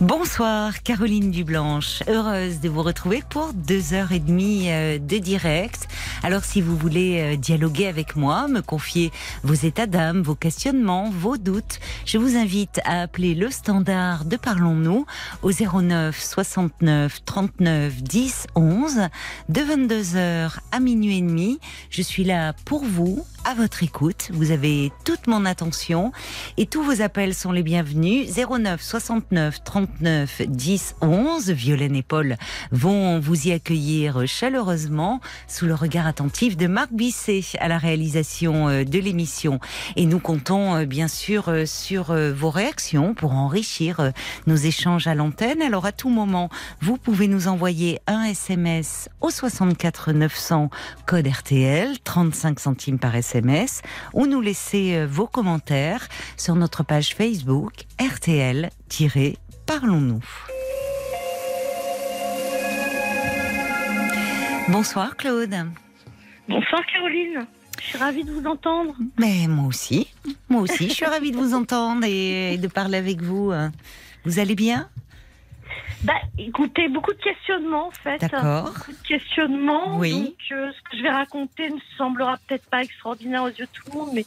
Bonsoir Caroline Dublanche, heureuse de vous retrouver pour deux heures et demie euh, de direct. Alors si vous voulez euh, dialoguer avec moi, me confier vos états d'âme, vos questionnements, vos doutes, je vous invite à appeler le standard de Parlons-nous au 09 69 39 10 11 de 22h à minuit et demi. Je suis là pour vous, à votre écoute. Vous avez toute mon attention et tous vos appels sont les bienvenus. 09 69 39 10 11. Violaine et Paul vont vous y accueillir chaleureusement sous le regard attentif de Marc Bisset à la réalisation euh, de l'émission. Et nous comptons euh, bien sûr euh, sur vos réactions pour enrichir nos échanges à l'antenne. Alors à tout moment, vous pouvez nous envoyer un SMS au 64 900 code RTL, 35 centimes par SMS SMS ou nous laisser euh, vos commentaires sur notre page Facebook RTL-Parlons-nous. Bonsoir Claude. Bonsoir Caroline. Je suis ravie de vous entendre. Mais moi aussi, moi aussi, je suis ravie de vous entendre et de parler avec vous. Vous allez bien? Bah, écoutez, beaucoup de questionnements en fait. D'accord. Beaucoup de questionnements. Oui. Donc, euh, ce que je vais raconter ne semblera peut-être pas extraordinaire aux yeux de tout le monde, mais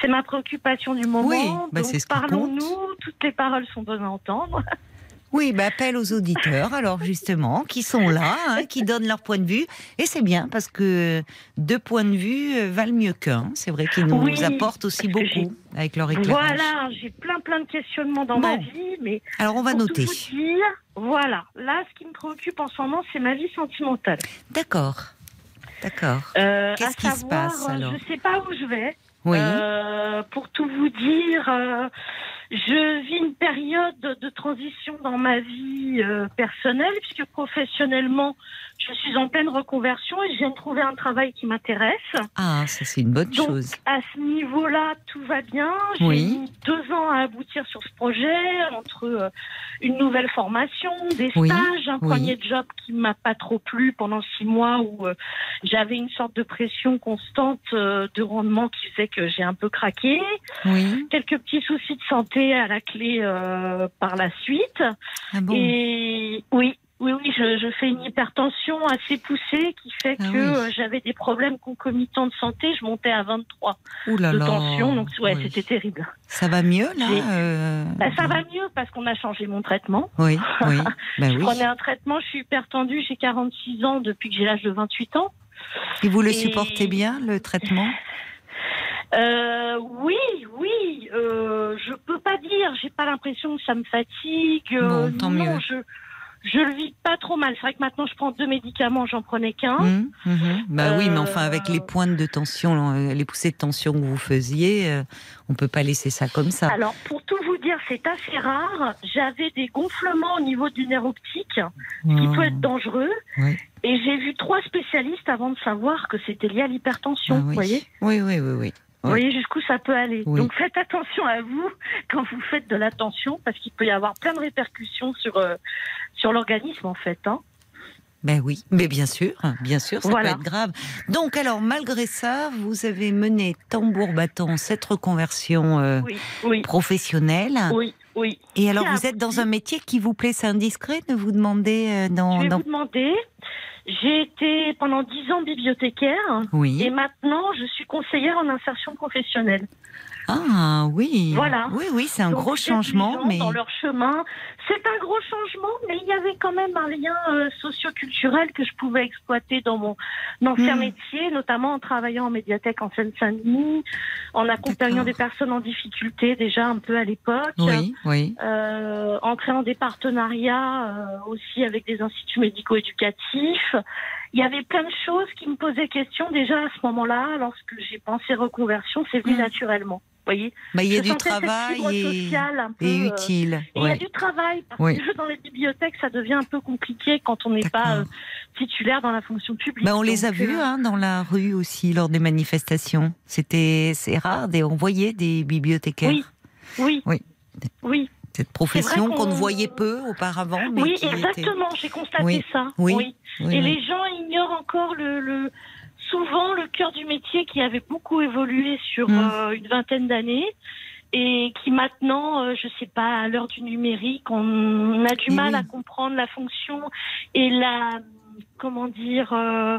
c'est ma préoccupation du moment. Oui, bah, Donc, parlons-nous. Toutes les paroles sont bonnes à entendre. Oui, bah, appel aux auditeurs, alors justement, qui sont là, hein, qui donnent leur point de vue. Et c'est bien parce que deux points de vue euh, valent mieux qu'un. C'est vrai qu'ils nous Oui, apportent aussi beaucoup avec leur éclairage. Voilà, j'ai plein plein de questionnements dans Bon. ma vie, mais Alors on va noter. tout vous dire, voilà, là, ce qui me préoccupe en ce moment, c'est ma vie sentimentale. D'accord. D'accord. Euh, Qu'est-ce qui se passe, euh, alors? Je sais pas où je vais. Euh, pour tout vous dire, euh, je vis une période de transition dans ma vie euh, personnelle, puisque professionnellement, je suis en pleine reconversion et je viens de trouver un travail qui m'intéresse. Ah, ça c'est une bonne Donc, chose. à ce niveau-là, tout va bien. J'ai Oui. mis deux ans à aboutir sur ce projet, entre euh, une nouvelle formation, des Oui, stages, un oui. premier job qui m'a pas trop plu pendant six mois où euh, j'avais une sorte de pression constante euh, de rendement qui faisait que j'ai un peu craqué. Oui. Quelques petits soucis de santé à la clé par la suite. Ah bon? Et oui, oui, oui, je, je fais une hypertension assez poussée qui fait Ah que oui. euh, j'avais des problèmes concomitants de santé. Je montais à 23 Ouh là de tension, donc ouais, Oui. c'était terrible. Ça va mieux là euh, Bah, ça va mieux parce qu'on a changé mon traitement. Oui, oui. Ben Je oui. prenais un traitement, je suis hyper tendue, j'ai 46 ans depuis que j'ai l'âge de 28 ans. Et vous le et- supportez bien le traitement? Euh, oui, oui, euh, je peux pas dire, j'ai pas l'impression que ça me fatigue. Bon, tant non, mieux. je je le vis pas trop mal. C'est vrai que maintenant je prends deux médicaments, j'en prenais qu'un. Hum, mhm. Bah oui, mais Euh, enfin avec les pointes de tension, euh, les poussées de tension que vous faisiez, euh, on peut pas laisser ça comme ça. Alors, pour tout vous dire, c'est assez rare. J'avais des gonflements au niveau du nerf optique, ce qui peut être dangereux. Et j'ai vu trois spécialistes avant de savoir que c'était lié à l'hypertension. Ah Vous voyez Oui, oui, oui, oui. Vous voyez jusqu'où ça peut aller. Oui. Donc faites attention à vous quand vous faites de la tension, parce qu'il peut y avoir plein de répercussions sur, euh, sur l'organisme, en fait. Hein. Ben oui, mais bien sûr, bien sûr, ça Voilà. peut être grave. Donc alors, malgré ça, vous avez mené tambour battant cette reconversion euh, Oui, oui, professionnelle. oui, oui. Et alors, vous êtes dans un métier qui vous plaît, c'est indiscret de vous demander euh, Je dans... vais dans- vous demander. J'ai été pendant dix ans bibliothécaire. Oui. Et maintenant, je suis conseillère en insertion professionnelle. Ah oui. Voilà. Oui, oui, c'est un Donc, gros changement, mais dans leur chemin. C'est un gros changement, mais il y avait quand même un lien euh, socio-culturel que je pouvais exploiter dans mon ancien Hmm. métier, notamment en travaillant en médiathèque en Seine-Saint-Denis, en accompagnant des personnes en difficulté déjà un peu à l'époque. oui, oui. Euh, en créant des partenariats euh, aussi avec des instituts médico-éducatifs. Il y avait plein de choses qui me posaient question déjà à ce moment-là, lorsque j'ai pensé reconversion, c'est venu Mm. naturellement. Voyez Bah, il y a du travail et, peu, euh, utile. il y a du travail, parce Oui. que dans les bibliothèques, ça devient un peu compliqué quand on n'est pas euh, titulaire dans la fonction publique. Bah, on les a vus euh, hein, dans la rue aussi lors des manifestations. C'était c'est rare, des, on voyait des bibliothécaires. Oui. Oui. Oui. Oui. Cette profession qu'on- ne voyait peu auparavant, mais Oui, était- exactement. J'ai constaté Oui. ça. Oui. Et les gens ignorent encore le, le- souvent le cœur du métier qui avait beaucoup évolué sur Mm. euh, une vingtaine d'années et qui maintenant, euh, je sais pas, à l'heure du numérique, on a du Et mal oui. à comprendre la fonction et la, comment dire, euh,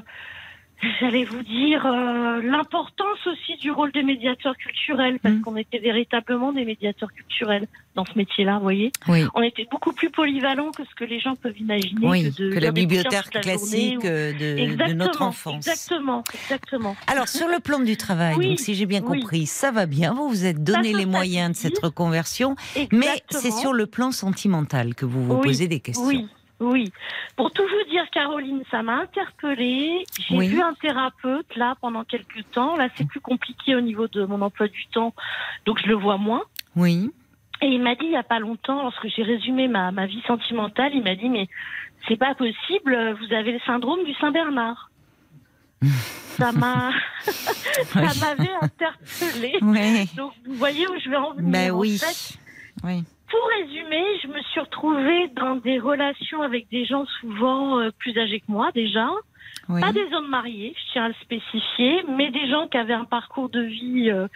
j'allais vous dire euh, l'importance aussi du rôle des médiateurs culturels parce Mm. qu'on était véritablement des médiateurs culturels dans ce métier-là, vous voyez. Oui. On était beaucoup plus polyvalents que ce que les gens peuvent imaginer. Oui, que, de que la bibliothèque la classique ou- euh, de, notre enfance. Exactement, exactement. Alors, sur le plan du travail, Oui, donc, si j'ai bien oui. compris, ça va bien, vous vous êtes donné Ça les moyens de cette reconversion, mais c'est sur le plan sentimental que vous vous posez des questions. Oui, oui. Pour tout vous dire, Caroline, ça m'a interpellée. J'ai Oui. vu un thérapeute là pendant quelques temps. Là, c'est plus compliqué au niveau de mon emploi du temps, donc je le vois moins. Oui, Et il m'a dit il y a pas longtemps, lorsque j'ai résumé ma, ma vie sentimentale, il m'a dit mais c'est pas possible, vous avez le syndrome du Saint Bernard. ça m'a, ça m'avait interpellée. oui, Donc vous voyez où je vais en venir. ben En oui. fait, oui. Pour résumer, je me suis retrouvée dans des relations avec des gens souvent euh, plus âgés que moi déjà. oui. Pas des hommes mariés, je tiens à le spécifier, mais des gens qui avaient un parcours de vie euh,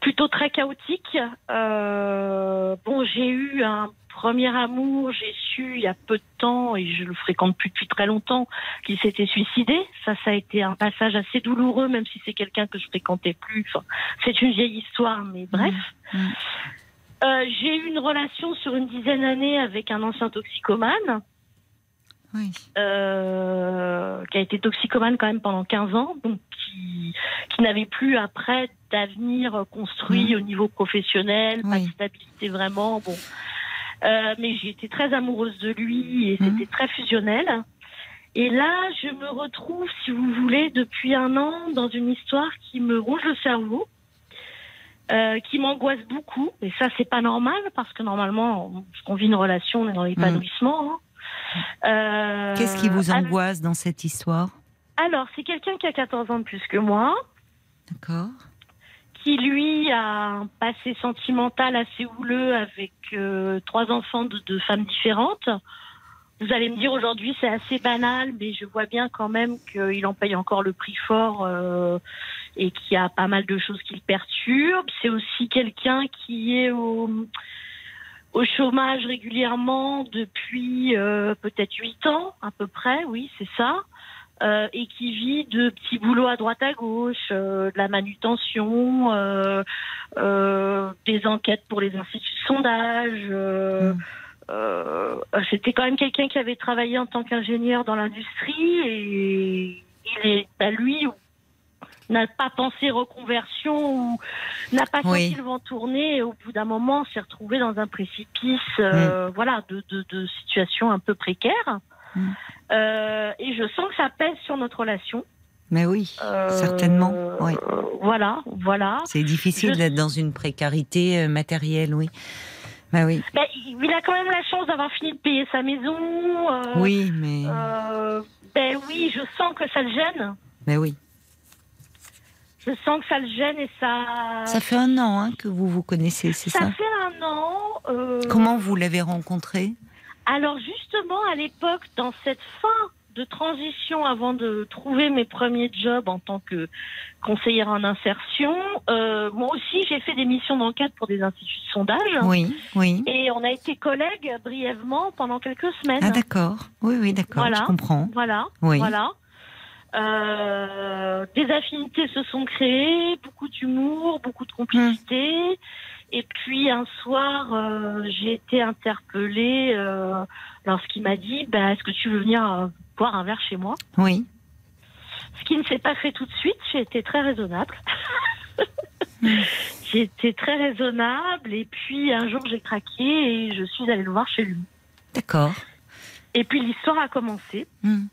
plutôt très chaotique. Euh, bon, j'ai eu un premier amour, j'ai su il y a peu de temps, et je le fréquente plus depuis très longtemps, qu'il s'était suicidé. Ça, ça a été un passage assez douloureux, même si c'est quelqu'un que je fréquentais plus. Enfin, c'est une vieille histoire, mais bref. Mm. Euh, j'ai eu une relation sur une dizaine d'années avec un ancien toxicomane oui. euh, qui a été toxicomane quand même pendant 15 ans, donc qui, qui n'avait plus après d'avenir construit au niveau professionnel, pas Oui. de stabilité vraiment. Bon, Euh, mais j'ai été très amoureuse de lui et Mhm. c'était très fusionnel. Et là, je me retrouve, si vous voulez, depuis un an dans une histoire qui me ronge le cerveau. Euh, qui m'angoisse beaucoup et ça c'est pas normal parce que normalement on vit une relation on est dans l'épanouissement hein. Euh, Qu'est-ce qui vous angoisse dans cette histoire? Alors, c'est quelqu'un qui a 14 ans de plus que moi, D'accord. qui lui a un passé sentimental assez houleux avec euh, trois enfants de, de femmes différentes. Vous allez me dire aujourd'hui c'est assez banal, mais je vois bien quand même qu'il en paye encore le prix fort euh, et qu'il y a pas mal de choses qui le perturbent. C'est aussi quelqu'un qui est au, au chômage régulièrement depuis euh, peut-être huit ans à peu près, oui c'est ça. Euh, et qui vit de petits boulots à droite à gauche, euh, de la manutention, des enquêtes pour les instituts de sondage. Mm. euh, C'était quand même quelqu'un qui avait travaillé en tant qu'ingénieur dans l'industrie et il est, bah, lui, n'a pas pensé reconversion ou n'a pas Oui. senti le vent tourner et au bout d'un moment s'est retrouvé dans un précipice euh, voilà de, de, de situation un peu précaire Mm. Euh, et je sens que ça pèse sur notre relation Mais oui, Euh, certainement. Oui. voilà voilà C'est difficile Je- d'être dans une précarité matérielle, oui. Ben oui. Ben, il a quand même la chance d'avoir fini de payer sa maison Oui, mais, ben oui je sens que ça le gêne mais oui. Je sens que ça le gêne et ça Ça fait un an hein, que vous vous connaissez, c'est ça ça fait un an euh, Comment vous l'avez rencontré Alors justement, à l'époque, dans cette fin de transition avant de trouver mes premiers jobs en tant que conseillère en insertion, euh, moi aussi j'ai fait des missions d'enquête pour des instituts de sondage. Oui, oui. Et on a été collègues brièvement pendant quelques semaines. Ah d'accord. Oui, oui, d'accord. Voilà. Je comprends. Voilà, Oui. voilà. Euh, des affinités se sont créées, beaucoup d'humour, beaucoup de complicité. Et puis un soir, euh, j'ai été interpellée euh, lorsqu'il m'a dit bah, Est-ce que tu veux venir boire un verre chez moi? Oui. Ce qui ne s'est pas fait tout de suite, j'ai été très raisonnable. j'ai été très raisonnable et puis un jour j'ai craqué et je suis allée le voir chez lui. D'accord. Et puis l'histoire a commencé. Hmm.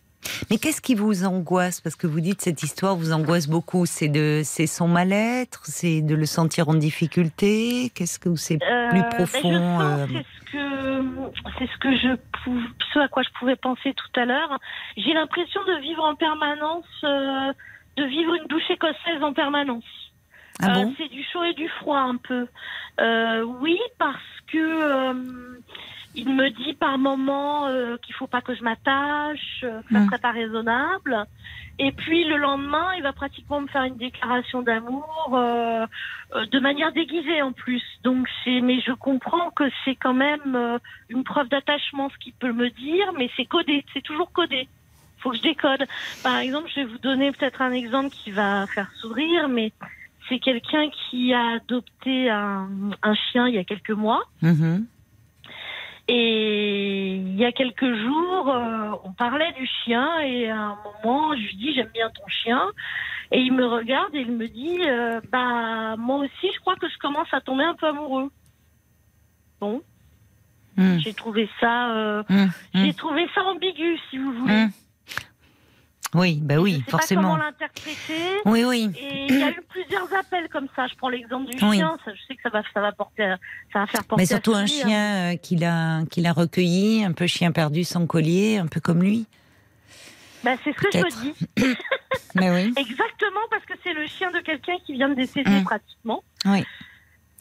Mais qu'est-ce qui vous angoisse? Parce que vous dites cette histoire vous angoisse beaucoup. C'est de, c'est son mal-être, c'est de le sentir en difficulté? Qu'est-ce que c'est Euh, plus ben, profond euh, c'est ce que c'est ce que je pou- ce à quoi je pouvais penser tout à l'heure. J'ai l'impression de vivre en permanence, euh, de vivre une douche écossaise en permanence. Ah bon? c'est du chaud et du froid un peu. Oui, parce que il me dit par moment euh, qu'il faut pas que je m'attache, euh, que ça Mm. serait pas raisonnable. Et puis le lendemain, il va pratiquement me faire une déclaration d'amour euh, euh, de manière déguisée en plus. Donc c'est, mais je comprends que c'est quand même euh, une preuve d'attachement ce qu'il peut me dire, mais c'est codé, c'est toujours codé. Faut que je décode. Par exemple, je vais vous donner peut-être un exemple qui va faire sourire, mais c'est quelqu'un qui a adopté un, un chien il y a quelques mois. Mhm. Et il y a quelques jours, euh, on parlait du chien et à un moment, je lui dis j'aime bien ton chien. Et il me regarde et il me dit euh, bah moi aussi, je crois que je commence à tomber un peu amoureux. Bon, Mm. j'ai trouvé ça, euh, Mm. Mm. j'ai trouvé ça ambigu, si vous voulez. Oui, bah je oui, sais pas forcément. comment l'interpréter. Oui, oui. Et il y a eu plusieurs appels comme ça. Je prends l'exemple du Oui. chien. Ça, je sais que ça va, ça va porter, à- ça va faire porter. Mais surtout un sourire. chien euh, qu'il a, qu'il a recueilli, un peu chien perdu sans collier, un peu comme lui. Bah, c'est ce que je me dis. Mais oui, Exactement parce que c'est le chien de quelqu'un qui vient de décéder Mm. pratiquement,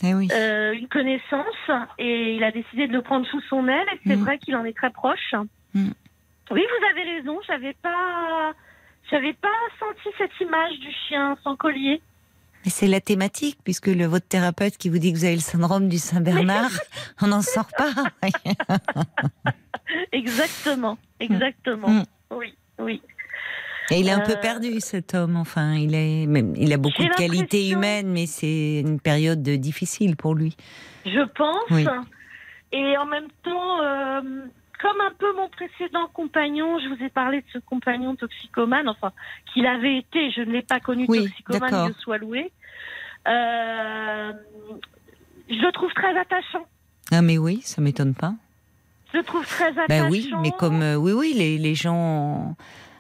eh oui. euh, une connaissance, et il a décidé de le prendre sous son aile. Et c'est Mm. vrai qu'il en est très proche. Mm. Oui, vous avez raison. J'avais pas, j'avais pas senti cette image du chien sans collier. Mais c'est la thématique, puisque le, votre thérapeute qui vous dit que vous avez le syndrome du Saint-Bernard, on n'en sort pas. Exactement, exactement. Mm. Oui, oui. Et il est un peu Euh, perdu, cet homme. Enfin, il, est, même, il a beaucoup de qualités humaines, mais c'est une période difficile pour lui. Je pense. Oui. Et en même temps, euh, comme un peu mon précédent compagnon, je vous ai parlé de ce compagnon toxicomane, enfin, qu'il avait été, je ne l'ai pas connu Oui, toxicomane. Dieu soit loué. Euh, je le trouve très attachant. Ah, mais oui, ça m'étonne pas. Je le trouve très attachant. Ben oui, mais comme euh, oui, oui, les, les gens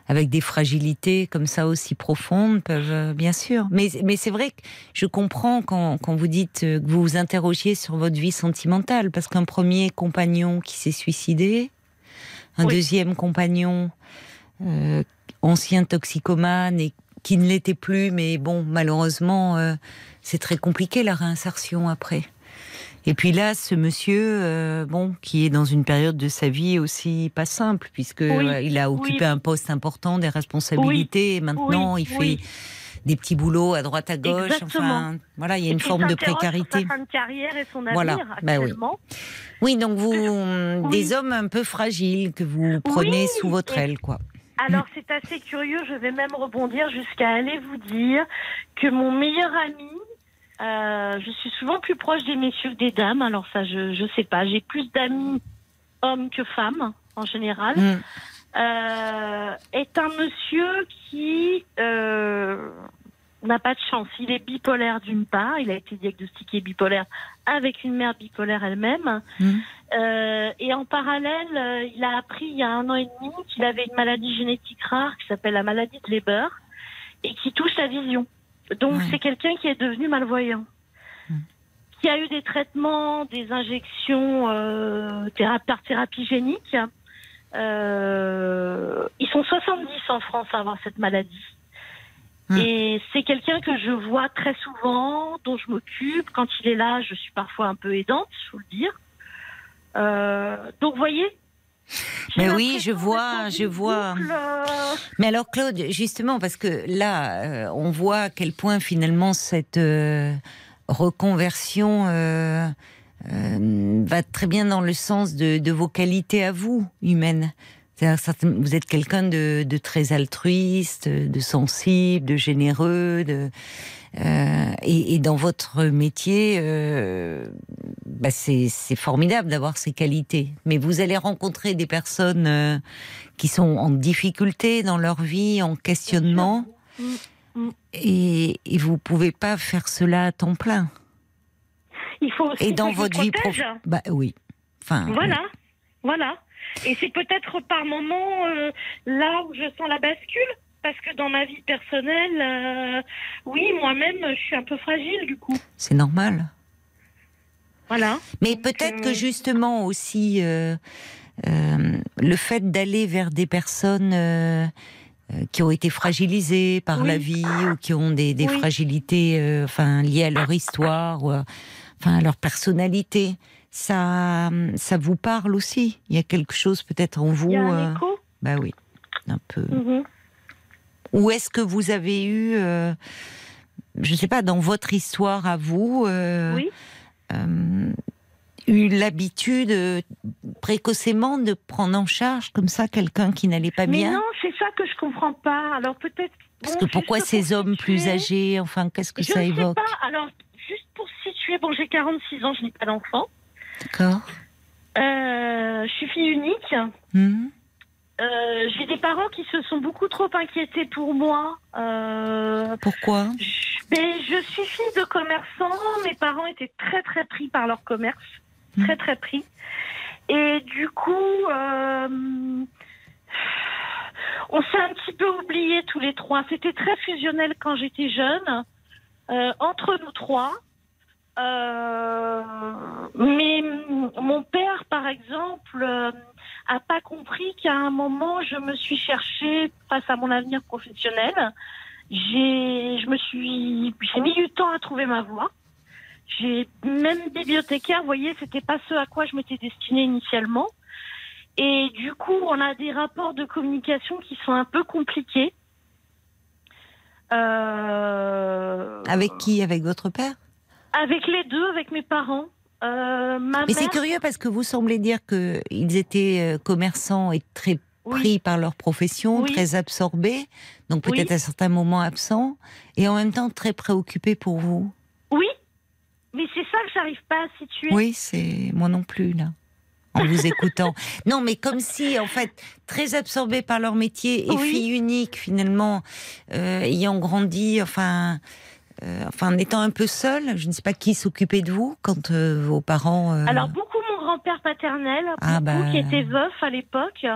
avec des fragilités comme ça aussi profondes peuvent, euh, bien sûr. Mais, mais c'est vrai que je comprends quand, quand vous dites euh, que vous vous interrogiez sur votre vie sentimentale, parce qu'un premier compagnon qui s'est suicidé, un Oui. deuxième compagnon euh, ancien toxicomane et qui ne l'était plus, mais bon, malheureusement, euh, c'est très compliqué la réinsertion après. Et puis là, ce monsieur, euh, bon, qui est dans une période de sa vie aussi pas simple, puisque Oui, euh, il a occupé oui. un poste important, des responsabilités, et maintenant oui, il fait oui. des petits boulots à droite à gauche. Exactement. Enfin, voilà, il y a Et une forme de précarité. Sur sa fin de carrière et son avenir Voilà, bah oui. Oui, donc vous, hum, Oui. des hommes un peu fragiles que vous prenez sous votre aile, quoi. Alors c'est assez curieux, je vais même rebondir jusqu'à aller vous dire que mon meilleur ami, euh, je suis souvent plus proche des messieurs que des dames, alors ça je je sais pas, j'ai plus d'amis hommes que femmes en général, Hum. euh, est un monsieur qui euh, n'a pas de chance. Il est bipolaire d'une part, il a été diagnostiqué bipolaire avec une mère bipolaire elle-même. Euh, et en parallèle, il a appris il y a un an et demi qu'il avait une maladie génétique rare qui s'appelle la maladie de Leber et qui touche la vision. Donc Ouais. c'est quelqu'un qui est devenu malvoyant, Mm. qui a eu des traitements, des injections euh, théra- par thérapie génique. Euh, ils sont 70 en France à avoir cette maladie. Mm. Et c'est quelqu'un que je vois très souvent, dont je m'occupe. Quand il est là, je suis parfois un peu aidante, il faut le dire. Euh, donc, vous voyez Mais oui, je vois, je vois. Mais alors Claude, justement, parce que là, euh, on voit à quel point finalement cette euh, reconversion euh, va très bien dans le sens de, de vos qualités à vous, humaines. Vous êtes quelqu'un de, de très altruiste, de sensible, de généreux, de, et, et dans votre métier, euh, bah c'est formidable d'avoir ces qualités. Mais vous allez rencontrer des personnes euh, qui sont en difficulté dans leur vie, en questionnement, Mm, mm. et, et vous pouvez pas faire cela à temps plein. il faut aussi Et dans votre vie professionnelle, bah oui. Enfin, Voilà, voilà. Et c'est peut-être par moment euh, là où je sens la bascule. Parce que dans ma vie personnelle, euh, oui, moi-même, je suis un peu fragile du coup. c'est normal. Voilà. Mais peut-être euh, que justement aussi euh, le fait d'aller vers des personnes qui ont été fragilisés par Oui. la vie ou qui ont des, des Oui. fragilités enfin, liées à leur histoire ou à, enfin, à leur personnalité. Ça, ça vous parle aussi? Il y a quelque chose peut-être en vous Il y a un écho? Bah oui, un peu. Mhm. Ou est-ce que vous avez eu, euh, je ne sais pas, dans votre histoire à vous, euh, Oui. euh, eu l'habitude précocement de prendre en charge comme ça quelqu'un qui n'allait pas Mais bien non, c'est ça que je comprends pas. Alors peut-être. Parce bon, que pourquoi ces hommes plus âgés, enfin, qu'est-ce que Je ça sais évoque pas. Alors juste pour situer, bon, j'ai 46 ans, je n'ai pas d'enfant. D'accord. Je suis fille unique. Hmm Euh, j'ai des parents qui se sont beaucoup trop inquiétés pour moi. Euh, Pourquoi je, mais je suis fille de commerçant. Mes parents étaient très très pris par leur commerce, Mhm. très très pris. Et du coup, euh, on s'est un petit peu oubliés tous les trois. C'était très fusionnel quand j'étais jeune, entre nous trois. Mais mon père, par exemple, a pas compris qu'à un moment, je me suis cherchée face à mon avenir professionnel. J'ai, je me suis, j'ai mis du temps à trouver ma voie. J'ai même bibliothécaire, vous voyez, c'était pas ce à quoi je m'étais destinée initialement. Et du coup, on a des rapports de communication qui sont un peu compliqués. Euh, Avec qui? Avec votre père? Avec les deux, avec mes parents. Euh, ma Mais c'est curieux parce que vous semblez dire qu'ils étaient euh, commerçants et très oui, pris par leur profession, Oui. très absorbés, donc peut-être Oui. à certains moments absents, et en même temps très préoccupés pour vous. oui, mais c'est ça que j'arrive pas à situer. Oui, c'est moi non plus là. En vous écoutant. Non, mais comme si, en fait, très absorbés par leur métier et Oui. fille unique, finalement, euh, ayant grandi, enfin, euh, enfin, en étant un peu seule, je ne sais pas qui s'occupait de vous quand euh, vos parents. euh, Alors beaucoup mon grand-père paternel, Ah, bah. qui était veuf à l'époque.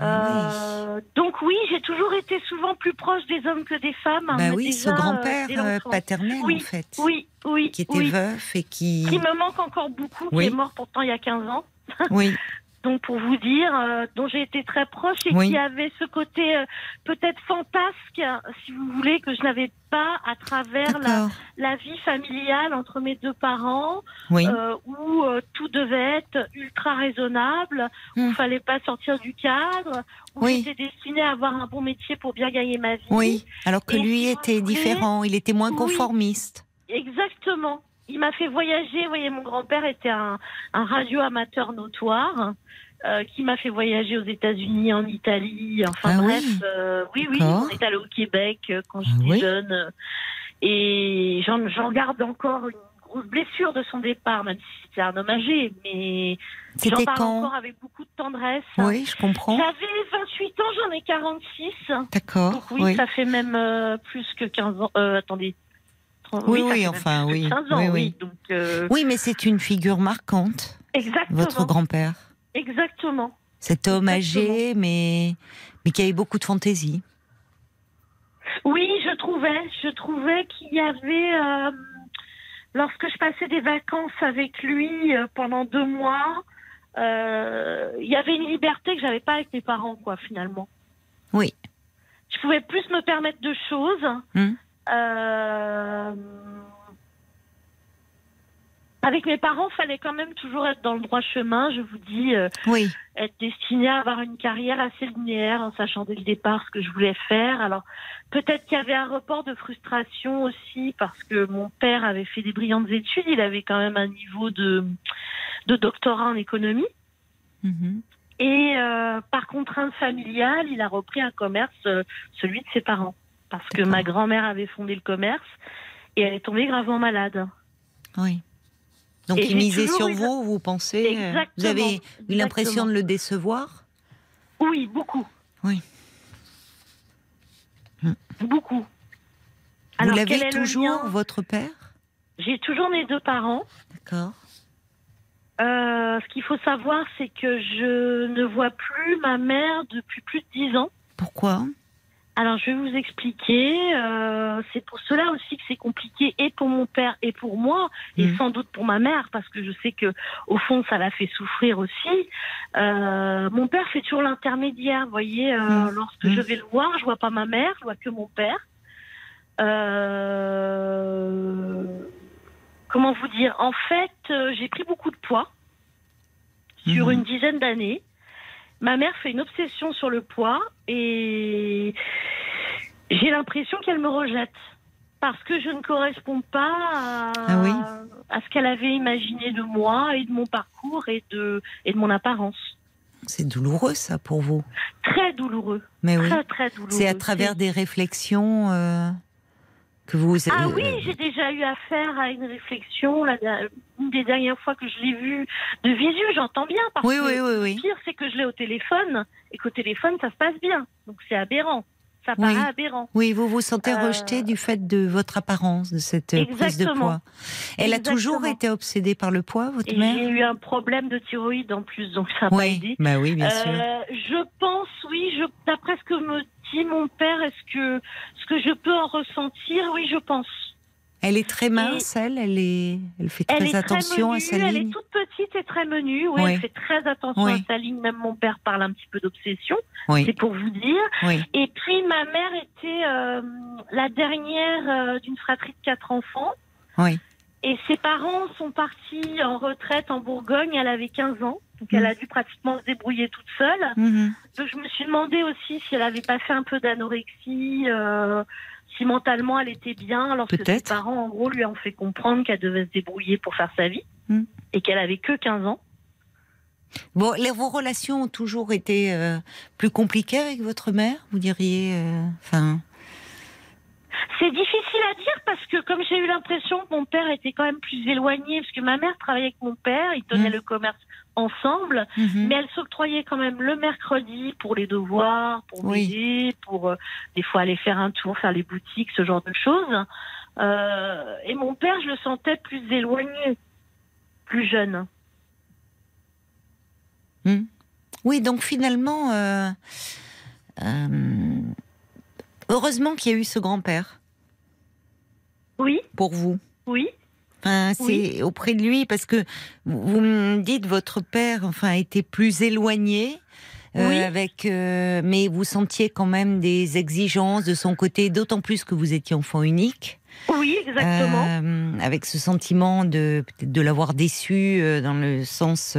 ah donc oui, j'ai toujours été souvent plus proche des hommes que des femmes. oui, bah oui, déjà, ce grand-père paternel, Oui, en fait, Oui, oui, qui était oui. veuf et qui. Qui me manque encore beaucoup, Oui. qui est mort pourtant il y a 15 ans. Oui, Donc pour vous dire, euh, dont j'ai été très proche et Oui. qui avait ce côté euh, peut-être fantasque, si vous voulez, que je n'avais pas à travers la, vie familiale entre mes deux parents. Oui, euh, où euh, tout devait être ultra raisonnable, où il Hmm. fallait pas sortir du cadre, où Oui. j'étais destinée à avoir un bon métier pour bien gagner ma vie. oui. Alors que Et lui était différent, il était moins conformiste. Exactement. Il m'a fait voyager. Vous voyez, mon grand-père était un, un radio amateur notoire. euh, qui m'a fait voyager aux États-Unis, en Italie, enfin Ah bref, oui. euh, oui, on est allé au Québec euh, quand Ah j'étais oui. jeune, et j'en garde encore une grosse blessure de son départ, même si c'était un homme âgé, mais J'en parle encore avec beaucoup de tendresse. Oui, je comprends. J'avais 28 ans, j'en ai 46. D'accord. Donc oui, oui. ça fait même euh, plus que 15 ans. Attendez. Oui, oui, enfin, oui. 15 ans, Oui. Donc, euh, Oui, mais c'est une figure marquante, exactement. votre grand-père. Exactement. Cet homme Exactement. âgé, mais, mais qui avait beaucoup de fantaisie. Oui, je trouvais, je trouvais qu'il y avait, euh, lorsque je passais des vacances avec lui euh, pendant deux mois, il y avait une liberté que j'avais pas avec mes parents, quoi, finalement. Oui. Je pouvais plus me permettre de choses. Hmm. Euh, Avec mes parents, fallait quand même toujours être dans le droit chemin. Je vous dis, euh, Oui, être destinée à avoir une carrière assez linéaire en sachant dès le départ ce que je voulais faire. Alors peut-être qu'il y avait un report de frustration aussi parce que mon père avait fait des brillantes études. Il avait quand même un niveau de, de doctorat en économie. Mhm. Et euh, par contrainte familiale, il a repris un commerce, celui de ses parents. Parce que ma grand-mère avait fondé le commerce et elle est tombée gravement malade. oui. Donc Et il misait sur eu- vous, vous pensez euh, Exactement. Vous avez eu l'impression de le décevoir? Oui, beaucoup. Oui. Hmm. Beaucoup. Vous quel l'avez est le toujours, votre père? J'ai toujours mes deux parents. D'accord. Euh, ce qu'il faut savoir, c'est que je ne vois plus ma mère depuis plus de dix ans. Pourquoi? Alors, je vais vous expliquer. Euh, c'est pour cela aussi que c'est compliqué, et pour mon père et pour moi, et Mhm. sans doute pour ma mère, parce que je sais que au fond, ça l'a fait souffrir aussi. Euh, mon père fait toujours l'intermédiaire. Vous voyez, euh, Mhm. lorsque je vais le voir, je vois pas ma mère, je vois que mon père. Euh, comment vous dire? En fait, euh, j'ai pris beaucoup de poids sur Mhm. une dizaine d'années. Ma mère fait une obsession sur le poids et j'ai l'impression qu'elle me rejette parce que je ne corresponds pas à, Ah oui à ce qu'elle avait imaginé de moi et de mon parcours et de, et de mon apparence. C'est douloureux ça pour vous? Très douloureux, Mais oui. très très douloureux. C'est à travers des réflexions euh, que vous. Ah oui, j'ai déjà eu affaire à une réflexion. La, une des dernières fois que je l'ai vue de visu, j'entends bien. Parce Oui, que oui, oui, oui. Le pire, c'est que je l'ai au téléphone et qu'au téléphone, ça se passe bien. Donc c'est aberrant. Ça Oui. paraît aberrant. Oui, vous vous sentez Euh, rejeté du fait de votre apparence, de cette euh, prise de poids. Elle a toujours été obsédée par le poids, votre Et mère j'ai eu un problème de thyroïde en plus, donc ça n'a pas Oui, aidé. bah oui, bien sûr. Euh, je pense, oui, je, d'après ce que me dit mon père, est-ce que ce que je peux en ressentir, oui, je pense. Elle est très mince, elle, elle est, elle fait très Elle attention très à sa menue, elle ligne. est toute petite et très menue. Oui, Oui. elle fait très attention Oui. à sa ligne. Même mon père parle un petit peu d'obsession. Oui, C'est pour vous dire. oui, Et puis ma mère était euh, la dernière euh, d'une fratrie de quatre enfants. oui. Et ses parents sont partis en retraite en Bourgogne. Elle avait 15 ans. Donc elle Mm. a dû pratiquement se débrouiller toute seule. Mhm. Donc je me suis demandé aussi si elle avait pas fait un peu d'anorexie, euh, si mentalement elle était bien, lorsque ses Peut-être. parents en gros lui ont fait comprendre qu'elle devait se débrouiller pour faire sa vie Mm. et qu'elle avait que 15 ans. Bon, les, vos relations ont toujours été euh, plus compliquées avec votre mère, vous diriez euh, Enfin, C'est difficile à dire parce que comme j'ai eu l'impression que mon père était quand même plus éloigné, parce que ma mère travaillait avec mon père, ils tenaient Mm. le commerce ensemble, mhm. mais elle s'octroyait quand même le mercredi pour les devoirs, pour Oui. m'aider, pour euh, des fois aller faire un tour, faire les boutiques, ce genre de choses. Euh, et mon père, je le sentais plus éloigné, plus jeune. Hmm. Oui, donc finalement, euh, heureusement qu'il y a eu ce grand-père Oui, pour vous. oui, Enfin, c'est Oui. auprès de lui parce que vous me dites votre père, enfin, était plus éloigné. euh, Oui. avec, euh, mais vous sentiez quand même des exigences de son côté, d'autant plus que vous étiez enfant unique. oui, exactement. Euh, avec ce sentiment de de l'avoir déçu dans le sens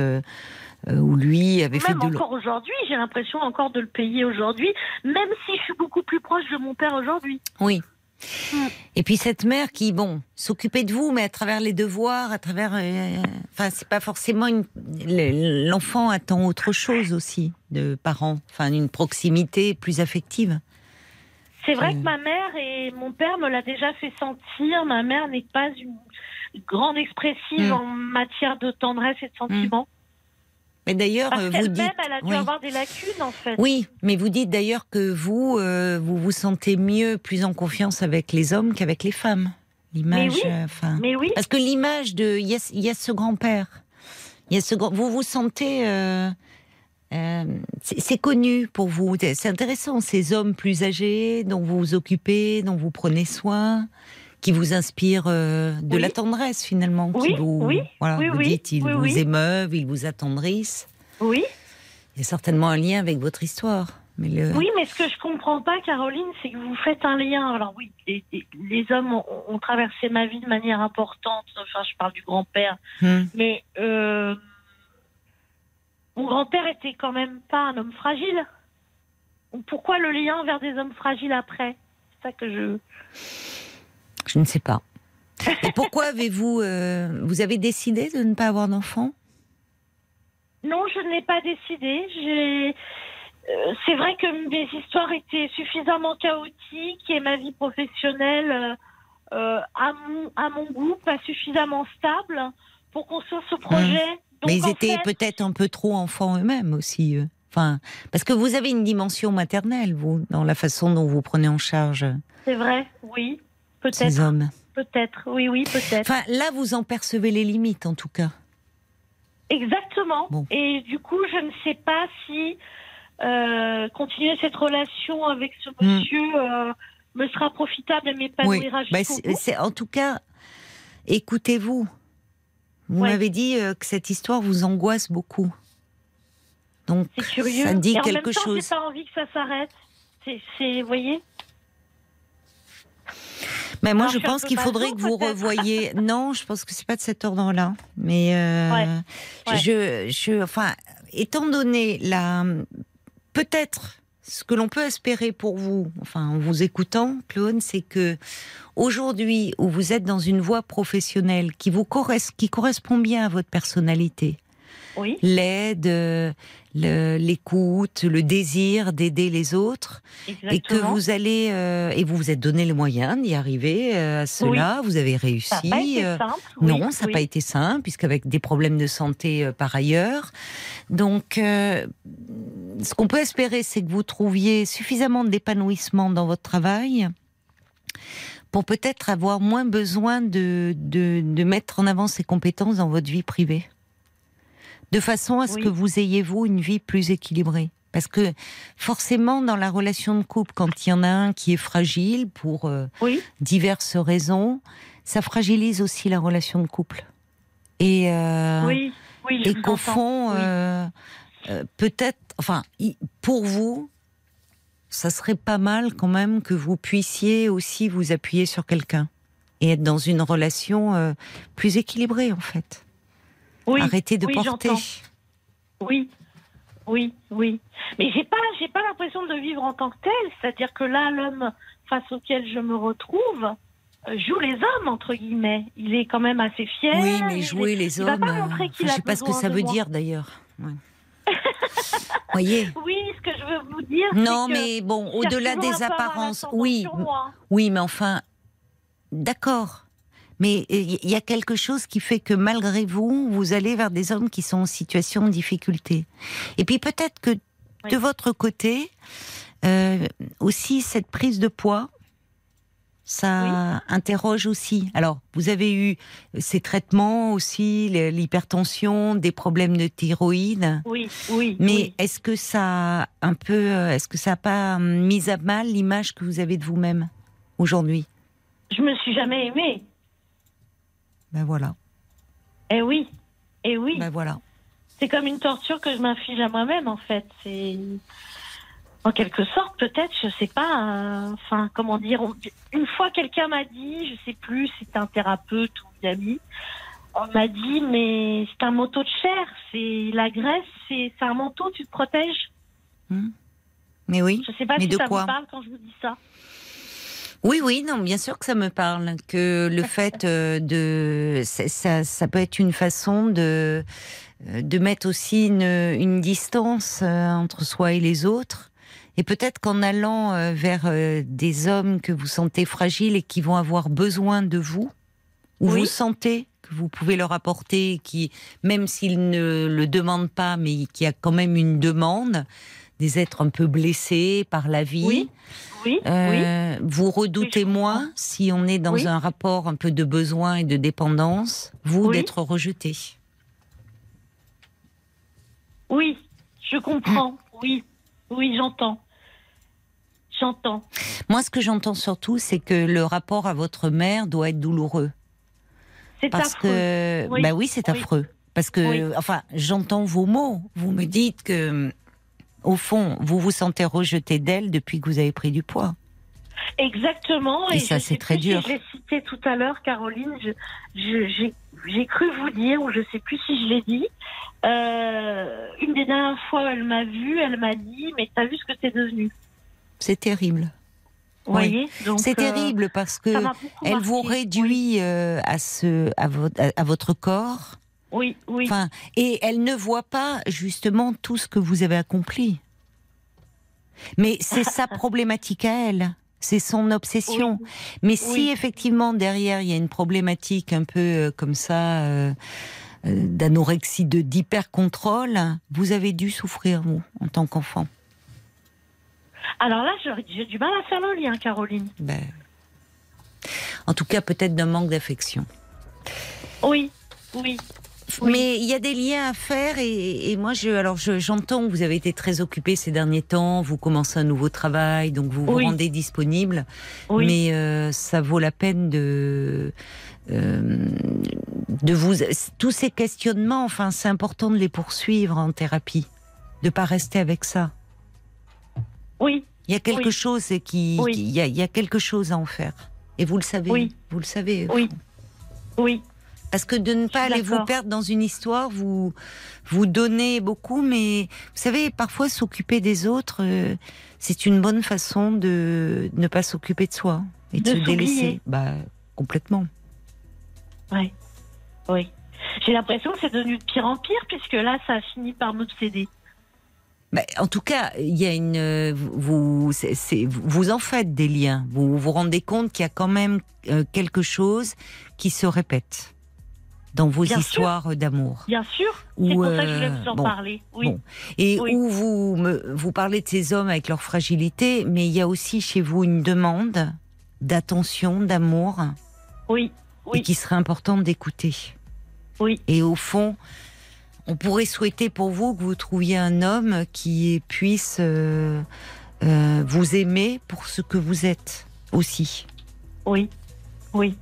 où lui avait fait Même de l- encore aujourd'hui, j'ai l'impression encore de le payer aujourd'hui, même si je suis beaucoup plus proche de mon père aujourd'hui. Oui. Mm. Et puis cette mère qui, bon, s'occupait de vous, mais à travers les devoirs, à travers, euh, enfin, c'est pas forcément une. le- L'enfant attend autre chose aussi de parents, enfin, une proximité plus affective. C'est vrai Mm. que ma mère et mon père me l'a déjà fait sentir. Ma mère n'est pas une grande expressive Mm. en matière de tendresse et de sentiments. Mais d'ailleurs, euh, vous dites. elle a dû oui. avoir des lacunes en fait. Oui, mais vous dites d'ailleurs que vous, euh, vous vous sentez mieux, plus en confiance avec les hommes qu'avec les femmes. L'image, oui. euh, enfin. Mais oui, Parce que l'image de, il y a, y ce grand-père, il y a ce grand, vous vous sentez, euh, euh, c'est connu pour vous. C'est intéressant ces hommes plus âgés dont vous vous occupez, dont vous prenez soin, qui vous inspirent euh, de Oui. la tendresse finalement. qui Oui, vous, oui, voilà, vous dites, ils vous émeuvent, ils vous attendrissent. oui. Il y a certainement un lien avec votre histoire. Mais le... Oui, mais ce que je comprends pas, Caroline, c'est que vous faites un lien. Alors oui, les, hommes ont, ont traversé ma vie de manière importante. Enfin, je parle du grand-père. Hmm. Mais euh, mon grand-père était quand même pas un homme fragile. Pourquoi le lien vers des hommes fragiles après? C'est ça que je. Je ne sais pas. Et pourquoi avez-vous, euh, vous avez décidé de ne pas avoir d'enfant? Non, je ne l'ai pas décidé. J'ai. euh, c'est vrai que mes histoires étaient suffisamment chaotiques et ma vie professionnelle, euh, euh, à, mon, à mon goût, pas suffisamment stable pour construire ce projet. Donc, Mais ils en étaient fait, peut-être un peu trop enfants eux-mêmes aussi. eux. Enfin, parce que vous avez une dimension maternelle, vous, dans la façon dont vous prenez en charge C'est vrai, oui. Ces Peut-être, hommes. peut-être, oui, oui, peut-être. Enfin, là, vous en percevez les limites, en tout cas. Exactement. Bon. Et du coup, je ne sais pas si euh, continuer cette relation avec ce Hmm. monsieur euh, me sera profitable et Oui. m'épanouira Bah, c'est- bout. c'est- en tout cas, écoutez-vous. Vous Ouais. m'avez dit euh, que cette histoire vous angoisse beaucoup. Donc, C'est curieux. ça dit et en quelque même temps, chose. J'ai pas envie que ça s'arrête. C'est, c'est, vous voyez? Mais moi, Alors, je pense qu'il faudrait que vous revoyiez. non, je pense que c'est pas de cet ordre-là. Mais euh, Ouais, ouais. je, je, enfin, étant donné la, peut-être ce que l'on peut espérer pour vous, enfin, en vous écoutant, Claude, c'est que aujourd'hui, où vous êtes dans une voie professionnelle qui vous corres- qui correspond bien à votre personnalité, Oui. l'aide, euh, le- l'écoute, le désir d'aider les autres, Exactement. et que vous allez et et vous vous êtes donné les moyens d'y arriver euh, à cela, vous avez réussi. Ça pas été euh, simple. oui, non, ça n'a oui. pas été simple, puisqu'avec des problèmes de santé euh, par ailleurs. Donc, euh, ce qu'on peut espérer, c'est que vous trouviez suffisamment d'épanouissement dans votre travail pour peut-être avoir moins besoin de, de, de mettre en avant ces compétences dans votre vie privée. De façon à ce Oui. que vous ayez, vous, une vie plus équilibrée. Parce que forcément, dans la relation de couple, quand il y en a un qui est fragile pour euh, Oui. diverses raisons, ça fragilise aussi la relation de couple. Et, euh, Oui. Oui. je et vous qu'au fond, euh, peut-être, enfin, pour vous, ça serait pas mal quand même que vous puissiez aussi vous appuyer sur quelqu'un et être dans une relation plus équilibrée en fait. Oui. Arrêtez de oui, porter. Oui, oui, oui. Mais j'ai pas, j'ai pas l'impression de vivre en tant que tel. C'est-à-dire que là, l'homme face auquel je me retrouve euh, joue les hommes entre guillemets. Il est quand même assez fier. Oui, mais jouer les hommes, euh, je a sais pas ce que ça veut moi. dire d'ailleurs. Ouais. Voyez. Oui, ce que je veux vous dire. Non, que mais bon, au-delà des apparences, oui. Oui, mais enfin, d'accord. Mais il y a quelque chose qui fait que malgré vous, vous allez vers des hommes qui sont en situation de difficulté. Et puis peut-être que de votre côté, euh, aussi cette prise de poids, ça interroge aussi. Alors, vous avez eu ces traitements aussi, l'hypertension, des problèmes de thyroïde. Oui, oui. Mais oui. est-ce que ça a un peu, euh, est-ce que ça n'a pas hum, mis à mal l'image que vous avez de vous-même aujourd'hui? Je me suis jamais aimée. Ben voilà, Eh oui, eh oui. ben voilà. C'est comme une torture que je m'inflige à moi-même, en fait. C'est en quelque sorte, peut-être, je sais pas. euh, Enfin, comment dire on- Une fois, quelqu'un m'a dit, je sais plus, c'était un thérapeute ou une amie. On m'a dit, mais c'est un manteau de chair. C'est la graisse, c'est un manteau, tu te protèges? Mais oui, Je sais pas Mais si de ça quoi? vous parle quand je vous dis ça. Oui, oui, non, bien sûr que ça me parle. Que le fait euh, de, ça, ça peut être une façon de euh, de mettre aussi une, une distance euh, entre soi et les autres. Et peut-être qu'en allant vers des hommes que vous sentez fragiles et qui vont avoir besoin de vous, ou Oui. vous sentez que vous pouvez leur apporter, qui, même s'ils ne le demandent pas, mais qui a quand même une demande, des êtres un peu blessés par la vie. Oui, oui, oui. Euh, Vous redoutez Oui, moins, si on est dans un rapport un peu de besoin et de dépendance, vous d'être rejeté. Oui, je comprends. Oui, oui, j'entends. J'entends. Moi, ce que j'entends surtout, c'est que le rapport à votre mère doit être douloureux. C'est Parce affreux. que, Oui. bah oui, c'est Oui. affreux. Parce que, Oui. enfin, j'entends vos mots. Vous me dites que, au fond, vous vous sentez rejeté d'elle depuis que vous avez pris du poids. Exactement. Et Et, ça, c'est très plus si dur. je l'ai cité tout à l'heure, Caroline. J'ai cru vous dire, ou je sais plus si je l'ai dit. euh, une des dernières fois, elle m'a vue, elle m'a dit, mais t'as vu ce que t'es devenu. C'est terrible. Vous Oui. voyez C'est euh, terrible parce que elle vous réduit euh, à ce, à votre, à- à votre corps. Oui, oui. Enfin, et elle ne voit pas justement tout ce que vous avez accompli. Mais c'est sa problématique à elle. C'est son obsession. Oui. Mais si Oui. effectivement derrière il y a une problématique un peu euh, comme ça euh, euh, d'anorexie, de d'hyper-contrôle, vous avez dû souffrir vous en tant qu'enfant. Alors là, j'ai j'ai du mal à faire le lien, Caroline. Ben, en tout cas peut-être d'un manque d'affection. Oui, oui. Oui. Mais il y a des liens à faire et, et moi, je, alors je- j'entends que vous avez été très occupé ces derniers temps, vous commencez un nouveau travail, donc vous vous rendez disponible. Oui. Mais euh, ça vaut la peine de euh, de vous tous ces questionnements. Enfin, c'est important de les poursuivre en thérapie, de pas rester avec ça. Oui. Il y a quelque chose qui, Oui. qui- il y, a, il y a quelque chose à en faire. Et vous le savez. Oui. Vous le savez. Oui. Oui. Parce que de ne pas aller vous perdre dans une histoire, vous vous donnez beaucoup, mais vous savez, parfois s'occuper des autres, euh, c'est une bonne façon de ne pas s'occuper de soi et de, De se délaisser. Bah complètement. Oui. Oui. J'ai l'impression que c'est devenu de pire en pire, puisque là, ça a fini par m'obséder. Bah, en tout cas, il y a une, euh, vous, vous en faites des liens. Vous vous rendez compte qu'il y a quand même euh, quelque chose qui se répète dans vos Bien histoires d'amour. Bien sûr. C'est pour ça que je voulais euh, vous en bon. parler. Oui. Bon. Et Oui. où vous me, vous parlez de ces hommes avec leur fragilité, mais il y a aussi chez vous une demande d'attention, d'amour, Oui. et Oui. qui serait importante d'écouter. Oui. Et au fond, on pourrait souhaiter pour vous que vous trouviez un homme qui puisse euh, euh, vous aimer pour ce que vous êtes aussi, Oui. Oui.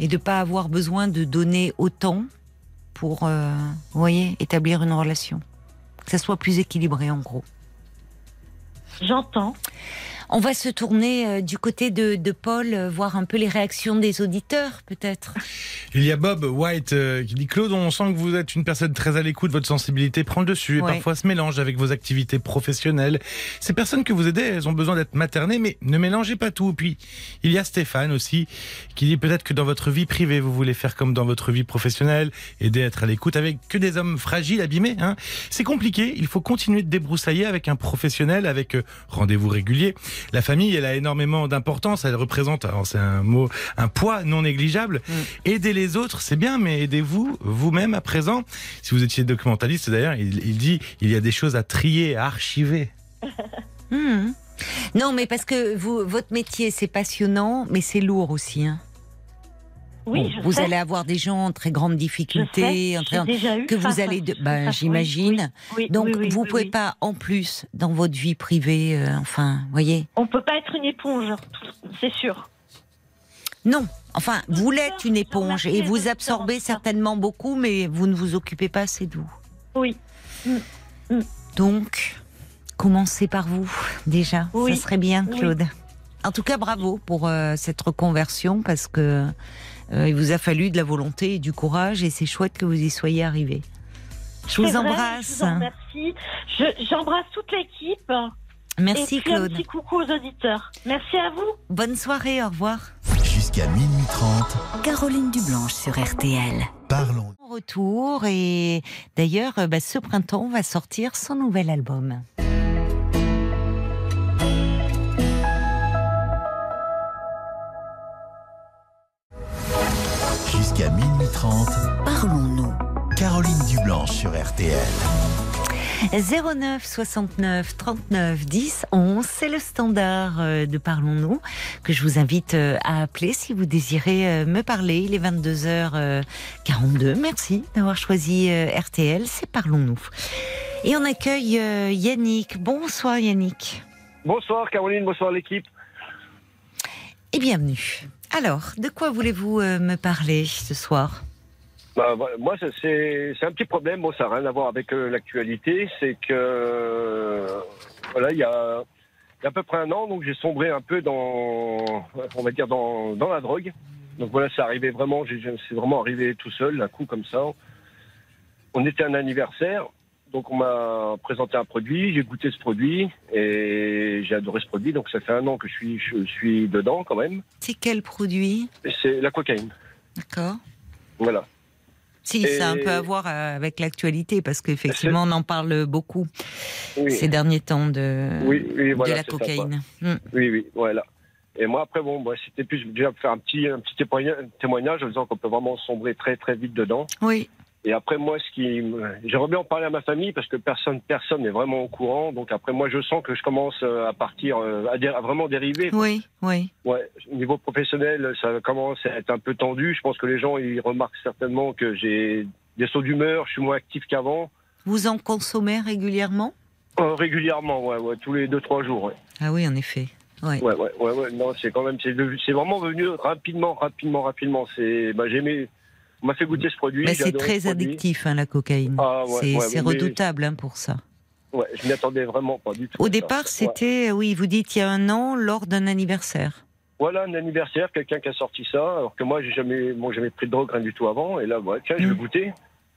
Et de pas avoir besoin de donner autant pour, euh, voyez, établir une relation, que ça soit plus équilibré en gros. J'entends. On va se tourner euh, du côté de, de Paul, euh, voir un peu les réactions des auditeurs, peut-être. Il y a Bob White euh, qui dit Claude, on sent que vous êtes une personne très à l'écoute, votre sensibilité prend le dessus et Ouais. parfois se mélange avec vos activités professionnelles. Ces personnes que vous aidez, elles ont besoin d'être maternées, mais ne mélangez pas tout. Puis il y a Stéphane aussi qui dit peut-être que dans votre vie privée, vous voulez faire comme dans votre vie professionnelle, aider à être à l'écoute avec que des hommes fragiles, abîmés. Hein. C'est compliqué, il faut continuer de débroussailler avec un professionnel, avec rendez-vous réguliers. La famille, elle a énormément d'importance, elle représente, alors c'est un mot, un poids non négligeable. Aider les autres, c'est bien, mais aidez-vous vous-même à présent. Si vous étiez documentaliste, d'ailleurs, il, il dit il y a des choses à trier, à archiver. Hmm. Non, mais parce que vous, votre métier, c'est passionnant, mais c'est lourd aussi. hein. Oui, Bon, je vous sais. allez avoir des gens en très grande difficulté, en très- que vous allez, de... ben, j'imagine. oui, oui, Donc, vous oui, pouvez pas, en plus, dans votre vie privée, euh, enfin, voyez. On peut pas être une éponge, c'est sûr. Non, enfin, vous l'êtes une éponge et vous absorbez certainement beaucoup, mais vous ne vous occupez pas assez de vous. Oui. Donc, commencez par vous, déjà. Oui. Ça serait bien, Oui. Claude. En tout cas, bravo pour euh, cette reconversion parce que euh, il vous a fallu de la volonté et du courage et c'est chouette que vous y soyez arrivé. Je vous vrai, embrasse. Je vous. Je- J'embrasse toute l'équipe. Merci, Et puis un Claude. petit coucou aux auditeurs. Merci à vous. Bonne soirée, au revoir. Jusqu'à minuit 30, Caroline Dublanche sur RTL. parlons. Retour et d'ailleurs, euh, bah, ce printemps va sortir son nouvel album. Jusqu'à minuit 30, Parlons-nous. Caroline Dublanche sur RTL. 09 69 39 10 11, c'est le standard euh, de Parlons-nous que je vous invite euh, à appeler si vous désirez euh, me parler. Il est 22h42. Merci d'avoir choisi RTL, c'est Parlons-nous. Et on accueille Yannick. Bonsoir Yannick. Bonsoir Caroline, bonsoir l'équipe. Et bienvenue. Alors, de quoi voulez-vous me parler ce soir? Bah, moi, c'est un petit problème. Bon, ça n'a rien à voir avec euh, l'actualité. C'est que euh, voilà, il y a, y a à peu près un an, donc j'ai sombré un peu dans, on va dire dans, dans la drogue. Donc voilà, c'est arrivé vraiment. C'est vraiment arrivé tout seul, d'un coup comme ça. On était à un anniversaire. Donc on m'a présenté un produit, j'ai goûté ce produit et j'ai adoré ce produit. Donc ça fait un an que je suis, je suis dedans quand même. C'est quel produit? C'est la cocaïne. D'accord. Voilà. Si, Et- ça a un peu à voir euh, avec l'actualité, parce qu'effectivement, on en parle beaucoup Oui. ces derniers temps de, Oui, oui, voilà, de la cocaïne. Hmm. Oui, oui, voilà. Et moi, après, bon, bah, c'était plus déjà faire un petit, un petit témoignage, témoignage en disant qu'on peut vraiment sombrer très, très vite dedans. Oui, Et après, moi, ce qui, me- j'aimerais bien en parler à ma famille parce que personne, personne n'est vraiment au courant. Donc après, moi, je sens que je commence euh, à partir, euh, à, dé- à vraiment dériver. oui, oui. Ouais, au niveau professionnel, ça commence à être un peu tendu. Je pense que les gens, ils remarquent certainement que j'ai des sauts d'humeur, je suis moins actif qu'avant. Vous en consommez régulièrement? Euh, régulièrement, ouais, ouais, tous les deux trois jours. Ouais, Ah oui, en effet. Ouais. ouais, ouais, ouais, ouais. Non, c'est quand même, c'est vraiment venu rapidement, rapidement, rapidement. C'est, bah, j'ai aimé, on m'a fait goûter ce produit. Mais j'ai c'est très ce addictif, hein, la cocaïne. Ah, ouais, c'est ouais, redoutable hein, pour ça. Ouais, je m'y attendais vraiment pas du tout. Au départ, c'était, oui, vous dites il y a un an, lors d'un anniversaire. Voilà un anniversaire, quelqu'un qui a sorti ça, alors que moi j'ai jamais, bon, jamais pris de drogue rien du tout avant, et là, tiens, je vais Mm. goûter.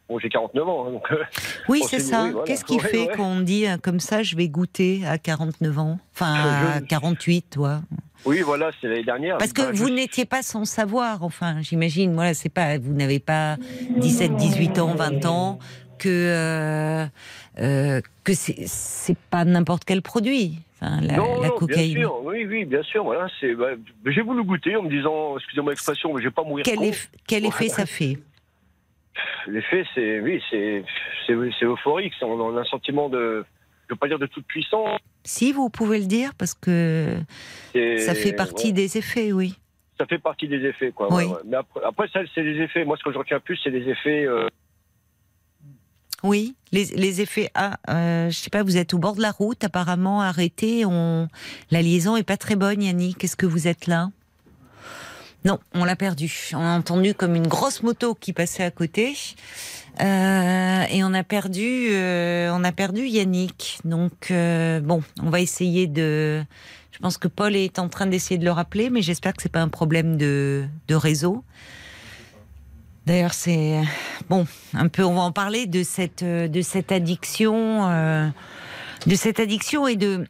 Bon, j'ai 49 ans, hein, donc. euh, Oui, c'est ça. oui, voilà. Qu'est-ce qui Ouais, fait ouais. qu'on dit euh, comme ça, je vais goûter à 49 ans? Enfin, à Je- 48, toi. oui, voilà, c'est l'année dernière. Parce que Bah, vous je- n'étiez pas sans savoir, enfin, j'imagine, voilà, c'est pas, vous n'avez pas 17, 18 ans, 20 ans, que, euh, euh, que c'est pas n'importe quel produit, la, non, la non, cocaïne. Bien sûr, oui, oui, bien sûr. Voilà, bah, j'ai voulu goûter en me disant, excusez-moi l'expression, mais je vais pas mourir. Quel, eff- quel effet ça fait? L'effet, c'est, oui, c'est, euphorique. On a un sentiment de, je veux pas dire de toute puissance. Si, vous pouvez le dire, parce que ça fait partie ouais, des effets, oui. ça fait partie des effets, quoi. Oui. ouais, ouais. Mais après, après, ça, c'est les effets. Moi, ce que je retiens plus, c'est les effets. euh, Oui, les, les effets. Ah, euh, je sais pas, vous êtes au bord de la route, apparemment arrêté. On... La liaison est pas très bonne, Yannick. Est-ce que vous êtes là? Non, on l'a perdu. On a entendu comme une grosse moto qui passait à côté. Euh, et on a perdu, euh, on a perdu Yannick. Donc euh, bon, on va essayer de. Je pense que Paul est en train d'essayer de le rappeler, mais j'espère que c'est pas un problème de, de réseau. D'ailleurs, c'est bon, un peu. On va en parler de cette de cette addiction, euh, de cette addiction et de.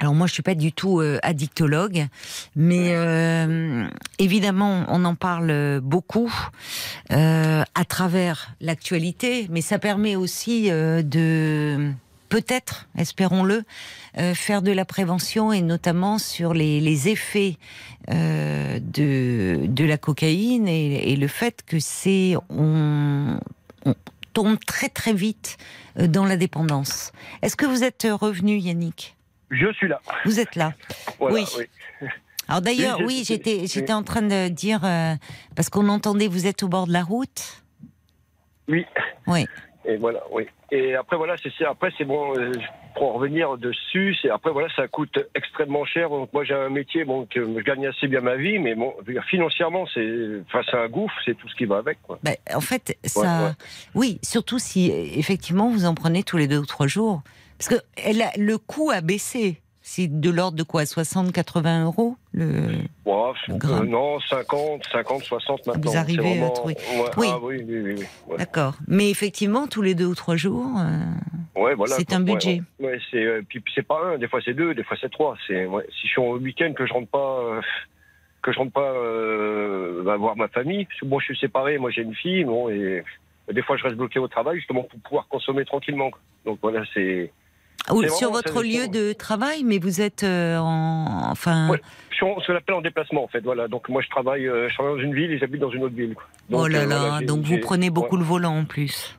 Alors moi, je suis pas du tout euh, addictologue, mais euh, évidemment, on en parle beaucoup euh, à travers l'actualité, mais ça permet aussi euh, de peut-être, espérons-le, euh, faire de la prévention et notamment sur les, les effets euh, de, de la cocaïne et, et le fait que c'est on, on tombe très très vite dans la dépendance. Est-ce que vous êtes revenu, Yannick? Je suis là. Vous êtes là. Voilà, Oui. oui. Alors d'ailleurs, Oui, j'étais j'étais en train de dire euh, parce qu'on entendait vous êtes au bord de la route. Oui. Oui. Et voilà, oui. Et après, voilà, c'est. Après, c'est bon, euh, pour en revenir dessus, c'est après, voilà, ça coûte extrêmement cher. Donc, moi, j'ai un métier, bon, que je gagne assez bien ma vie, mais bon, financièrement, c'est, enfin, c'est un gouffre, c'est tout ce qui va avec, quoi. Ben, en fait, ça, ouais. oui, surtout si effectivement vous en prenez tous les deux ou trois jours, parce que elle a- le coût a baissé. C'est de l'ordre de quoi 60, 80 euros le... Euh, non, 50, 50, 60 maintenant. Vous arrivez à trouver. ouais, Oui. Ah, oui, oui, oui. oui, ouais. D'accord. Mais effectivement, tous les deux ou trois jours. euh, Ouais, voilà, C'est un budget. C'est, euh, puis c'est pas un, des fois c'est deux, des fois c'est trois. C'est, si je suis au week-end que je rentre pas, euh, que je rentre pas bah, voir ma famille, parce que bon, je suis séparé, moi j'ai une fille, bon, et des fois je reste bloqué au travail justement pour pouvoir consommer tranquillement. Donc voilà, c'est. Ou C'est sur votre lieu de travail, mais vous êtes euh, en, enfin. Ouais. Je suis en- ce qu'on appelle en déplacement en fait. Voilà, donc moi je travaille, euh, je travaille dans une ville et j'habite dans une autre ville. quoi. Donc, oh là euh, là, voilà, donc vous prenez beaucoup ouais. le volant en plus.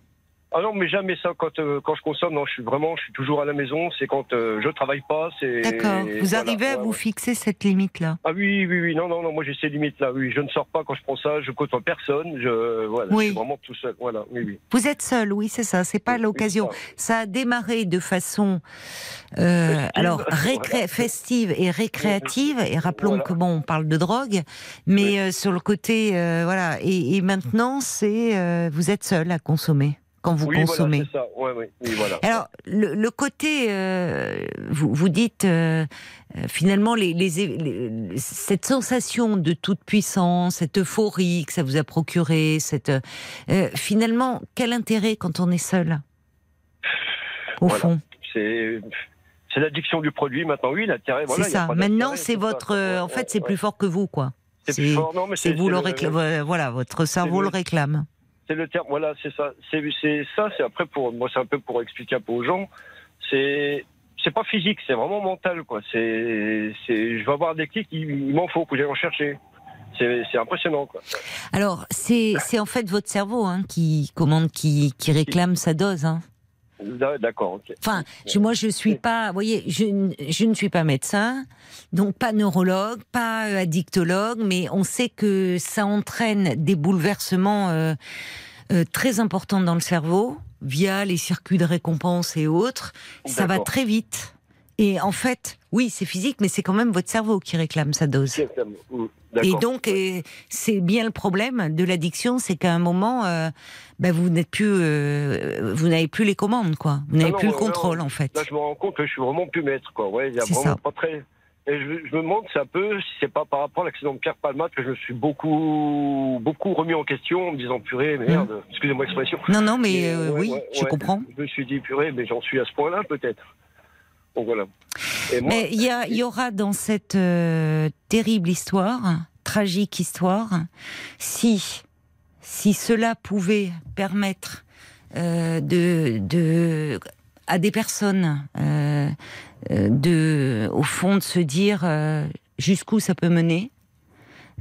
Ah non, mais jamais ça quand euh, quand je consomme. Non, je suis vraiment, je suis toujours à la maison. C'est quand euh, je travaille pas. C'est. D'accord. Vous voilà, arrivez à ouais, vous ouais. fixer cette limite-là? Ah oui, oui, oui, non, non, non, moi j'ai ces limites-là, oui, je ne sors pas quand je prends ça, je côtoie personne, je, voilà, Oui. je suis vraiment tout seul, voilà, oui, oui. Vous êtes seul, oui, c'est ça. C'est pas Oui, l'occasion. Ça a démarré de façon euh, Festive, alors récré- festive et récréative. Et rappelons Voilà. que bon, on parle de drogue, mais euh, sur le côté, euh, voilà. Et, et maintenant, c'est euh, vous êtes seul à consommer quand vous oui, consommez. voilà, ça, ouais, oui, oui, voilà. Alors, le, le côté, euh, vous, vous dites euh, finalement les, les- les- cette sensation de toute puissance, cette euphorie que ça vous a procuré, cette euh, finalement quel intérêt quand on est seul? Au Voilà. fond C'est, l'addiction du produit maintenant, oui, l'intérêt, voilà. C'est ça. Maintenant, c'est votre. en fait, c'est ouais, plus fort que vous, quoi. C'est plus fort, non, mais c'est vous le le- réclame. Voilà, votre cerveau le- le réclame. C'est le terme, voilà, c'est ça. C'est, ça, c'est après pour, moi, c'est un peu pour expliquer un peu aux gens. C'est, c'est pas physique, c'est vraiment mental, quoi. C'est, je vais avoir des clics, il, m'en faut, que j'aille en chercher. C'est, impressionnant, quoi. Alors, c'est c'est en fait votre cerveau hein, qui commande, qui, qui réclame sa dose. Hein. D'accord. Enfin, je, moi, je suis pas. Vous voyez, je, ne- je ne suis pas médecin, donc pas neurologue, pas euh, addictologue, mais on sait que ça entraîne des bouleversements. euh, euh, très importante dans le cerveau, via les circuits de récompense et autres. Ça va très vite. Et en fait, oui, c'est physique, mais c'est quand même votre cerveau qui réclame sa dose. Et donc, euh, c'est bien le problème de l'addiction, c'est qu'à un moment, euh, bah, vous n'êtes plus, euh, vous n'avez plus les commandes, quoi. Vous n'avez non, plus le contrôle, non. en fait. Là, je me rends compte que je suis vraiment plus maître, quoi. Ouais, y a vraiment ça. pas très. Et je, je me demande, c'est un peu, si c'est pas par rapport à l'accident de Pierre Palmate que je me suis beaucoup, beaucoup remis en question en me disant purée, merde, excusez-moi l'expression. Non, non, mais Mais, euh, ouais, oui, ouais, je comprends. Je me suis dit purée, mais j'en suis à ce point-là peut-être. Il y, aura dans cette euh, terrible histoire, tragique histoire, si, si cela pouvait permettre euh, de, à des personnes euh, de, au fond, de se dire jusqu'où ça peut mener.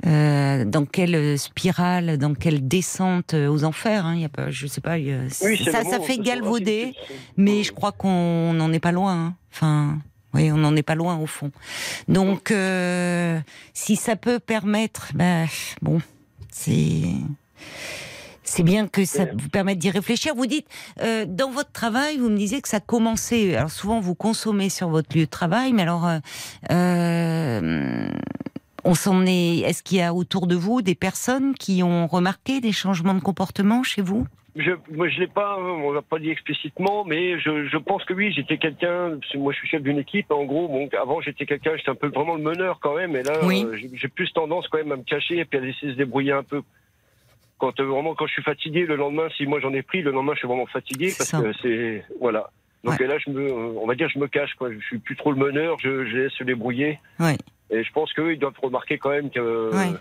Euh, dans quelle spirale, dans quelle descente euh, aux enfers, hein, y a pas, je sais pas, a- oui, ça, ça fait galvauder, mais je crois qu'on n'en est pas loin. hein. Enfin, oui, on n'en est pas loin au fond. Donc, euh, si ça peut permettre, ben, bon, c'est. C'est bien que ça vous permette d'y réfléchir. Vous dites, euh, dans votre travail, vous me disiez que ça commençait. Alors souvent, vous consommez sur votre lieu de travail, mais alors, euh, euh, on s'en est. Est-ce qu'il y a autour de vous des personnes qui ont remarqué des changements de comportement chez vous? Je, moi, je l'ai pas, euh, on l'a pas dit explicitement, mais je, je pense que oui, j'étais quelqu'un. Moi, je suis chef d'une équipe. En gros, bon, avant, j'étais quelqu'un, j'étais un peu vraiment le meneur quand même. Et là, Oui. euh, j'ai- plus tendance quand même à me cacher et puis à laisser se débrouiller un peu. Quand euh, vraiment, quand je suis fatigué, le lendemain, si moi j'en ai pris, le lendemain, je suis vraiment fatigué parce ça. que c'est voilà. Donc Ouais. là, je me, euh, on va dire, je me cache. Quoi. Je suis plus trop le meneur. Je, je laisse se débrouiller. Oui. Et je pense qu'eux, ils doivent remarquer quand même que. Ouais.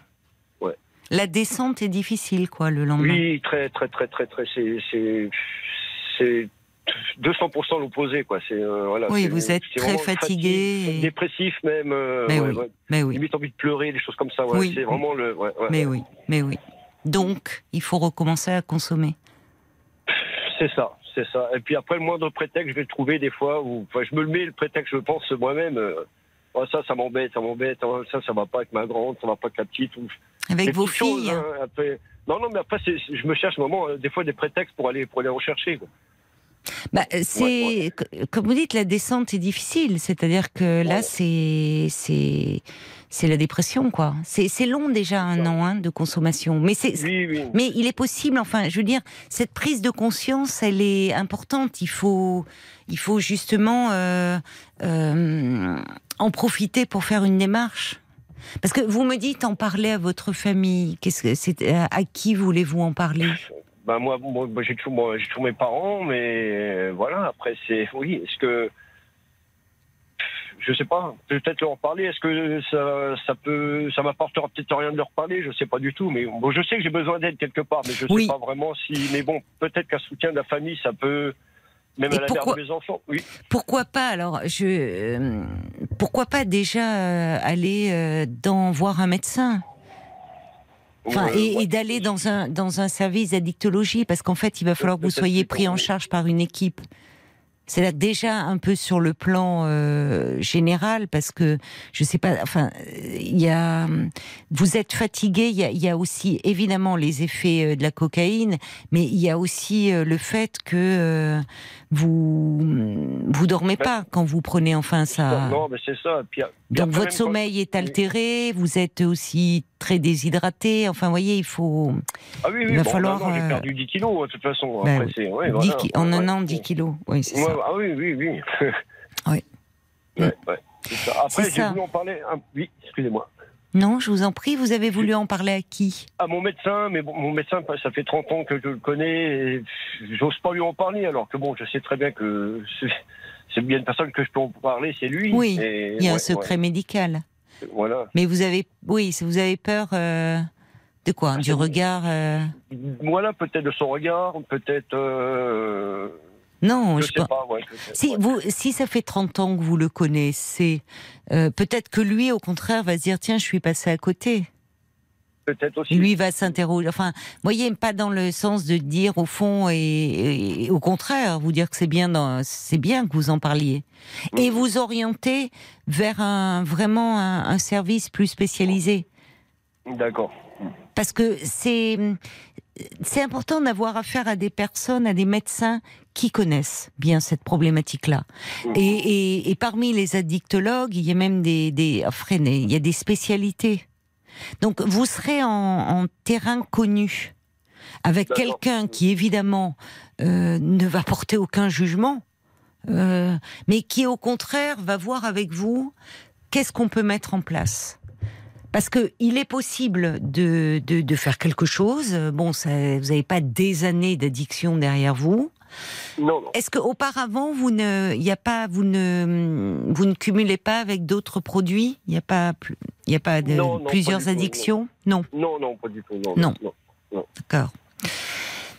La descente est difficile, quoi, le lendemain. Oui, très, très, très, très, très. C'est, c'est, c'est 200% l'opposé, quoi. C'est, euh, voilà. Oui, vous êtes très fatigué et- dépressif même. euh, Mais ouais, oui. ouais. Mais oui, Limite envie de pleurer, des choses comme ça. Ouais. Oui. C'est vraiment le. Mais oui, mais oui. Donc, il faut recommencer à consommer. C'est ça, c'est ça. Et puis après, le moindre prétexte, je vais le trouver des fois où, enfin, je me le mets le prétexte, je pense moi-même. euh, Oh, ça, ça m'embête, ça m'embête. Oh, ça, ça va pas avec ma grande, ça va pas avec la petite. Ou... Avec Des vos petites choses, filles. hein, après. Non, non, mais après, c'est- je me cherche vraiment euh, des fois des prétextes pour aller pour aller rechercher. Quoi. Bah, c'est Ouais, c- comme vous dites, la descente est difficile. C'est-à-dire que là, c'est c'est la dépression, quoi. C'est long déjà un an hein, de consommation, mais c'est Oui, oui. mais il est possible. Enfin, je veux dire, cette prise de conscience, elle est importante. Il faut il faut justement euh, euh, en profiter pour faire une démarche. Parce que vous me dites en parler à votre famille. Qu'est-ce que c'est à à qui voulez-vous en parler? Ben moi, moi, moi, j'ai toujours, toujours mes parents, mais voilà. Après, c'est oui. Est-ce que je sais pas. Peut-être leur parler. Est-ce que ça, ça peut, ça m'apportera peut-être rien de leur parler? Je sais pas du tout. Mais bon, je sais que j'ai besoin d'aide quelque part, mais je Oui. sais pas vraiment si. Mais bon, peut-être qu'un soutien de la famille, ça peut. Même Et à la pourquoi- mère de mes enfants. Oui. Pourquoi pas? Alors je euh, pourquoi pas déjà euh, aller euh, dans voir un médecin? Enfin, et, ouais. et d'aller dans un dans un service d'addictologie parce qu'en fait il va falloir que vous soyez pris en charge par une équipe. C'est là déjà un peu sur le plan euh, général parce que je sais pas. Enfin, il y a vous êtes fatigué. Il y y a aussi évidemment les effets euh, de la cocaïne, mais il y a aussi euh, le fait que vous vous dormez Ben, pas quand vous prenez enfin ça. Non, mais c'est ça. Puis, puis Donc votre quand- sommeil est altéré, vous êtes aussi très déshydraté. Enfin, vous voyez, il faut Ah oui, oui. il va bon, falloir, non, euh, j'ai perdu 10 kilos de toute façon. Ben Après, oui. c'est ouais, 10 voilà. ki- en un Ouais, an ouais. 10 kilos. Oui, c'est Ouais, ça. ah oui, oui, oui. Oui. Ça. Après, j'ai voulu en parler. un- Oui, excusez-moi. Non, je vous en prie, vous avez voulu en parler à qui? À mon médecin, mais bon, mon médecin, ça fait 30 ans que je le connais et j'ose pas lui en parler, alors que bon, je sais très bien que c'est- bien une personne que je peux en parler, c'est lui. Oui, Et Il y a un ouais, secret médical. voilà. Mais vous avez, oui, vous avez peur euh, de quoi? Ah, Du regard euh, Voilà, peut-être de son regard, peut-être. euh, Non, je je sais pas, ouais. Si, vous, si ça fait 30 ans que vous le connaissez, euh, peut-être que lui, au contraire, va se dire tiens, je suis passé à côté. Peut-être aussi. Lui va s'interroger. Enfin, vous voyez, pas dans le sens de dire au fond et, et au contraire, vous dire que c'est bien, dans- c'est bien que vous en parliez et vous orienter vers un vraiment un, un service plus spécialisé. D'accord. parce que c'est c'est important d'avoir affaire à des personnes, à des médecins qui connaissent bien cette problématique-là. Mhm. Et, et, et parmi les addictologues, il y a même des, des il y a des spécialités. Donc vous serez en, en terrain connu avec quelqu'un qui évidemment euh, ne va porter aucun jugement, euh, mais qui au contraire va voir avec vous qu'est-ce qu'on peut mettre en place. Parce que il est possible de, de, de faire quelque chose. Bon, ça, vous n'avez pas des années d'addiction derrière vous. Non, non. Est-ce qu'auparavant, vous ne, y a pas, vous ne, vous ne cumulez pas avec d'autres produits? Il n'y a pas, il a pas de Non, plusieurs du tout, addictions? Non, Non, non, pas du tout. Non. non. d'accord.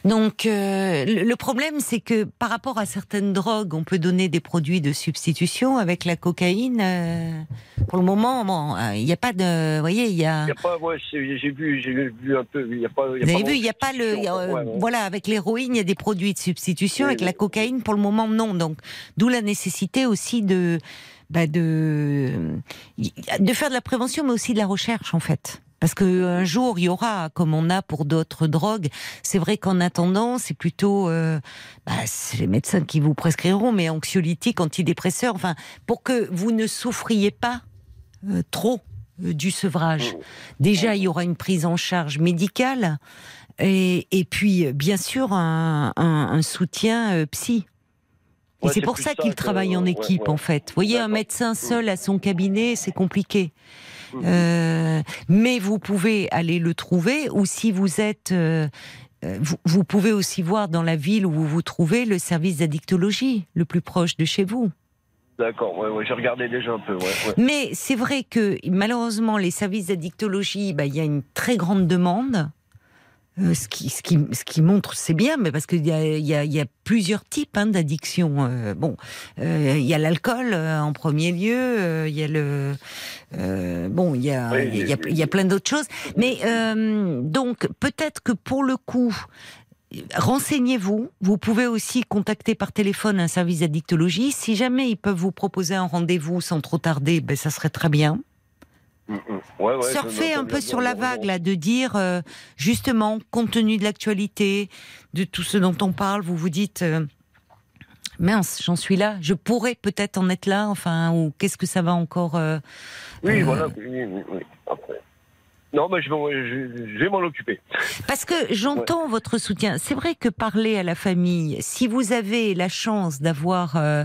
Donc, euh, le problème, c'est que par rapport à certaines drogues, on peut donner des produits de substitution. Avec la cocaïne, euh, pour le moment, bon, euh, il n'y a pas de, vous voyez, il y a. A pas, ouais, j'ai vu, j'ai vu un peu. Il y a pas. y a Vous avez pas vu, il n'y a pas le. il y a, euh, Ouais, ouais. Voilà, avec l'héroïne, il y a des produits de substitution. Oui, avec oui. la cocaïne, pour le moment, non. Donc, d'où la nécessité aussi de, bah, de, de faire de la prévention, mais aussi de la recherche, en fait. Parce que un jour, il y aura, comme on a pour d'autres drogues. C'est vrai qu'en attendant, c'est plutôt, euh, bah, c'est les médecins qui vous prescriront, mais anxiolytiques, antidépresseurs, enfin, pour que vous ne souffriez pas euh, trop euh, du sevrage. Déjà, il y aura une prise en charge médicale et, et puis, euh, bien sûr, un, un- un soutien euh, psy. Et Ouais, c'est pour ça ça qu'il que- travaille en ouais, équipe, ouais. en fait. Vous voyez, un médecin seul à son cabinet, c'est compliqué. Mhm. Euh, mais vous pouvez aller le trouver, ou si vous êtes... euh, euh, vous, vous pouvez aussi voir dans la ville où vous vous trouvez le service d'addictologie le plus proche de chez vous. D'accord, ouais, ouais, j'ai regardé déjà un peu, ouais, ouais. Mais c'est vrai que malheureusement, les services d'addictologie, bah, il y a une très grande demande. Euh, ce, qui, ce, qui, ce qui montre, c'est bien, mais parce qu'il y a, y, a, y a plusieurs types hein, d'addiction. Euh, bon, euh, il y a l'alcool euh, en premier lieu, euh, il y a le, euh, bon, il y a, Oui, y a, il y a plein d'autres choses. Mais euh, donc peut-être que pour le coup, renseignez-vous. Vous pouvez aussi contacter par téléphone un service d'addictologie. Si jamais ils peuvent vous proposer un rendez-vous sans trop tarder, ben ça serait très bien. Ouais, ouais, Surfez je- un peu sur la vague là, de dire euh, justement, compte tenu de l'actualité, de tout ce dont on parle, vous vous dites. euh, Mince, j'en suis là. Je pourrais peut-être en être là. Enfin, ou qu'est-ce que ça va encore euh, Oui, Euh, voilà, oui, oui, oui. Après. Non, mais je vais, je, je vais m'en occuper. Parce que j'entends votre soutien. C'est vrai que parler à la famille, si vous avez la chance d'avoir, euh,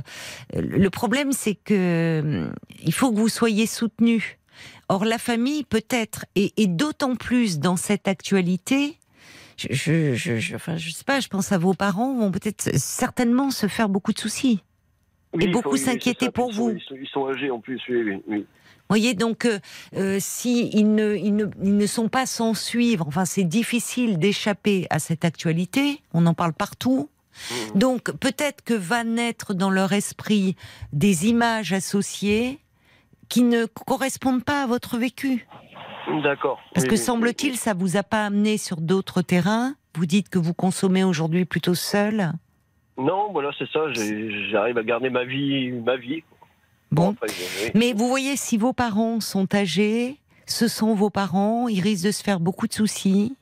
le problème c'est que hum, il faut que vous soyez soutenu. Or la famille peut-être, et, et d'autant plus dans cette actualité. Je, je, je, je- enfin, je sais pas. Je pense à vos parents vont peut-être certainement se faire beaucoup de soucis. Oui, il beaucoup oui, s'inquiéter pour ils sont- vous. Ils sont, ils sont âgés en plus, oui, oui. oui. voyez, donc euh, euh, si ils ne, ils ne, ils ne sont pas sans suivre, enfin c'est difficile d'échapper à cette actualité. On en parle partout. Mhm. Donc peut-être que va naître dans leur esprit des images associées qui ne correspondent pas à votre vécu. D'accord. Parce oui, que oui, semble-t-il, ça vous a pas amené sur d'autres terrains. Vous dites que vous consommez aujourd'hui plutôt seul. oui. Non, voilà, c'est ça. J'arrive à garder ma vie, ma vie. Bon. après, oui. Mais vous voyez, si vos parents sont âgés, ce sont vos parents, ils risquent de se faire beaucoup de soucis.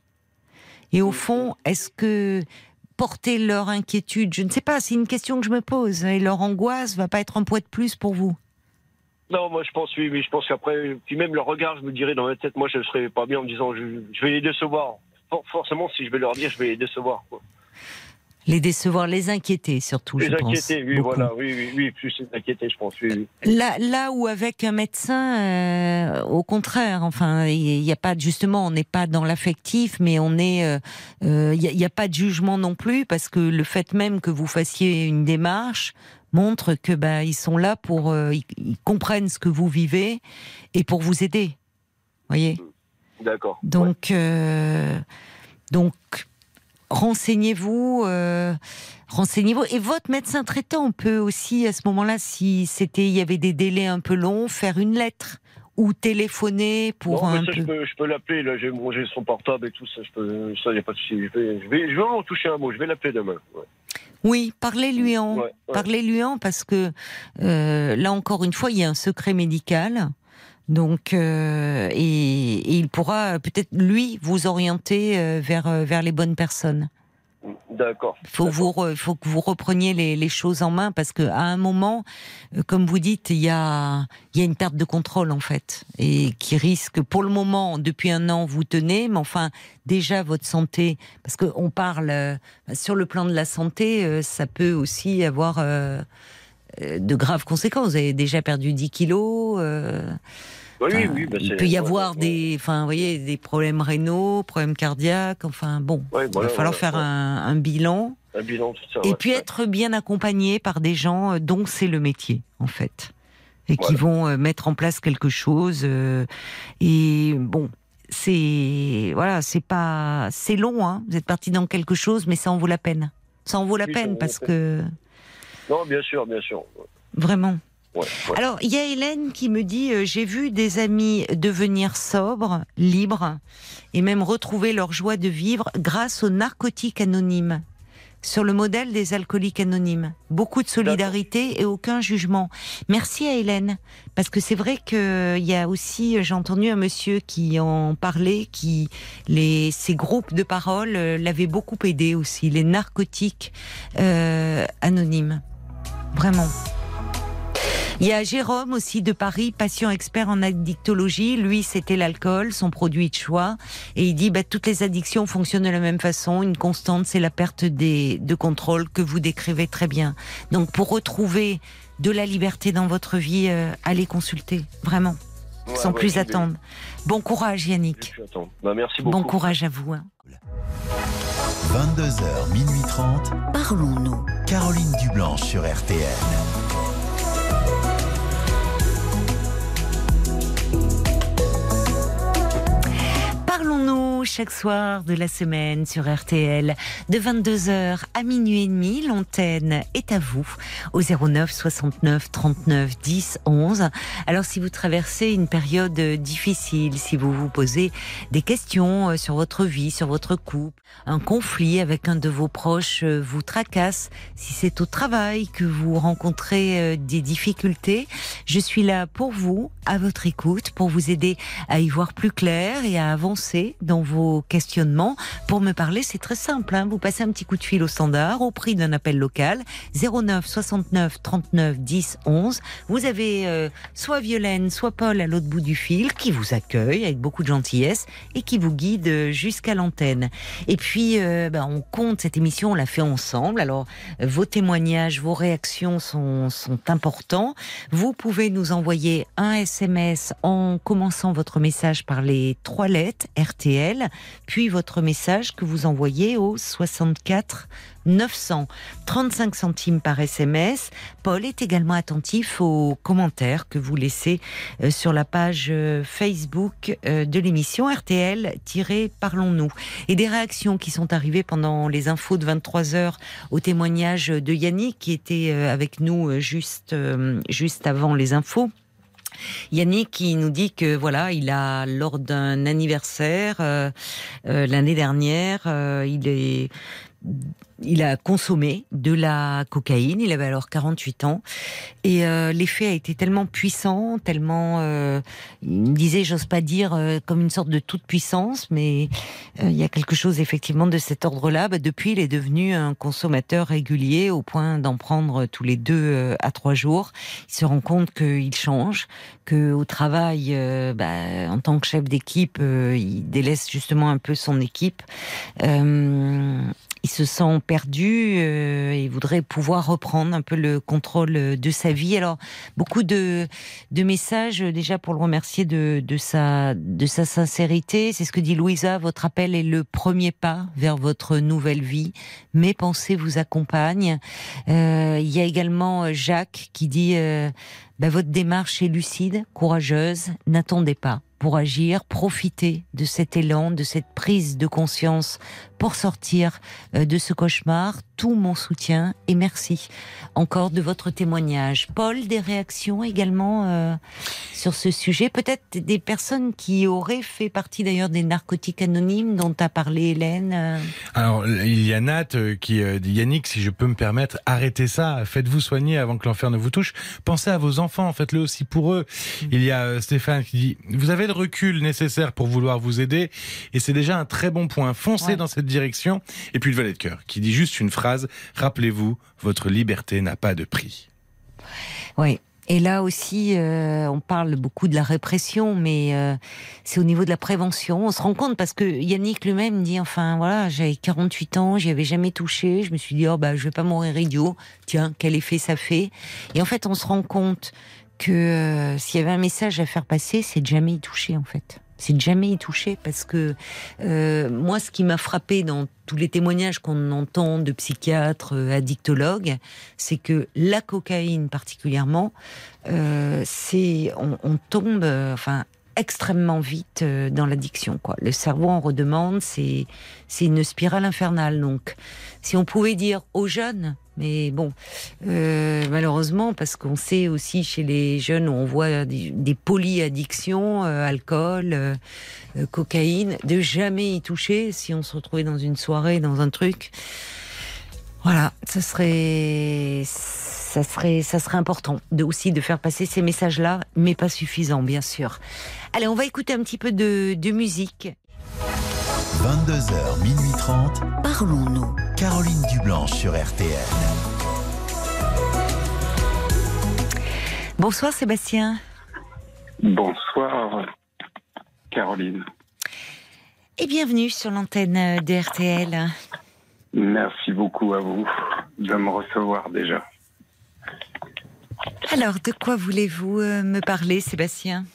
Et au fond, est-ce que porter leur inquiétude, je ne sais pas, c'est une question que je me pose, et leur angoisse va pas être un poids de plus pour vous Non, moi je pense, oui, oui, je pense qu'après, puis même leur regard, je me dirais dans ma tête, moi je ne serais pas bien en me disant, je, vais les décevoir. For- forcément, si je vais leur dire, je vais les décevoir. Quoi. Les décevoir, les inquiéter surtout, Les je pense. inquiéter, oui, beaucoup. voilà, oui, oui, oui, plus les inquiéter, je pense, oui, oui. Là, là où avec un médecin, euh, au contraire, enfin, il n'y a pas justement, on n'est pas dans l'affectif, mais on est, euh, euh, il n'y a, pas de jugement non plus, parce que le fait même que vous fassiez une démarche montre que bah ils sont là pour, euh, ils, ils comprennent ce que vous vivez et pour vous aider. Voyez? D'accord. Donc, euh, donc, renseignez-vous, euh, renseignez-vous. Et votre médecin traitant peut aussi, à ce moment-là, si c'était, il y avait des délais un peu longs, faire une lettre ou téléphoner pour Non, mais un ça, peu. je peux, je peux l'appeler, là, j'ai bon, son portable et tout, ça, je peux, ça, y a pas de souci. Je vais, je vais, je vais en toucher un mot, je vais l'appeler demain. Ouais. Oui, parlez-lui en, Ouais, ouais. parlez-lui en, parce que euh, là encore une fois, il y a un secret médical. Donc, euh, et, et il pourra peut-être lui vous orienter euh, vers euh, vers les bonnes personnes. D'accord. Il faut, vous re- faut que vous repreniez les, les choses en main parce que à un moment, comme vous dites, il y a, il y a une perte de contrôle en fait et qui risque, pour le moment, depuis un an, vous tenez, mais enfin déjà votre santé, parce que on parle sur le plan de la santé, ça peut aussi avoir euh, de graves conséquences. Vous avez déjà perdu 10 kilos. euh, Oui, enfin, oui. bah, il peut y avoir ouais, des, enfin, vous voyez, des problèmes rénaux, problèmes cardiaques. Enfin, bon, ouais, il va falloir faire un, un bilan. Un bilan, tout ça. Et puis être bien accompagné par des gens euh, dont c'est le métier, en fait. Et qui vont euh, mettre en place quelque chose. euh, et bon, c'est. Voilà, c'est pas. C'est long, hein. Vous êtes parti dans quelque chose, mais ça en vaut la peine. Ça en vaut la Oui, peine parce que. Non, bien sûr, bien sûr. Vraiment. Ouais, ouais. Alors, il y a Hélène qui me dit euh, J'ai vu des amis devenir sobres, libres, et même retrouver leur joie de vivre grâce aux narcotiques anonymes. Sur le modèle des alcooliques anonymes. Beaucoup de solidarité et aucun jugement. Merci à Hélène. Parce que c'est vrai qu'il y a aussi, j'ai entendu un monsieur qui en parlait, qui, les, ces groupes de parole euh, l'avaient beaucoup aidé aussi, les narcotiques euh, anonymes. Vraiment. Il y a Jérôme aussi de Paris, patient expert en addictologie. Lui, c'était l'alcool, son produit de choix. Et il dit, bah, toutes les addictions fonctionnent de la même façon. Une constante, c'est la perte des, de contrôle que vous décrivez très bien. Donc, pour retrouver de la liberté dans votre vie, euh, allez consulter. Vraiment. Ouais, sans ouais, plus vais- attendre. Bon courage, Yannick. Bah, merci beaucoup. Bon courage à vous. hein. 22h, minuit 30. Parlons-nous. Caroline Dublanche sur RTL. Chaque soir de la semaine sur RTL de 22h à minuit et demi. L'antenne est à vous au 09 69 39 10 11. Alors si vous traversez une période difficile, si vous vous posez des questions euh, sur votre vie, sur votre couple, un conflit avec un de vos proches euh, vous tracasse, si c'est au travail que vous rencontrez euh, des difficultés, je suis là pour vous, à votre écoute, pour vous aider à y voir plus clair et à avancer dans vos questionnements. Pour me parler, c'est très simple. hein. Vous passez un petit coup de fil au standard au prix d'un appel local 09 69 39 10 11. Vous avez euh, soit Violaine, soit Paul à l'autre bout du fil qui vous accueille avec beaucoup de gentillesse et qui vous guide jusqu'à l'antenne. Et puis, euh, ben, on compte cette émission, on l'a fait ensemble. Alors, vos témoignages, vos réactions sont, sont importants. Vous pouvez nous envoyer un SMS en commençant votre message par les trois lettres RTL, puis votre message que vous envoyez au 64 900 35 centimes par SMS. Paul est également attentif aux commentaires que vous laissez euh, sur la page euh, Facebook euh, de l'émission RTL-Parlons-nous. Et des réactions qui sont arrivées pendant les infos de 23 heures au témoignage de Yannick qui était avec nous juste, juste avant les infos. Yannick qui nous dit que voilà, il a lors d'un anniversaire euh, euh, l'année dernière, euh, il est il a consommé de la cocaïne, il avait alors 48 ans, et euh, l'effet a été tellement puissant, tellement, euh, il me disait, j'ose pas dire euh, comme une sorte de toute puissance, mais euh, il y a quelque chose effectivement de cet ordre-là. Bah, depuis, il est devenu un consommateur régulier au point d'en prendre tous les deux à trois jours. Il se rend compte qu'il change, que au travail, bah, en tant que chef d'équipe, il délaisse justement un peu son équipe. Euh, il se sent perdu euh, et voudrait pouvoir reprendre un peu le contrôle de sa vie. Alors beaucoup de, messages euh, déjà pour le remercier de, sa sincérité. C'est ce que dit Louisa. Votre appel est le premier pas vers votre nouvelle vie. Mes pensées vous accompagnent. Euh, il y a également Jacques qui dit euh, bah, votre démarche est lucide, courageuse. N'attendez pas pour agir, profitez de cet élan, de cette prise de conscience pour sortir euh, de ce cauchemar. Tout mon soutien et merci encore de votre témoignage. Paul, des réactions également euh, sur ce sujet? Peut-être des personnes qui auraient fait partie d'ailleurs des narcotiques anonymes dont a parlé Hélène euh? Alors, il y a Nat euh, qui euh, dit Yannick, si je peux me permettre, arrêtez ça, faites-vous soigner avant que l'enfer ne vous touche. Pensez à vos enfants. faites-le aussi pour eux. Il y a euh, Stéphane qui dit, vous avez le recul nécessaire pour vouloir vous aider, et c'est déjà un très bon point. Foncez Ouais. dans cette direction. Et puis le valet de cœur qui dit juste une phrase, rappelez-vous, votre liberté n'a pas de prix. Oui. Et là aussi, euh, on parle beaucoup de la répression, mais euh, c'est au niveau de la prévention. On se rend compte parce que Yannick lui-même dit, enfin voilà, j'avais 48 ans, j'y avais jamais touché. Je me suis dit, oh bah je vais pas mourir idiot. Tiens, quel effet ça fait? Et en fait, on se rend compte que euh, s'il y avait un message à faire passer, c'est de jamais y toucher en fait. C'est de jamais y toucher parce que euh, moi, ce qui m'a frappé dans tous les témoignages qu'on entend de psychiatres, euh, addictologues, c'est que la cocaïne particulièrement, euh, c'est on, tombe, enfin extrêmement vite dans l'addiction. Quoi. Le cerveau en redemande, c'est c'est une spirale infernale. Donc, si on pouvait dire aux jeunes, mais bon, euh, malheureusement, parce qu'on sait aussi chez les jeunes, on voit des, des polyaddictions, euh, alcool, euh, cocaïne, de jamais y toucher si on se retrouvait dans une soirée, dans un truc. Voilà, ça serait, important aussi de faire passer ces messages-là, mais pas suffisant, bien sûr. Allez, on va écouter un petit peu de musique. 22h, minuit 30. Parlons-nous. Caroline Dublanche sur RTL. Bonsoir Sébastien. Bonsoir, Caroline. Et bienvenue sur l'antenne de RTL. Merci beaucoup à vous de me recevoir déjà. Alors, de quoi voulez-vous euh, me parler, Sébastien?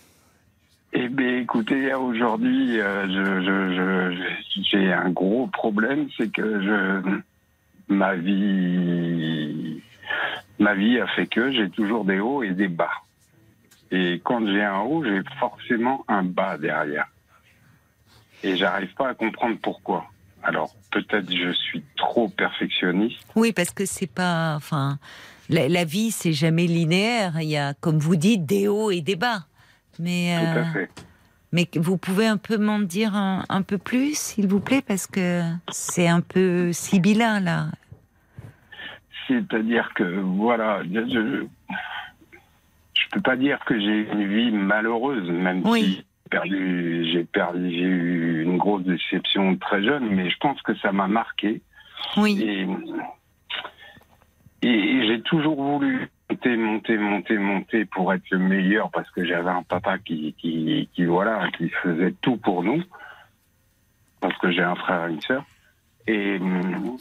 Eh bien, écoutez, aujourd'hui, euh, j'ai un gros problème, c'est que ma vie, ma vie a fait que j'ai toujours des hauts et des bas. Et quand j'ai un haut, j'ai forcément un bas derrière. Et j'arrive pas à comprendre pourquoi. Alors, peut-être je suis trop perfectionniste. Oui, parce que c'est pas, enfin, la, la vie c'est jamais linéaire. Il y a, comme vous dites, des hauts et des bas. Mais, Tout euh, à fait. mais vous pouvez un peu m'en dire un, un peu plus, s'il vous plaît, parce que c'est un peu sibyllin là. C'est-à-dire que, voilà, je, je peux pas dire que j'ai une vie malheureuse, même Oui. si j'ai perdu, j'ai perdu, j'ai eu une grosse déception très jeune, mais je pense que ça m'a marqué. Oui, Et, et j'ai toujours voulu monter, monter, monter, monter pour être le meilleur parce que j'avais un papa qui, qui, qui, voilà, qui faisait tout pour nous. Parce que j'ai un frère et une sœur. Et hum,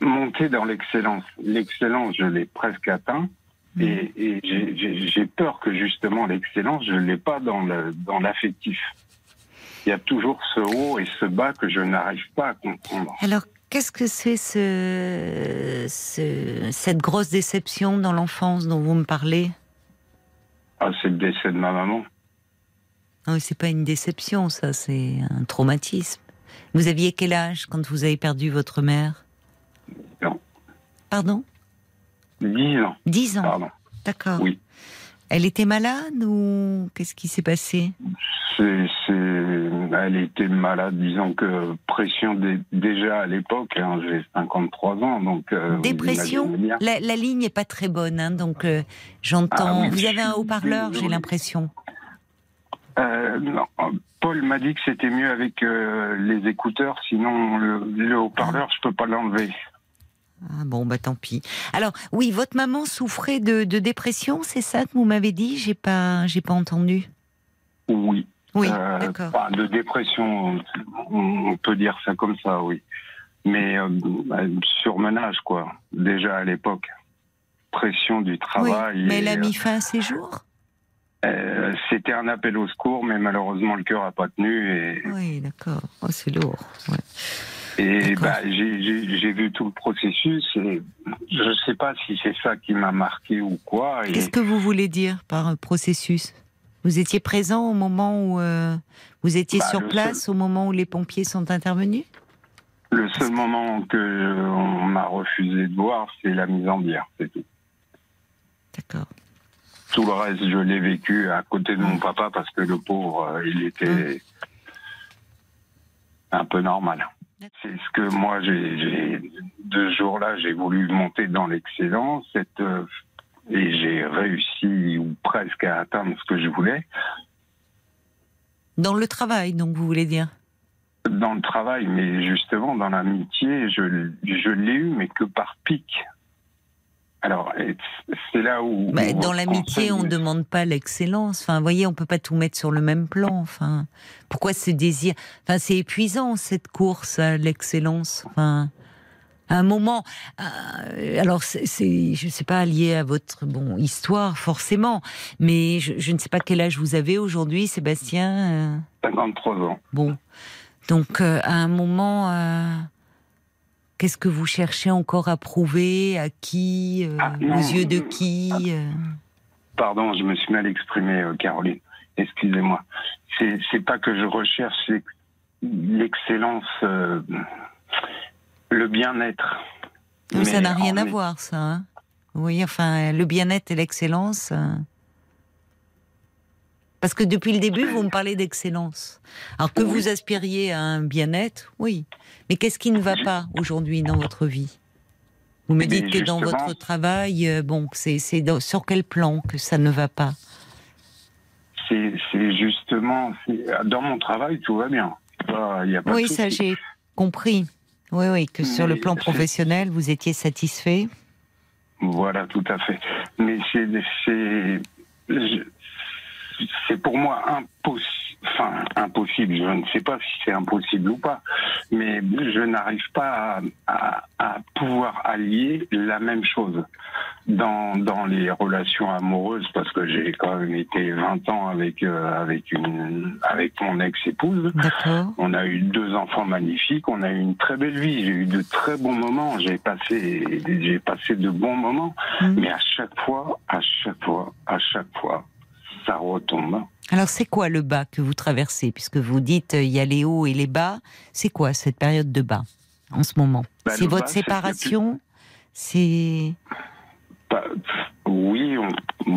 monter dans l'excellence. L'excellence, je l'ai presque atteint. Et, et j'ai- peur que justement l'excellence, je l'ai pas dans le dans l'affectif. Il y a toujours ce haut et ce bas que je n'arrive pas à comprendre. Alors, qu'est-ce que c'est ce, ce- cette grosse déception dans l'enfance dont vous me parlez? Ah, c'est le décès de ma maman. Non, c'est pas une déception, ça, c'est un traumatisme. Vous aviez quel âge quand vous avez perdu votre mère? Non. Pardon? 10 ans, 10 ans. pardon. D'accord. Oui. Elle était malade ou qu'est-ce qui s'est passé? C'est, c'est, elle était malade, disons que pression dé- déjà à l'époque, hein, j'ai 53 ans, donc... euh, Dépression? la, la ligne n'est pas très bonne, hein, donc euh, j'entends. Ah vous je avez un haut-parleur, j'ai l'impression. Euh, non, Paul m'a dit que c'était mieux avec les écouteurs, sinon le, le haut-parleur, je peux pas l'enlever. Ah bon, bah tant pis. Alors, oui, votre maman souffrait de, de dépression, c'est ça que vous m'avez dit? J'ai pas, j'ai pas entendu. Oui. Oui, Euh, d'accord. enfin, de dépression, on, peut dire ça comme ça, oui. Mais euh, euh, surmenage, quoi. Déjà à l'époque. Pression du Oui, travail. mais elle a mis fin à ses jours? euh, C'était un appel au secours, mais malheureusement le cœur a pas tenu. Et, Oui, d'accord. Oh, c'est lourd. ouais. Et bah, j'ai- vu tout le processus. Et je sais pas si c'est ça qui m'a marqué ou quoi. Et Qu'est-ce que vous voulez dire par euh, processus? Vous étiez présent au moment où euh, vous étiez Bah, sur place, au moment où les pompiers sont intervenus? Le seul moment que euh, on m'a refusé de voir, c'est la mise en bière, c'est tout. D'accord. Tout le reste, je l'ai vécu à côté de mon papa parce que le pauvre, euh, il était un peu normal. C'est ce que moi, j'ai, de ce jour-là, j'ai voulu monter dans l'excellence, euh, et j'ai réussi ou presque à atteindre ce que je voulais. Dans le travail, donc vous voulez dire? Dans le travail, mais justement dans l'amitié, je, je l'ai eu, mais que par pic. Alors, c'est là où. Bah, Dans l'amitié, on ne demande pas l'excellence. Enfin, vous voyez, on peut pas tout mettre sur le même plan. Enfin, pourquoi ce désir? Enfin, c'est épuisant cette course à l'excellence. Enfin, à un moment, euh, alors c'est, je sais pas lié à votre bon histoire forcément, mais je, je ne sais pas quel âge vous avez aujourd'hui, Sébastien. euh, 53 ans. Bon, donc euh, à un moment, euh, qu'est-ce que vous cherchez encore à prouver? À qui? Euh, Ah, Aux yeux de qui? Euh Pardon, je me suis mal exprimé, euh, Caroline. Excusez-moi. C'est, c'est pas que je recherche l'ex- l'excellence, euh, le bien-être. Mais ça n'a en rien à voir, ça. hein. Voyez, enfin, le bien-être et l'excellence. Parce que depuis le début, vous me parlez d'excellence. Alors que vous aspiriez à un bien-être, oui. Mais qu'est-ce qui ne va pas aujourd'hui dans votre vie? Vous me Eh dites que dans votre travail, euh, bon, c'est sur quel plan que ça ne va pas? C'est, justement, dans mon travail, tout va bien. Pas- Il y a pas de Oui, ça j'ai compris. Oui, oui, que sur le plan professionnel, vous étiez satisfait? Voilà, tout à fait. Mais c'est, c'est, pour moi impossible. Enfin, impossible. Je ne sais pas si c'est impossible ou pas, mais je n'arrive pas à, à- à pouvoir allier la même chose dans, dans les relations amoureuses, parce que j'ai quand même été 20 ans avec euh, avec une avec mon ex-épouse. On a eu deux enfants magnifiques, on a eu une très belle vie, j'ai eu de très bons moments, j'ai passé, j'ai passé de bons moments, Mhm. mais à chaque fois, à chaque fois, à chaque fois, ça retombe. Alors c'est quoi le bas que vous traversez? Puisque vous dites euh, il y a les hauts et les bas, c'est quoi cette période de bas en ce moment? Bah, C'est votre bas, séparation? C'est Pas- oui, on-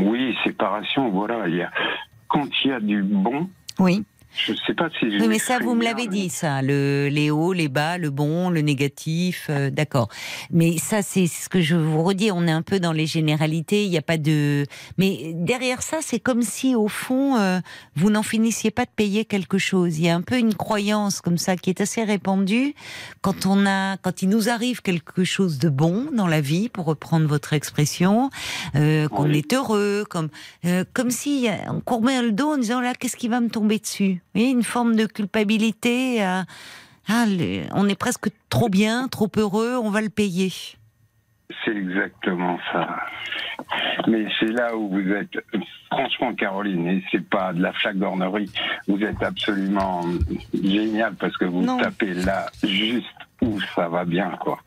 oui, séparation, voilà. Il y a, quand il y a du bon, oui. Je sais pas si. Oui, mais ça vous me l'avez dit ça, le les hauts, les bas, le bon, le négatif, euh, d'accord. Mais ça c'est ce que je vous redis, on est un peu dans les généralités, il n'y a pas de mais derrière ça, c'est comme si au fond euh, vous n'en finissiez pas de payer quelque chose. Il y a un peu une croyance comme ça qui est assez répandue quand on a quand il nous arrive quelque chose de bon dans la vie pour reprendre votre expression, euh, qu'on Oui. est heureux, comme euh, comme si on courbait le dos en disant là qu'est-ce qui va me tomber dessus? Voyez, une forme de culpabilité. à- ah, le- on est presque trop bien, trop heureux, on va le payer. C'est exactement ça. Mais c'est là où vous êtes, franchement, Caroline, et c'est pas de la flagornerie, vous êtes absolument génial parce que vous Non. tapez là juste où ça va bien, quoi.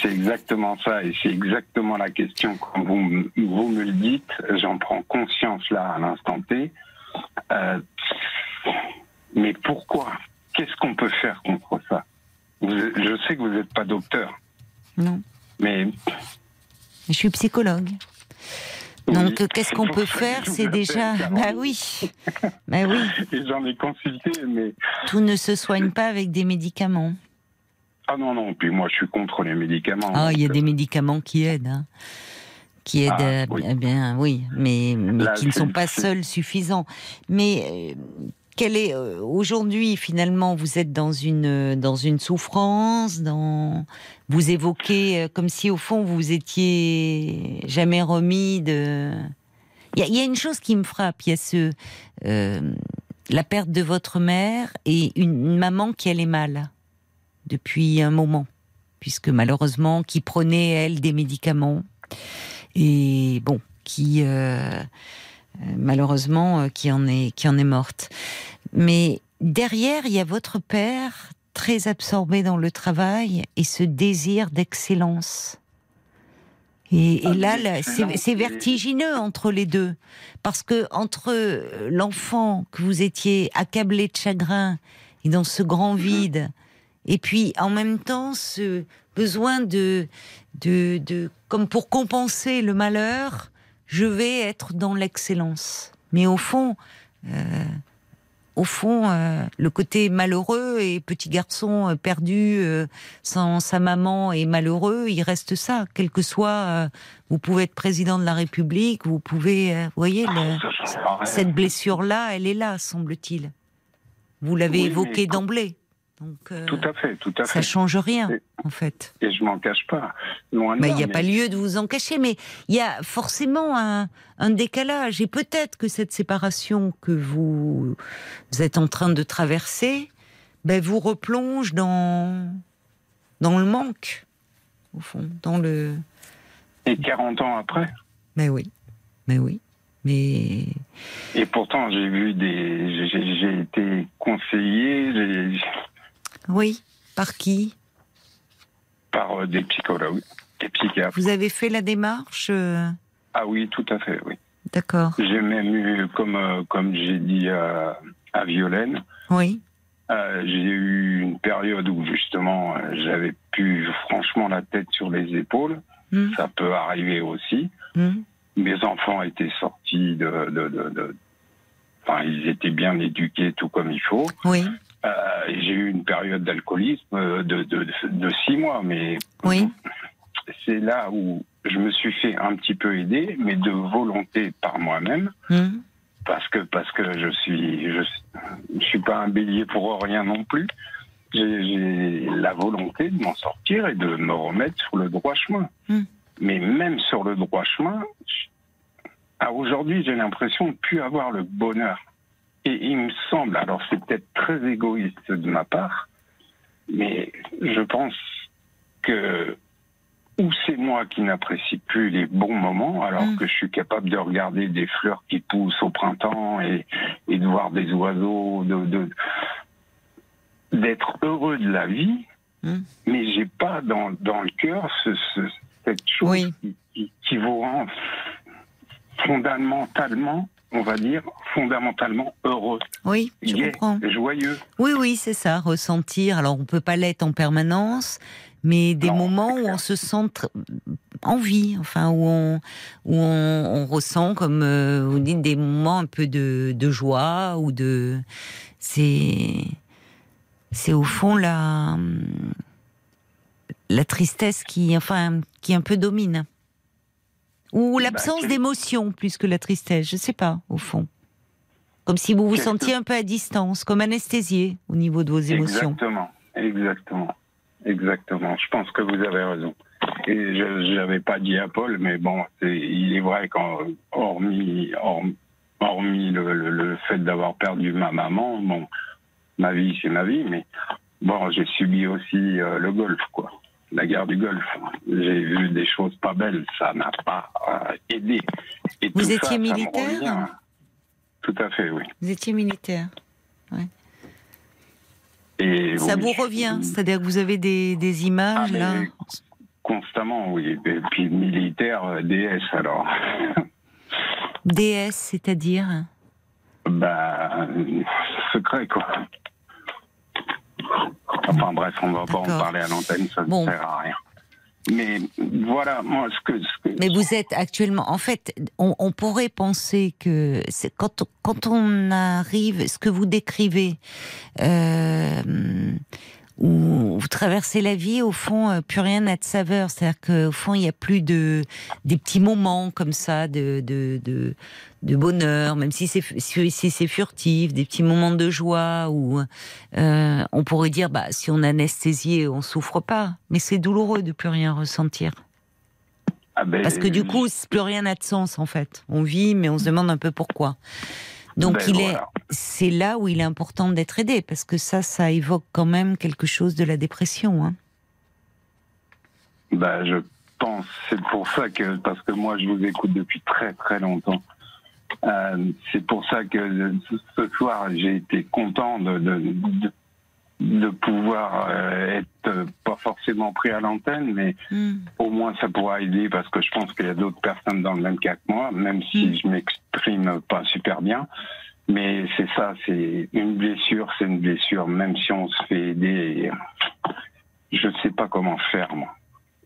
C'est exactement ça, et c'est exactement la question. Quand vous, vous me le dites, j'en prends conscience là à l'instant T. Euh, mais pourquoi? Qu'est-ce qu'on peut faire contre ça? Vous- Je sais que vous n'êtes pas docteur, Non, mais je suis psychologue. Oui, Donc euh, qu'est-ce qu'on peut faire? C'est déjà, bah oui, bah oui, Et j'en ai consulté, mais tout ne se soigne pas avec des médicaments. ah non non. Puis moi, je suis contre les médicaments. Ah, il y a des médicaments qui aident, hein. qui aident, Ah, euh, oui. eh bien, oui, mais, mais Là, qui ne sont pas seuls suffisants. Mais euh, quelle est euh, aujourd'hui finalement Vous êtes dans une dans une souffrance, dans vous évoquez euh, comme si au fond vous étiez jamais remis de. Il y, a- une chose qui me frappe. Il y a ce euh, la perte de votre mère et une, maman qui allait mal depuis un moment, puisque malheureusement, qui prenait elle des médicaments et bon, qui euh, euh, malheureusement euh, qui en est qui en est morte. Mais derrière, il y a votre père très absorbé dans le travail et ce désir d'excellence. Et, et Ah, là, là, c'est vertigineux entre les deux, parce que entre euh, l'enfant que vous étiez accablé de chagrin et dans ce grand vide, et puis en même temps ce besoin de, de, de comme pour compenser le malheur, je vais être dans l'excellence. Mais au fond, euh, au fond, euh, le côté malheureux et petit garçon euh, perdu euh, sans sa maman et malheureux, il reste ça. Quel que soit, euh, vous pouvez être président de la République, vous pouvez, euh, vous voyez, le- cette blessure-là, elle est là, semble-t-il. Vous l'avez Oui, évoqué d'emblée. Donc, euh, Tout à fait, tout à ça fait. change rien, Et- en fait. Et je m'en cache pas. Il n'y a mais- pas lieu de vous en cacher, mais il y a forcément un, un décalage. Et peut-être que cette séparation que vous, vous êtes en train de traverser, ben, vous replonge dans, dans le manque, au fond, dans le... Et 40 ans après. Mais oui, mais oui, mais... Et pourtant, j'ai vu des. j'ai- J'ai été conseillé j'ai- Oui, par qui par euh, des psychologues, des psychiatres. Vous avez fait la démarche euh, Ah oui, tout à fait, oui. D'accord, J'ai même eu, comme, euh, comme j'ai dit à, à Violaine, oui, euh, j'ai eu une période où justement j'avais plus franchement la tête sur les épaules. Hmm, Ça peut arriver aussi. hmm, Mes enfants étaient sortis de. de, de- de- Enfin, ils étaient bien éduqués, tout comme il faut. oui, Euh, j'ai eu une période d'alcoolisme euh, de, de, de six mois, mais oui, c'est là où je me suis fait un petit peu aider, mais de volonté par moi-même, hmm, parce que parce que je suis je, je suis pas un bélier pour rien non plus. J'ai la volonté de m'en sortir et de me remettre sur le droit chemin. Hmm. Mais même sur le droit chemin, aujourd'hui, j'ai l'impression de plus avoir le bonheur. Et il me semble, alors c'est peut-être très égoïste de ma part, mais je pense que ou c'est moi qui n'apprécie plus les bons moments, alors Mm. que je suis capable de regarder des fleurs qui poussent au printemps et, et de voir des oiseaux, de, d'être heureux de la vie, Mm. mais j'ai pas dans, dans le cœur ce, ce- cette chose Oui. qui, qui, qui vous rend fondamentalement, on va dire, fondamentalement heureux, oui, je comprends. joyeux. Oui, oui, c'est ça, ressentir. Alors, on peut pas l'être en permanence, mais des Non, moments où on se sent en vie, enfin, où on, où on, on ressent, comme euh, vous dites, des moments un peu de, de joie ou de. C'est. C'est au fond la. La tristesse qui, enfin, qui un peu domine. Ou l'absence quel- d'émotion plus que la tristesse, je sais pas, au fond. Comme si vous vous sentiez un peu à distance, comme anesthésié au niveau de vos émotions. Exactement, exactement, exactement. Je pense que vous avez raison. Et je n'avais pas dit à Paul, mais bon, c'est- il est vrai qu'en hormis, hormis, hormis le, le- le fait d'avoir perdu ma maman, bon, ma vie c'est ma vie, mais bon, j'ai subi aussi euh, le golf, quoi, la guerre du Golfe. J'ai vu des choses pas belles, ça n'a pas euh, aidé. Et Vous étiez ça militaire. Tout à fait, oui. Vous étiez militaire. Et Ça oui, vous revient C'est-à-dire que vous avez des, des images Ah, là Constamment, oui. Et puis militaire, euh, DS, alors. DS, c'est-à-dire bah, secret, quoi. Enfin bref, on va pas en parler à l'antenne, ça ne sert à rien. Mais voilà, moi, ce que. Ce que Mais vous êtes actuellement. En fait, on, on pourrait penser que quand, quand on arrive, ce que vous décrivez, euh, où vous traversez la vie, au fond, euh, plus rien n'a de saveur. C'est-à-dire qu'au fond, il n'y a plus de des petits moments comme ça de de, de, de bonheur, même si c'est si si c'est furtif, des petits moments de joie où euh, on pourrait dire, bah, si on anesthésié, on souffre pas. Mais c'est douloureux de plus rien ressentir. ah ben, Parce que du coup, plus rien n'a de sens en fait. On vit, mais on se demande un peu pourquoi. Donc ben, il est, c'est là où il est important d'être aidé parce que ça, ça évoque quand même quelque chose de la dépression. Hein. Bah, je pense, c'est pour ça que, parce que moi, je vous écoute depuis très très longtemps. Euh, c'est pour ça que ce- ce soir, j'ai été content de, de, de, de pouvoir euh, être euh, pas forcément pris à l'antenne, mais Hmm. au moins ça pourra aider parce que je pense qu'il y a d'autres personnes dans le même cas que moi, même si Mm. je m'exprime pas super bien. Mais c'est ça, c'est une blessure, c'est une blessure, même si on se fait aider. Je sais pas comment faire, moi.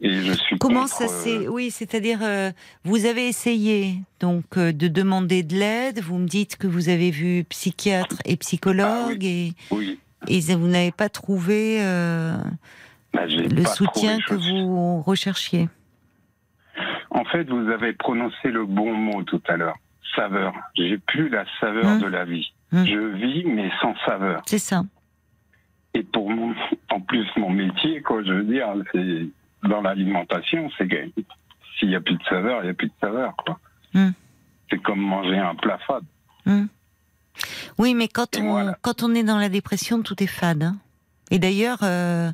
Et je suis Comment contre, ça euh, s'est Oui, c'est-à-dire, euh, vous avez essayé donc euh, de demander de l'aide. Vous me dites que vous avez vu psychiatre et psychologue et, Oui. Et vous n'avez pas trouvé euh, Bah, le pas soutien que trouvé vous recherchiez. En fait, vous avez prononcé le bon mot tout à l'heure. Saveur. J'ai plus la saveur Hum. de la vie. Hum. Je vis, mais sans saveur. C'est ça. Et pour mon, en plus, mon métier, quoi, je veux dire, c'est dans l'alimentation, c'est que s'il n'y a plus de saveur, il n'y a plus de saveur, quoi. Hum. C'est comme manger un plat fade. Oui, mais quand Et on voilà. quand on est dans la dépression, tout est fade. hein. Et d'ailleurs, euh,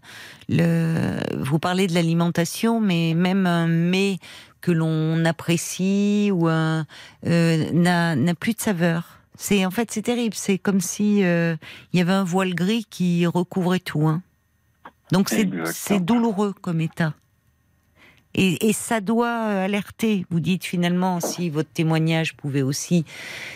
le, vous parlez de l'alimentation, mais même un mets que l'on apprécie ou un euh, n'a plus de saveur. C'est en fait c'est terrible. C'est comme si euh, il y avait un voile gris qui recouvrait tout. hein. Donc c'est douloureux comme état. Et, et ça doit euh, alerter. Vous dites finalement si votre témoignage pouvait aussi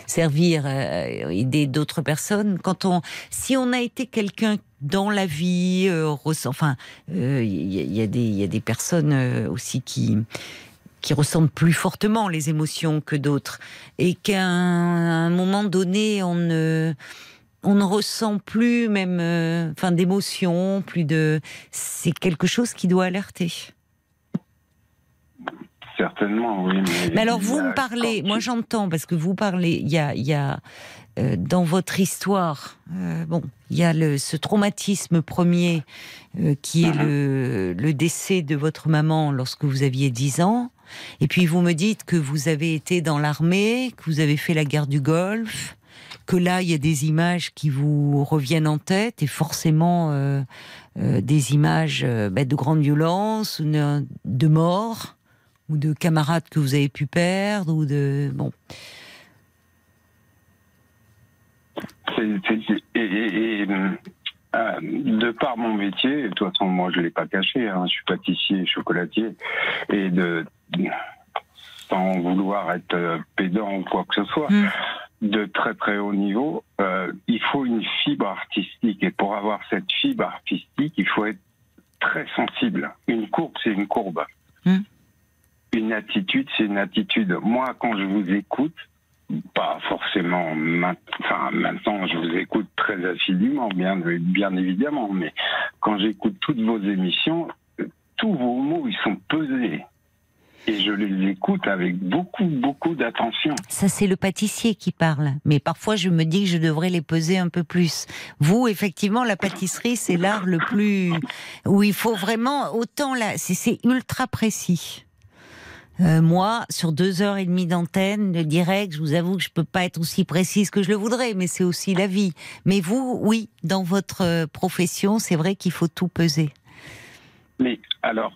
servir à aider d'autres personnes. Quand on, si on a été quelqu'un dans la vie, euh, enfin, euh, il y, a- il y a des, il y a des personnes euh, aussi qui qui ressentent plus fortement les émotions que d'autres, et qu'à un, moment donné, on ne on ne ressent plus même, euh, enfin, d'émotions, plus de. C'est quelque chose qui doit alerter. Certainement, oui. Mais, Mais alors vous me parlez, moi j'entends parce que vous parlez, il y a, il y a euh, dans votre histoire, euh, bon, il y a le, ce traumatisme premier euh, qui est le, le décès de votre maman lorsque vous aviez 10 ans, et puis vous me dites que vous avez été dans l'armée, que vous avez fait la guerre du Golfe, que là il y a des images qui vous reviennent en tête et forcément euh, euh, des images euh, bah, de grande violence, de mort ou de camarades que vous avez pu perdre, ou de bon. Et, et- et, euh, de par mon métier, de toute façon, moi je l'ai pas caché, hein, je suis pâtissier, et chocolatier, et de sans vouloir être euh, pédant ou quoi que ce soit, Mm. de très très haut niveau, euh, il faut une fibre artistique, et pour avoir cette fibre artistique, il faut être très sensible. Une courbe, c'est une courbe. Mm. Une attitude, c'est une attitude. Moi, quand je vous écoute, pas forcément maintenant, je vous écoute très assidûment, bien, bien évidemment, mais quand j'écoute toutes vos émissions, tous vos mots, ils sont pesés. Et je les écoute avec beaucoup, beaucoup d'attention. Ça, c'est le pâtissier qui parle. Mais parfois, je me dis que je devrais les peser un peu plus. Vous, effectivement, la pâtisserie, c'est l'art le plus où il faut vraiment autant là. C'est ultra précis. Euh, moi, sur deux heures et demie d'antenne, de direct, je vous avoue que je peux pas être aussi précise que je le voudrais, mais c'est aussi la vie. Mais vous, oui, dans votre euh, profession, c'est vrai qu'il faut tout peser. Mais alors.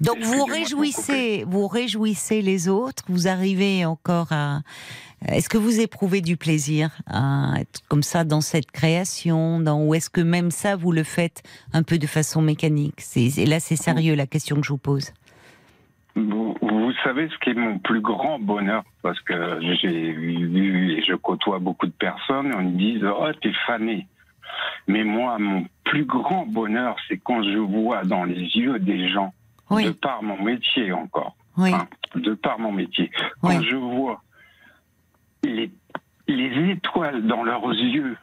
Donc vous réjouissez, vous réjouissez les autres, vous arrivez encore à. Est-ce que vous éprouvez du plaisir à être comme ça dans cette création, dans ou est-ce que même ça vous le faites un peu de façon mécanique? C'est et là c'est sérieux la question que je vous pose. Vous, vous savez ce qui est mon plus grand bonheur parce que j'ai vu et je côtoie beaucoup de personnes, on me dit oh t'es fané. Mais moi mon plus grand bonheur c'est quand je vois dans les yeux des gens, Oui, de par mon métier encore, oui, hein, de par mon métier, quand je vois les, les étoiles dans leurs yeux,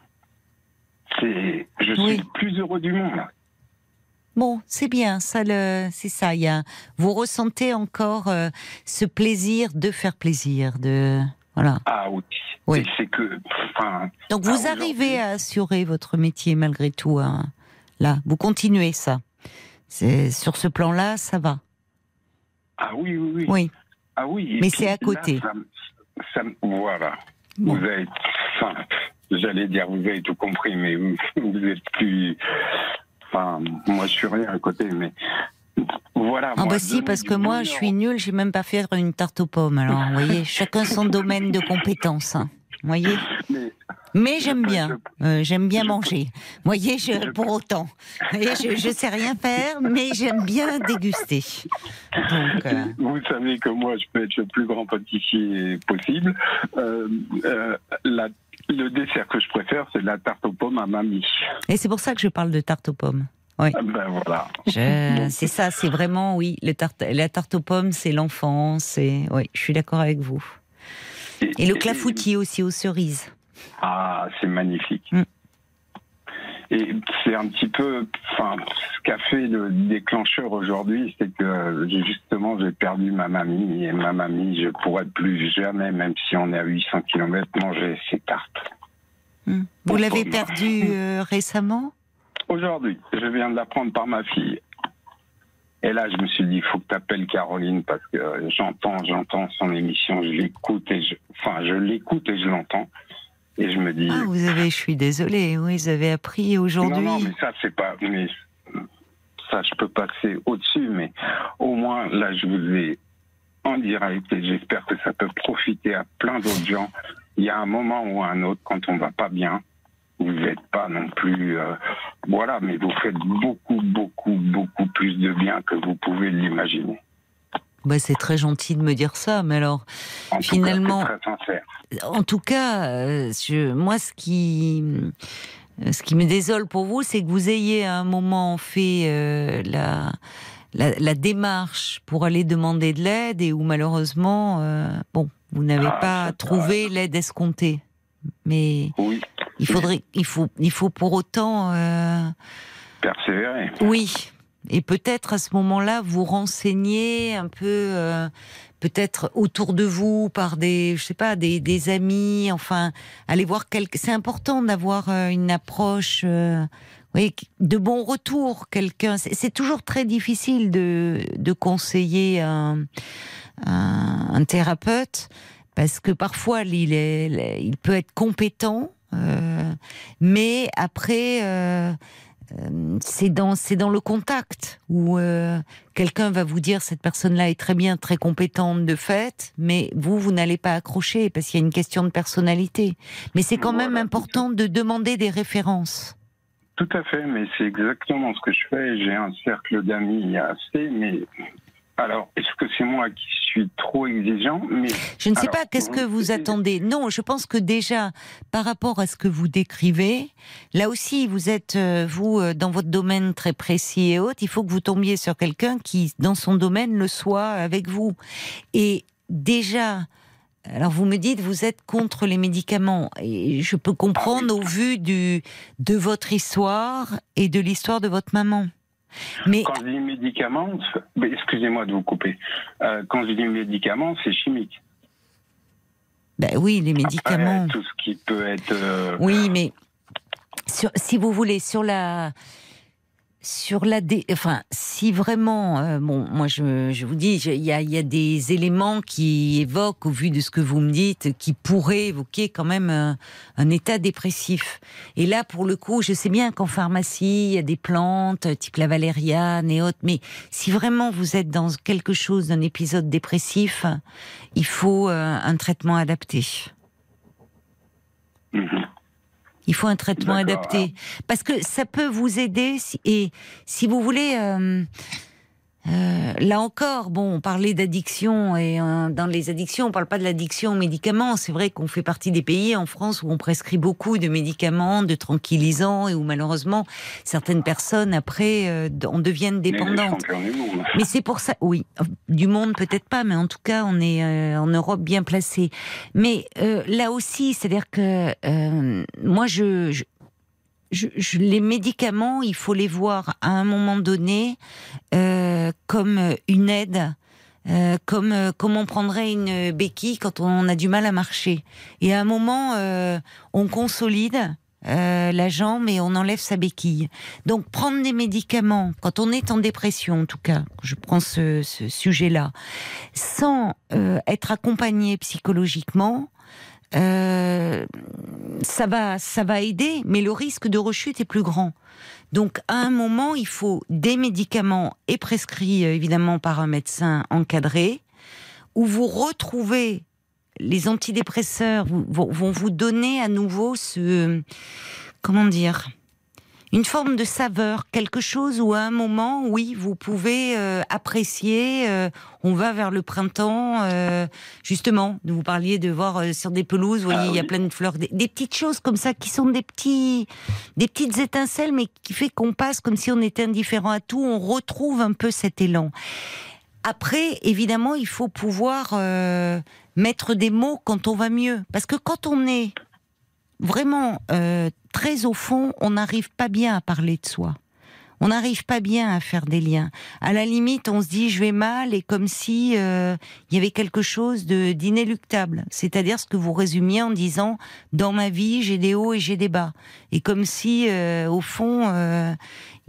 c'est je suis le plus heureux du monde. Bon, c'est bien, ça le, c'est ça. Il y a, vous ressentez encore euh, ce plaisir de faire plaisir, de voilà. Ah oui. Oui. C'est que enfin Donc vous arrivez à assurer votre métier malgré tout. hein. Là, vous continuez ça. C'est sur ce plan-là, ça va. ah oui oui oui. Oui. Ah oui. et Mais c'est à là, côté. ça ça voilà. Bon. Vous enfin, j'allais dire, vous avez tout compris, mais vous, vous êtes plus. Enfin, moi, je suis rien à côté, mais voilà. Ah moi, bah si, parce que moi, je suis nulle, j'ai même pas fait une tarte aux pommes. Alors, vous voyez, chacun son domaine de compétences. hein. Vous voyez Mais, Mais j'aime bien, euh, j'aime bien manger. Vous voyez, je, pour autant. Je, je sais rien faire, mais j'aime bien déguster. Donc, euh, Vous savez que moi, je peux être le plus grand pâtissier possible. Euh, euh, la- le dessert que je préfère, c'est la tarte aux pommes à mamie. et c'est pour ça que je parle de tarte aux pommes. Oui. Ah Ben voilà. Je- C'est ça, c'est vraiment, oui, le tarte, la tarte aux pommes, c'est l'enfance. c'est- Oui, je suis d'accord avec vous. Et le clafoutis aussi aux cerises. Ah, c'est magnifique. Mm. Et c'est un petit peu, enfin, ce qu'a fait le déclencheur aujourd'hui, c'est que justement j'ai perdu ma mamie et ma mamie, je pourrais plus jamais, même si on est à 800 km, manger ces tartes. Hmm. Vous l'avez Pourquoi perdu euh, récemment? Aujourd'hui, je viens de l'apprendre par ma fille. Et là, je me suis dit, il faut que tu appelles Caroline parce que j'entends, j'entends son émission, je l'écoute et je, enfin, je l'écoute et je l'entends. Et je me dis, Ah, vous avez, je suis désolée, oui, vous avez appris aujourd'hui. Non, non, mais ça, c'est pas. Mais ça, je peux passer au-dessus, mais au moins, là, je vous ai en direct et j'espère que ça peut profiter à plein d'autres gens. Il y a un moment ou un autre, quand on va pas bien, vous n'êtes pas non plus. euh, voilà, mais vous faites beaucoup, beaucoup, beaucoup plus de bien que vous pouvez l'imaginer. Bah, c'est très gentil de me dire ça, mais alors, En tout Finalement- cas, en tout cas, euh, je- moi, ce qui, euh, ce qui me désole pour vous, c'est que vous ayez à un moment fait euh, la, la, la démarche pour aller demander de l'aide et où malheureusement, euh, bon, vous n'avez Ah, pas trouvé l'aide escomptée. Mais Oui, il faudrait, il faut, il faut pour autant. euh, persévérer. Oui. Et peut-être à ce moment-là, vous renseigner un peu, euh, peut-être autour de vous par des, je sais pas, des, des amis. Enfin, aller voir quelques. C'est important d'avoir euh, une approche, euh, de bon retour. Quelqu'un. C'est toujours très difficile de, de conseiller un, un, un thérapeute parce que parfois il est, il peut être compétent, euh, mais après. Euh, c'est dans c'est dans le contact où euh, quelqu'un va vous dire cette personne-là est très bien, très compétente de fait, mais vous vous n'allez pas accrocher parce qu'il y a une question de personnalité. Mais c'est quand même important de demander des références. Tout à fait, mais c'est exactement ce que je fais. J'ai un cercle d'amis assez, mais alors, est-ce que c'est moi qui suis trop exigeant mais Je ne sais Alors, pas qu'est-ce que vous attendez? Non, je pense que déjà par rapport à ce que vous décrivez, là aussi vous êtes euh, vous euh, dans votre domaine très précis et autres. Il faut que vous tombiez sur quelqu'un qui dans son domaine le soit avec vous. Et déjà. Alors vous me dites vous êtes contre les médicaments et je peux comprendre au vu du de votre histoire et de l'histoire de votre maman. Mais Quand je dis médicaments, excusez-moi de vous couper. Euh, quand je dis médicaments, c'est chimique. ben oui, les Après, médicaments. tout ce qui peut être. euh, Oui, mais sur, si vous voulez, sur la. Sur la dé- enfin, si vraiment, euh, bon, moi je, je vous dis, il y a, y a des éléments qui évoquent, au vu de ce que vous me dites, qui pourraient évoquer quand même un, état dépressif. Et là, pour le coup, je sais bien qu'en pharmacie, il y a des plantes euh, type la valériane et autres, mais si vraiment vous êtes dans quelque chose d'un épisode dépressif, il faut euh, un traitement adapté. mhm. Il faut un traitement adapté. Parce que ça peut vous aider. si- et si vous voulez, euh, euh, là encore, bon, on parlait d'addiction. Et euh, dans les addictions, on parle pas de l'addiction aux médicaments. C'est vrai qu'on fait partie des pays en France où on prescrit beaucoup de médicaments, de tranquillisants, et où malheureusement, certaines personnes, après, euh, en deviennent dépendantes. Mais c'est pour ça, oui, du monde peut-être pas, mais en tout cas, on est euh, en Europe bien placé. Mais euh, là aussi, c'est-à-dire que euh, moi, je, je, je- je- les médicaments, il faut les voir à un moment donné euh, comme une aide. euh, comme euh, comme on prendrait une béquille quand on a du mal à marcher. Et à un moment, euh, on consolide euh, la jambe et on enlève sa béquille. Donc prendre des médicaments quand on est en dépression, en tout cas, je prends ce, ce sujet-là, sans euh, être accompagné psychologiquement, euh, ça va, ça va aider, mais le risque de rechute est plus grand. Donc, à un moment, il faut des médicaments et prescrits euh, évidemment par un médecin encadré, où vous retrouvez les antidépresseurs, vont vous donner à nouveau ce, comment dire, une forme de saveur, quelque chose où à un moment, oui, vous pouvez euh, apprécier. euh, on va vers le printemps, euh, justement. Vous parliez de voir euh, sur des pelouses, vous voyez, Ah il y a plein de fleurs, des, des petites choses comme ça qui sont des petits, des petites étincelles, mais qui fait qu'on passe comme si on était indifférent à tout. On retrouve un peu cet élan. Après, évidemment, il faut pouvoir euh, mettre des mots quand on va mieux, parce que quand on est vraiment euh, très au fond, on n'arrive pas bien à parler de soi. On n'arrive pas bien à faire des liens. À la limite, on se dit je vais mal et comme si euh, il y avait quelque chose de d'inéluctable. C'est-à-dire ce que vous résumiez en disant dans ma vie j'ai des hauts et j'ai des bas. Et comme si euh, au fond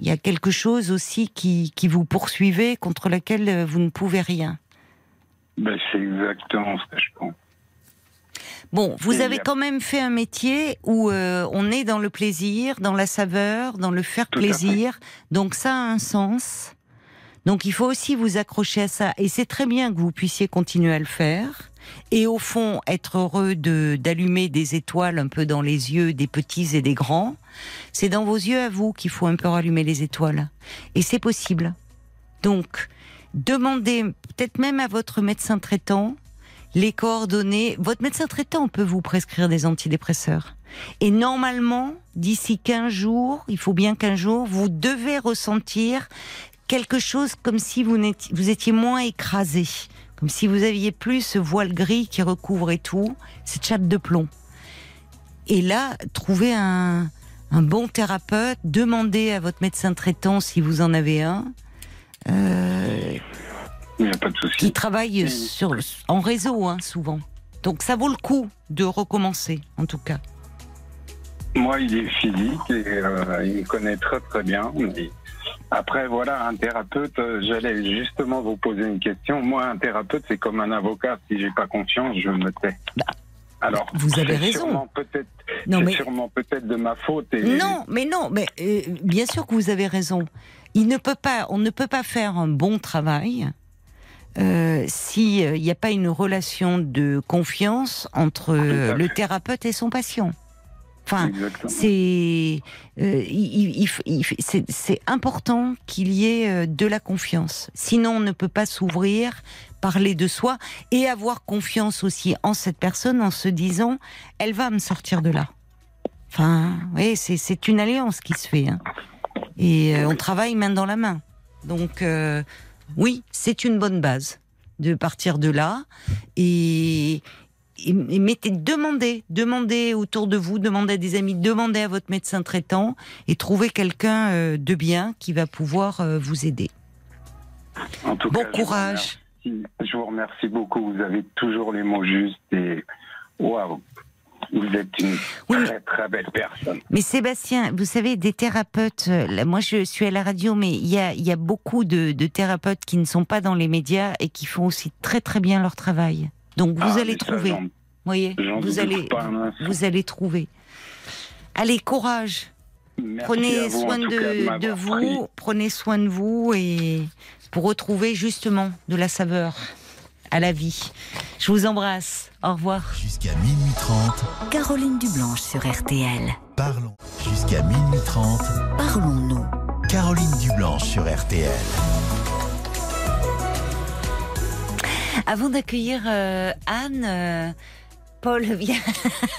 il y a quelque chose aussi qui, vous poursuivait contre lequel euh, vous ne pouvez rien. Ben, c'est exactement ce que je pense. Bon, vous Et avez quand même fait un métier où euh, on est dans le plaisir, dans la saveur, dans le faire Tout plaisir. Donc ça a un sens. Donc il faut aussi vous accrocher à ça. Et c'est très bien que vous puissiez continuer à le faire. Et au fond, être heureux de d'allumer des étoiles un peu dans les yeux des petits et des grands. C'est dans vos yeux à vous qu'il faut un peu rallumer les étoiles. Et c'est possible. Donc, demandez peut-être même à votre médecin traitant les coordonnées. Votre médecin traitant peut vous prescrire des antidépresseurs. Et normalement, d'ici 15 jours, il faut bien 15 jours, vous devez ressentir quelque chose comme si vous, n'étiez- vous étiez moins écrasé. Comme si vous aviez plus ce voile gris qui recouvrait tout, cette chape de plomb. Et là, trouvez un, un bon thérapeute, demandez à votre médecin traitant si vous en avez un. Euh, Il n'y a pas de souci. qui travaillent sur, en réseau, hein, souvent. Donc ça vaut le coup de recommencer, en tout cas. Moi, il est physique et euh, il me connaît très très bien. Mais après, voilà, un thérapeute, euh, j'allais justement vous poser une question. Moi, un thérapeute, c'est comme un avocat. Si j'ai pas confiance, je me tais. Alors, Bah, vous avez raison. peut-être, c'est mais- sûrement peut-être de ma faute. Et Non, mais non, mais euh, bien sûr que vous avez raison. Il ne peut pas, on ne peut pas faire un bon travail euh, si euh, il n'y a pas une relation de confiance entre euh, à le thérapeute et son patient. Enfin, c'est euh, important qu'il y ait euh, de la confiance. Sinon, on ne peut pas s'ouvrir, parler de soi et avoir confiance aussi en cette personne en se disant, elle va me sortir de là. Enfin, oui, c'est c'est une alliance qui se fait. hein. Et euh, on travaille main dans la main. Donc, euh, oui, c'est une bonne base de partir de là et, et, et mettez, demandez, demandez autour de vous, demandez à des amis, demandez à votre médecin traitant et trouvez quelqu'un euh, de bien qui va pouvoir euh, vous aider. En tout Bon cas, je vous courage. remercie. Je vous remercie beaucoup. Vous avez toujours les mots justes et waouh, vous êtes une Oui, mais- très très belle personne. Mais Sébastien, vous savez, des thérapeutes, euh, là, moi je suis à la radio, mais il y a, il y a beaucoup de, de thérapeutes qui ne sont pas dans les médias et qui font aussi très très bien leur travail. Donc vous Ah, allez ça, trouver, j'en- vous voyez, vous allez, vous allez trouver. Allez, courage. Merci Prenez vous, soin de, vous, pris. prenez soin de vous et pour retrouver justement de la saveur à la vie. Je vous embrasse. Au revoir. Jusqu'à minuit 30, Caroline Dublanche sur RTL. parlons. Jusqu'à minuit 30, Parlons-nous. Caroline Dublanche sur RTL. Avant d'accueillir euh, Anne, euh, Paul vient,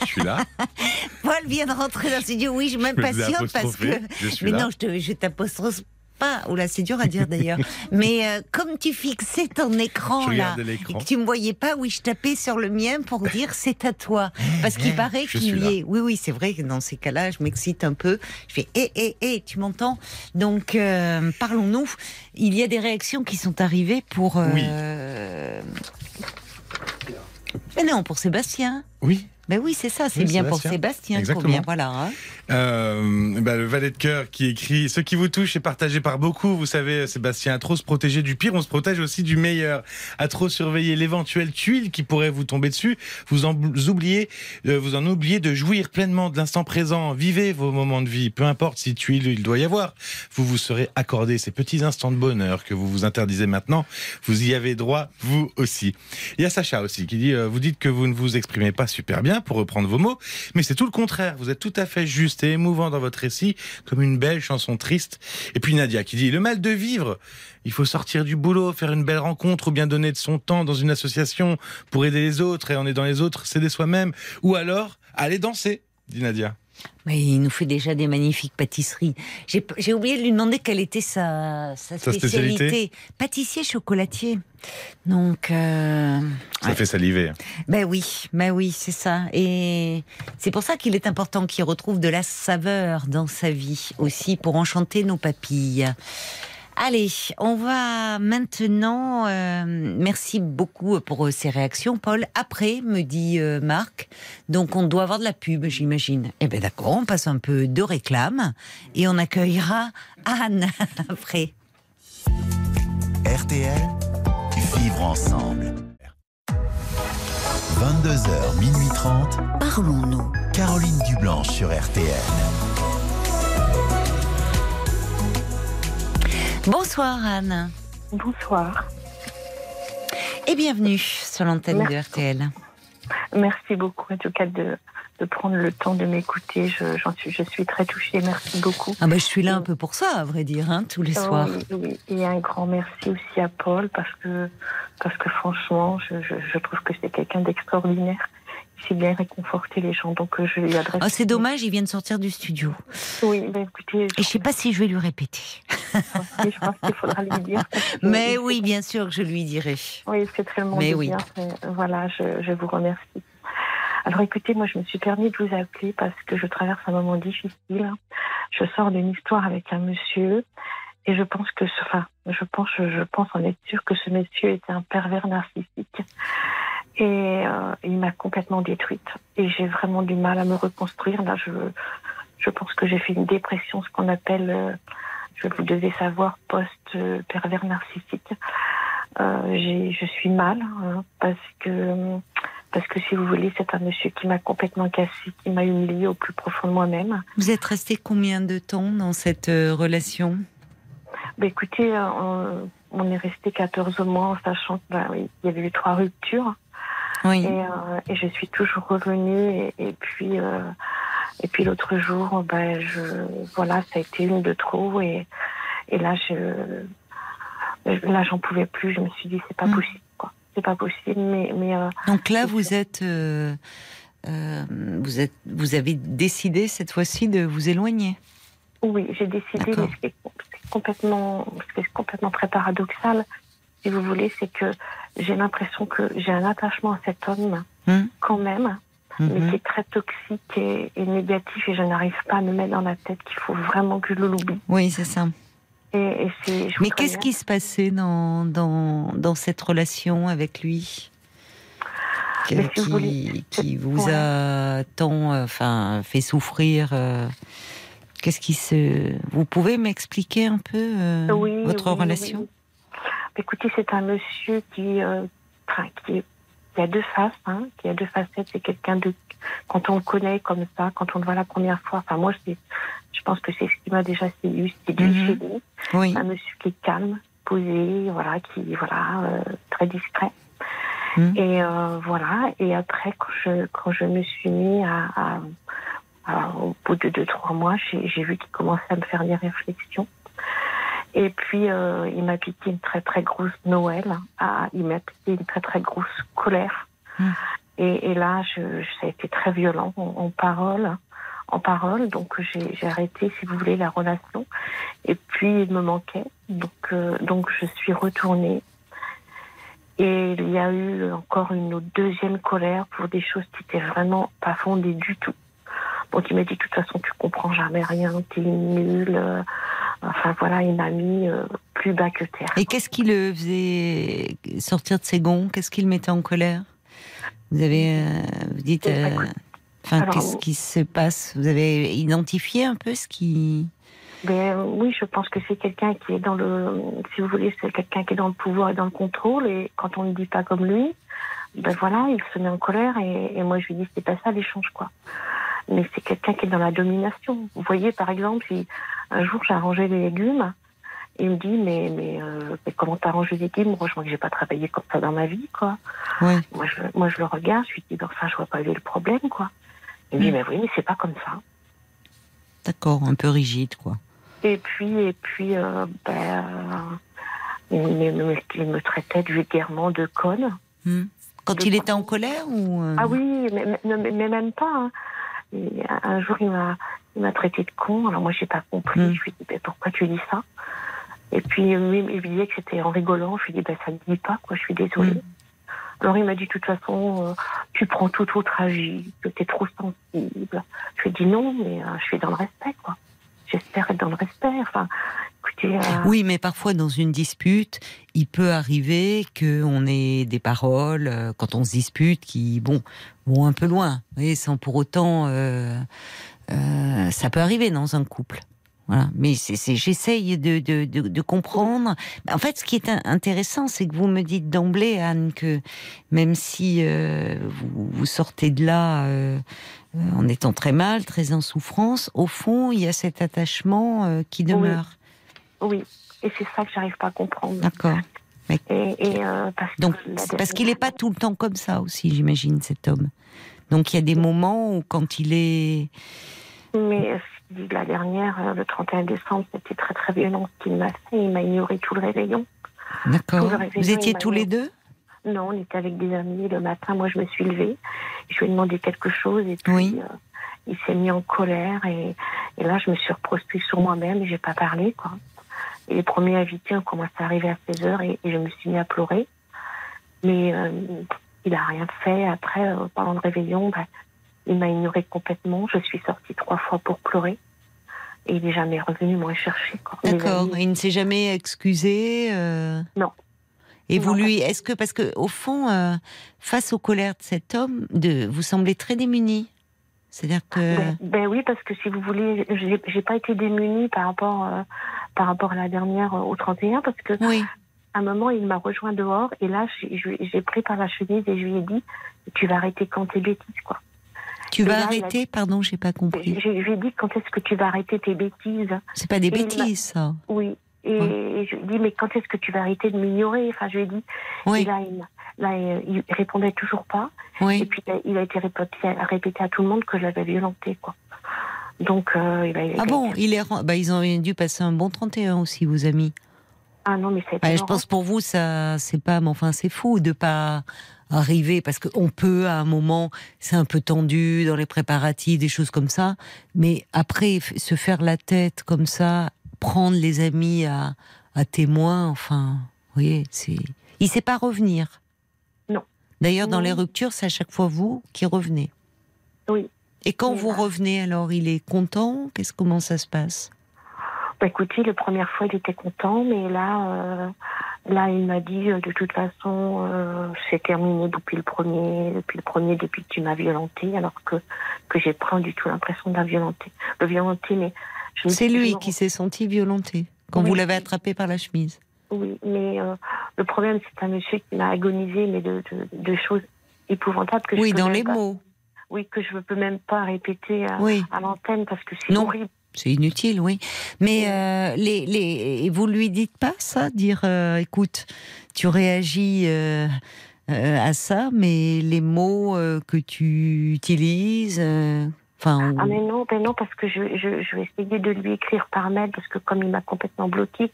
Je suis là. Paul vient de rentrer dans le studio. Oui, je m'impatiente parce que. Je suis Mais là. non, je, te, je t'apostrophe pas. Oula, c'est dur à dire d'ailleurs. Mais euh, comme tu fixais ton écran Je là, et que tu me voyais pas, oui, je tapais sur le mien pour dire c'est à toi. Parce qu'il paraît Je qu'il y est. Oui, oui, c'est vrai que dans ces cas-là, je m'excite un peu. Je fais hé, hé, hé, tu m'entends? Donc, euh, parlons-nous. Il y a des réactions qui sont arrivées pour. euh, Mais non, pour Sébastien. Oui. Ben oui, c'est ça, c'est Oui, bien pour Sébastien. Exactement. Combien, voilà. hein. Euh, bah, le valet de cœur qui écrit Ce qui vous touche est partagé par beaucoup. Vous savez, Sébastien, à trop se protéger du pire, on se protège aussi du meilleur. À trop surveiller l'éventuelle tuile qui pourrait vous tomber dessus, vous en oubliez, euh, vous en oubliez de jouir pleinement de l'instant présent. Vivez vos moments de vie, peu importe si tuile il doit y avoir. Vous vous serez accordé ces petits instants de bonheur que vous vous interdisez maintenant. Vous y avez droit, vous aussi. Il y a Sacha aussi qui dit euh, Vous dites que vous ne vous exprimez pas super bien, pour reprendre vos mots, mais c'est tout le contraire. Vous êtes tout à fait juste c'était émouvant dans votre récit, comme une belle chanson triste. Et puis Nadia qui dit, le mal de vivre, il faut sortir du boulot, faire une belle rencontre ou bien donner de son temps dans une association pour aider les autres et en aidant les autres, s'aider soi-même. Ou alors, aller danser, dit Nadia. Mais il nous fait déjà des magnifiques pâtisseries. J'ai oublié de lui demander quelle était sa, sa Sa spécialité. spécialité Pâtissier chocolatier. Donc, euh, Ça Ouais. fait saliver. ben oui, ben oui, c'est ça. Et c'est pour ça qu'il est important qu'il retrouve de la saveur dans sa vie aussi pour enchanter nos papilles. Allez, on va maintenant. euh, merci beaucoup pour euh, ces réactions, Paul. Après, me dit euh, Marc. Donc, on doit avoir de la pub, j'imagine. Eh ben d'accord, on passe un peu de réclame et on accueillera Anne après. RTL, vivre ensemble. 22h, minuit 30, Parlons-nous. Caroline Dublanche sur RTL. Bonsoir Anne Bonsoir. et bienvenue sur l'antenne de. RTL. Merci beaucoup en tout cas de, de prendre le temps de m'écouter. Je, suis, je suis très touchée. Merci beaucoup. Ah ben, je suis là un peu pour ça, à vrai dire, hein, tous les soirs. Oui, oui. Et un grand merci aussi à Paul parce que, parce que franchement, je, je, je trouve que c'est quelqu'un d'extraordinaire. Sait bien réconforter les gens. Donc euh, je lui adresse. Ah, c'est dommage, il vient de sortir du studio. Oui, ben écoutez, Et je sais pas si je vais lui répéter. je, je pense qu'il faudra lui dire. Mais oui, bien sûr que je lui dirai. Oui, c'est très Mais oui. bien. C'est- Voilà, je, je vous remercie. Alors écoutez, moi je me suis permis de vous appeler parce que je traverse un moment difficile. Je sors d'une histoire avec un monsieur et je pense que enfin, je pense, je pense en être sûre que ce monsieur était un pervers narcissique et euh, il m'a complètement détruite et j'ai vraiment du mal à me reconstruire. Là, je, je pense que j'ai fait une dépression, ce qu'on appelle, euh, je vous devez savoir, post-pervers narcissique. Euh, je suis mal hein, parce que parce que si vous voulez, c'est un monsieur qui m'a complètement cassé, qui m'a humilié au plus profond de moi-même. Vous êtes resté combien de temps dans cette euh, relation? Ben, écoutez, on, on est resté 14 mois en sachant qu'il y avait eu trois ruptures Oui. et, euh, et je suis toujours revenue et, et puis euh, et puis l'autre jour, ben je voilà, ça a été une de trop et et là je là j'en pouvais plus. Je me suis dit c'est pas Mm. possible quoi, c'est pas possible. Mais mais euh, Donc là, vous êtes, euh, euh, vous êtes, vous avez décidé cette fois-ci de vous éloigner. Oui, j'ai décidé, mais ce qui est complètement, ce qui est complètement très paradoxal, si vous voulez, c'est que j'ai l'impression que j'ai un attachement à cet homme, Hum, quand même, mais mhm. qui est très toxique et, et négatif, et je n'arrive pas à me mettre dans la tête qu'il faut vraiment que je l'oublie. Oui, c'est ça. Et, et c'est. je Mais qu'est-ce qui se passait dans, dans, dans cette relation avec lui Mais si vous qui, voulez, qui vous a tant euh, enfin, fait souffrir euh, Qu'est-ce qui se. Vous pouvez m'expliquer un peu euh, Oui, votre oui, relation? oui. Écoutez, c'est un monsieur qui, euh, enfin, qui, est- qui a deux faces, hein, qui a deux facettes. C'est quelqu'un de, quand on le connaît comme ça, quand on le voit la première fois. Enfin, moi, je pense que c'est ce qui m'a déjà séduit, c'est du. Oui. Un monsieur qui est calme, posé, voilà, qui, voilà, euh, très discret. Mhm. Et euh, voilà. Et après, quand je, quand je me suis mis à, à- à- au bout de deux trois mois, j'ai vu qu'il commençait à me faire des réflexions. Et puis, euh, il m'a piqué une très très grosse Noël. Ah, il m'a piqué une très très grosse colère. Mm. Et, et là, je, je- ça a été très violent en, en parole, en parole. Donc, j'ai arrêté, si vous voulez, la relation. Et puis, il me manquait. Donc, euh, donc, je suis retournée. Et il y a eu encore une deuxième colère pour des choses qui étaient vraiment pas fondées du tout. Donc il m'a dit de toute façon tu comprends jamais rien, t'es nul. euh, Enfin voilà, il m'a mis euh, plus bas que terre. Et qu'est-ce qui le faisait sortir de ses gonds? Qu'est-ce qui le mettait en colère? Vous avez, euh, vous dites, Eh ben, euh, enfin, qu'est-ce qui se passe? Vous avez identifié un peu ce qui. Ben, euh, oui, je pense que c'est quelqu'un qui est dans le, si vous voulez, c'est quelqu'un qui est dans le pouvoir et dans le contrôle. Et quand on ne dit pas comme lui, ben voilà, il se met en colère. Et, et moi, je lui dis, c'est pas ça l'échange, quoi. Mais c'est quelqu'un qui est dans la domination. Vous voyez, par exemple, si un jour j'ai arrangé les légumes, il me dit, mais, mais, euh, mais comment t'as arrangé les légumes? Moi, je vois que j'ai pas travaillé comme ça dans ma vie, quoi. Ouais. Moi, je, moi, je le regarde, je lui dis, enfin, je vois pas où est le problème, quoi. Il me dit, Mm. mais oui, mais c'est pas comme ça. D'accord, un peu rigide, quoi. Et puis, et puis, euh, ben, euh, il, me, il me traitait vulgairement de conne. Hmm. Quand De il était en colère ou Ah oui, mais- mais même pas. hein. Et un jour, il m'a, il m'a traité de con. Alors moi, j'ai pas compris. Mm. Je lui ai dit, pourquoi tu dis ça? Et puis, il me disait que c'était en rigolant. Je lui ai dit, ben, ça ne dit pas, quoi. Je suis désolée. Mm. Alors, il m'a dit, de toute façon, euh, tu prends tout trop tragique, que t'es trop sensible. Je lui ai dit, non, mais euh, je suis dans le respect, quoi. J'espère être dans le respect. Enfin, écoutez. euh, Oui, mais parfois dans une dispute, il peut arriver qu'on ait des paroles quand on se dispute qui, bon, vont un peu loin, voyez, sans pour autant, euh, euh, ça peut arriver dans un couple. Voilà. Mais j'essaye de, de, de, de comprendre. En fait, ce qui est in- intéressant, c'est que vous me dites d'emblée, Anne, que même si euh, vous, vous sortez de là euh, en étant très mal, très en souffrance, au fond, il y a cet attachement qui demeure. Oui. Et c'est ça que j'arrive pas à comprendre. D'accord. Et, et, euh, parce Donc, c'est parce qu'il n'est pas tout le temps comme ça aussi, j'imagine, cet homme. Donc, il y a des moments où, quand il est. Mais euh, la dernière, le 31 décembre, c'était très très violent ce qu'il m'a fait. Il m'a ignoré tout le réveillon. D'accord. Vous étiez tous les deux? Non, on était avec des amis le matin. Moi, je me suis levée. Je lui ai demandé quelque chose et puis Oui. euh, il s'est mis en colère. Et, et là, je me suis reprostrée sur moi-même et j'ai pas parlé. Quoi. Et les premiers invités ont commencé à arriver à 16 heures et, et je me suis mis à pleurer. Mais euh, il a rien fait. Après, euh, pendant le réveillon, bah, il m'a ignoré complètement. Je suis sortie trois fois pour pleurer. Et il n'est jamais revenu me rechercher. D'accord. Il ne s'est jamais excusé euh, Non. Et vous lui. Est-ce que. Parce que, au fond, euh, face aux colères de cet homme, de, vous semblez très démunis. C'est-à-dire que. Ben, ben oui, parce que si vous voulez, j'ai pas été démunie par rapport euh, par rapport à la dernière euh, au 31 parce que Oui. à un moment il m'a rejoint dehors et là j'ai- pris par la chemise et je lui ai dit tu vas arrêter quand tes bêtises quoi. Tu Et vas là, arrêter? Pardon, j'ai pas compris. je lui ai dit quand est-ce que tu vas arrêter tes bêtises? C'est pas des bêtises, ça. Oui. Et, Ouais. et je lui ai dit mais quand est-ce que tu vas arrêter de m'ignorer? Enfin je lui ai dit. Oui. Et là il, là il répondait toujours pas. Et puis il a- été répété, répété à tout le monde que je l'avais violenté quoi. Donc euh, il a, il a Ah bon il est... bah, Ils ont dû passer un bon 31 aussi, vos amis. Ah non mais c'est Ouais, je pense pour vous, ça, c'est pas, mais enfin, c'est fou de pas arriver parce qu'on peut à un moment, c'est un peu tendu dans les préparatifs, des choses comme ça, mais après se faire la tête comme ça, prendre les amis à, à témoin, enfin, vous voyez, c'est, il sait pas revenir. D'ailleurs, dans les ruptures, c'est à chaque fois vous qui revenez. Oui. Et quand Oui, vous revenez, alors, il est content? Qu'est-ce comment ça se passe? Bah, écoutez, la première fois, il était content, mais là, euh, là, il m'a dit, euh, de toute façon, euh, c'est terminé depuis le premier, depuis le premier, depuis que tu m'as violenté, alors que que j'ai pas du tout l'impression de la violenter, de violenter, mais C'est lui toujours- qui s'est senti violenté quand Oui. vous l'avez attrapé par la chemise. Oui, mais euh, le problème, c'est un monsieur qui m'a agonisé, mais de, de, de choses épouvantables que je Oui, peux dans les pas- mots. Oui, que je ne peux même pas répéter à, Oui. à l'antenne parce que c'est horrible. C'est inutile, oui. Mais euh, les, les, vous lui dites pas ça, dire, euh, écoute, tu réagis euh, à ça, mais les mots que tu utilises, Ah mais non, ben non, parce que je, je, je vais essayer de lui écrire par mail, parce que comme il m'a complètement bloqué,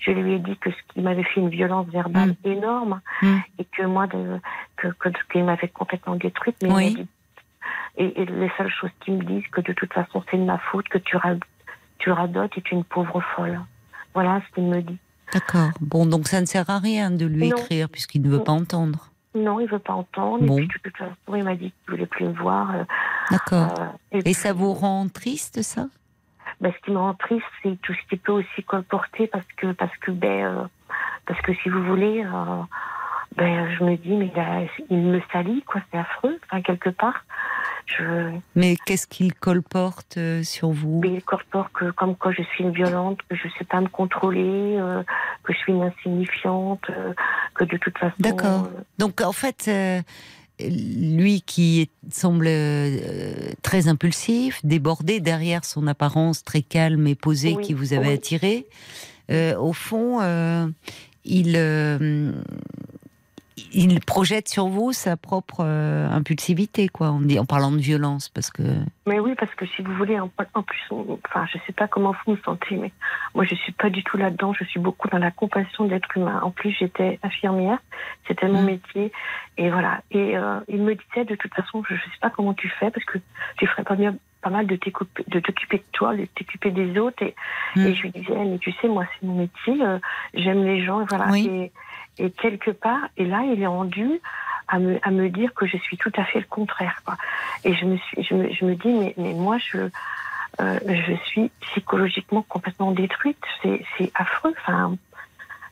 je lui ai dit que ce qu'il m'avait fait une violence verbale énorme, Mm. et que moi, de, que, que qu'il m'avait complètement détruite, mais il Oui. dit- et, et les seules choses qu'il me disent, que de toute façon c'est de ma faute, que tu, ra- tu radotes et tu es une pauvre folle. Voilà ce qu'il me dit. d'accord. Bon, donc ça ne sert à rien de lui Non. écrire puisqu'il ne veut Non. pas entendre. Non, il veut pas entendre, Bon. et puis de toute façon, il m'a dit qu'il voulait plus me voir. euh, D'accord. euh, Et ça puis- vous rend triste, ça? Ben, ce qui me rend triste, c'est tout ce qui peut aussi colporter parce que, parce que, ben, euh, parce que si vous voulez, euh, ben, je me dis, mais là, il me salit, quoi, c'est affreux, enfin, quelque part. Je, Mais qu'est-ce qu'il colporte euh, sur vous? Mais il colporte que, comme quoi je suis une violente, que je sais pas me contrôler, euh, que je suis une insignifiante, euh, que de toute façon. D'accord. Donc en fait, lui qui est- semble très impulsif, débordé derrière son apparence très calme et posée Oui, qui vous avait oui. attiré, au fond, il, il projette sur vous sa propre euh, impulsivité, quoi, en, en parlant de violence, parce que. Mais oui, parce que si vous voulez, en, en plus, on- enfin, je sais pas comment vous vous sentez, mais moi, je suis pas du tout là-dedans. Je suis beaucoup dans la compassion d'être humain. En plus, j'étais infirmière, c'était mon Mm. métier, et voilà. Et euh, il me disait, de toute façon, je, je sais pas comment tu fais, parce que tu ferais pas mieux, pas mal de t'occuper de toi, de t'occuper des autres. Et, Mm. et je lui disais, mais tu sais, moi, c'est mon métier. euh, J'aime les gens, et voilà. Oui. Et, et quelque part, et là, il est rendu à me, à me dire que je suis tout à fait le contraire. Quoi. Et je me, suis, je me, je me dis, mais, mais moi, je, euh, je suis psychologiquement complètement détruite. C'est affreux. Enfin,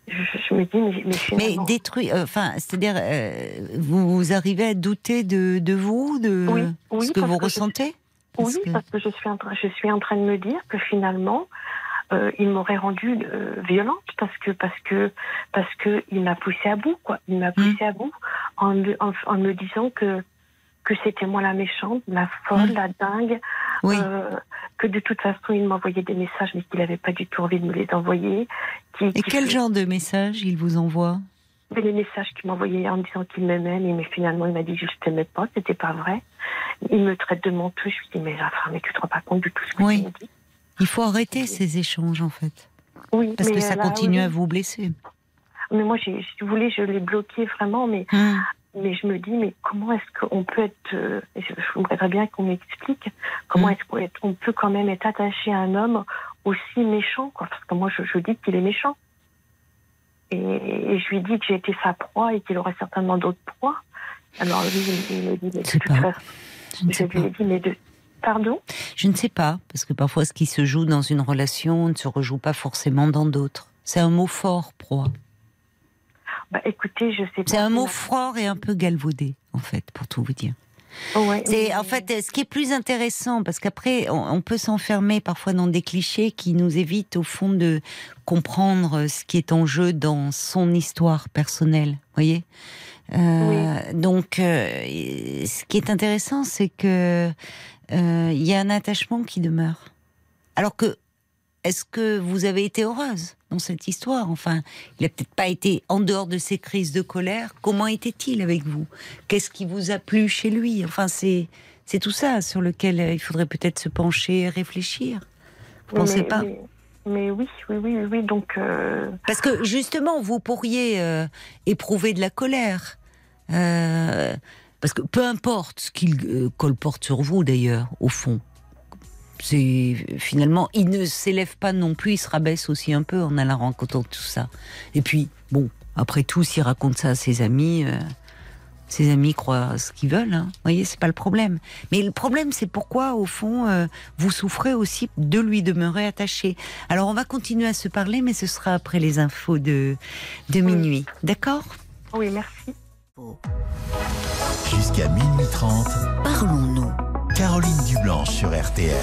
je, je me dis, mais, mais Mais finalement... détruit, euh, enfin, c'est-à-dire, euh, vous, vous arrivez à douter de, de vous, de Oui, oui, ce que vous que je- ressentez? Parce Oui, que- parce que je suis en train, je suis en train de me dire que finalement, euh, il m'aurait rendue euh, violente parce que parce que parce que il m'a poussée à bout, quoi. Il m'a poussée à bout en me, en, en me disant que que c'était moi la méchante, la folle, Mm. la dingue, Oui. euh, que de toute façon il m'envoyait des messages mais qu'il n'avait pas du tout envie de me les envoyer. Qui, Et qui- quel genre de message il vous envoie? Mais les messages qu'il m'envoyait en disant qu'il m'aimait, mais, finalement il m'a dit que je ne t'aimais pas, c'était pas vrai. Il me traite de menteuse, je lui dis mais enfin mais tu te rends pas compte du tout ce que Oui. tu me dis. Il faut arrêter ces échanges, en fait, Oui, parce que ça là, continue oui. à vous blesser. Mais moi, si vous voulez, je l'ai bloqué vraiment, mais, Hum. mais je me dis, mais comment est-ce qu'on peut être. euh, je voudrais bien qu'on m'explique comment Mm. est-ce qu'on est- on peut quand même être attaché à un homme aussi méchant, quoi. Parce que moi, je, je dis qu'il est méchant. Et, et je lui dis que j'ai été sa proie et qu'il aurait certainement d'autres proies. Alors lui, il, me dit, mais de toute pas. façon, Je je lui ai dit, mais de. Pardon? Je ne sais pas, parce que parfois ce qui se joue dans une relation ne se rejoue pas forcément dans d'autres. C'est un mot fort, proie. Bah écoutez, je sais pas. C'est un mot fort et un peu galvaudé, en fait, pour tout vous dire. ma- Ouais, C'est en fait ce qui est plus intéressant parce qu'après on, on peut s'enfermer parfois dans des clichés qui nous évitent au fond de comprendre ce qui est en jeu dans son histoire personnelle. Voyez? Euh, Donc euh, ce qui est intéressant c'est que il y a un attachement qui demeure. Alors que est-ce que vous avez été heureuse dans cette histoire? Enfin, il a peut-être pas été en dehors de ces crises de colère. Comment était-il avec vous? Qu'est-ce qui vous a plu chez lui? Enfin, c'est c'est tout ça sur lequel euh, il faudrait peut-être se pencher, et réfléchir. Vous mais- pensez pas? mais, mais oui, oui, oui, oui, oui. Donc. euh, Parce que justement, vous pourriez euh, éprouver de la colère. Euh, parce que peu importe ce qu'il euh, colporte sur vous, d'ailleurs, au fond. C'est finalement, il ne s'élève pas non plus, il se rabaisse aussi un peu en allant racontant tout ça. Et puis, bon, après tout, s'il raconte ça à ses amis, euh, ses amis croient ce qu'ils veulent. Hein. Vous voyez, c'est pas le problème. Mais le problème, c'est pourquoi, au fond, euh, vous souffrez aussi de lui demeurer attaché. Alors, on va continuer à se parler, mais ce sera après les infos de, de minuit. D'accord? Oui, merci. Jusqu'à minuit 30, Parlons-nous. Caroline Dublanche sur RTL.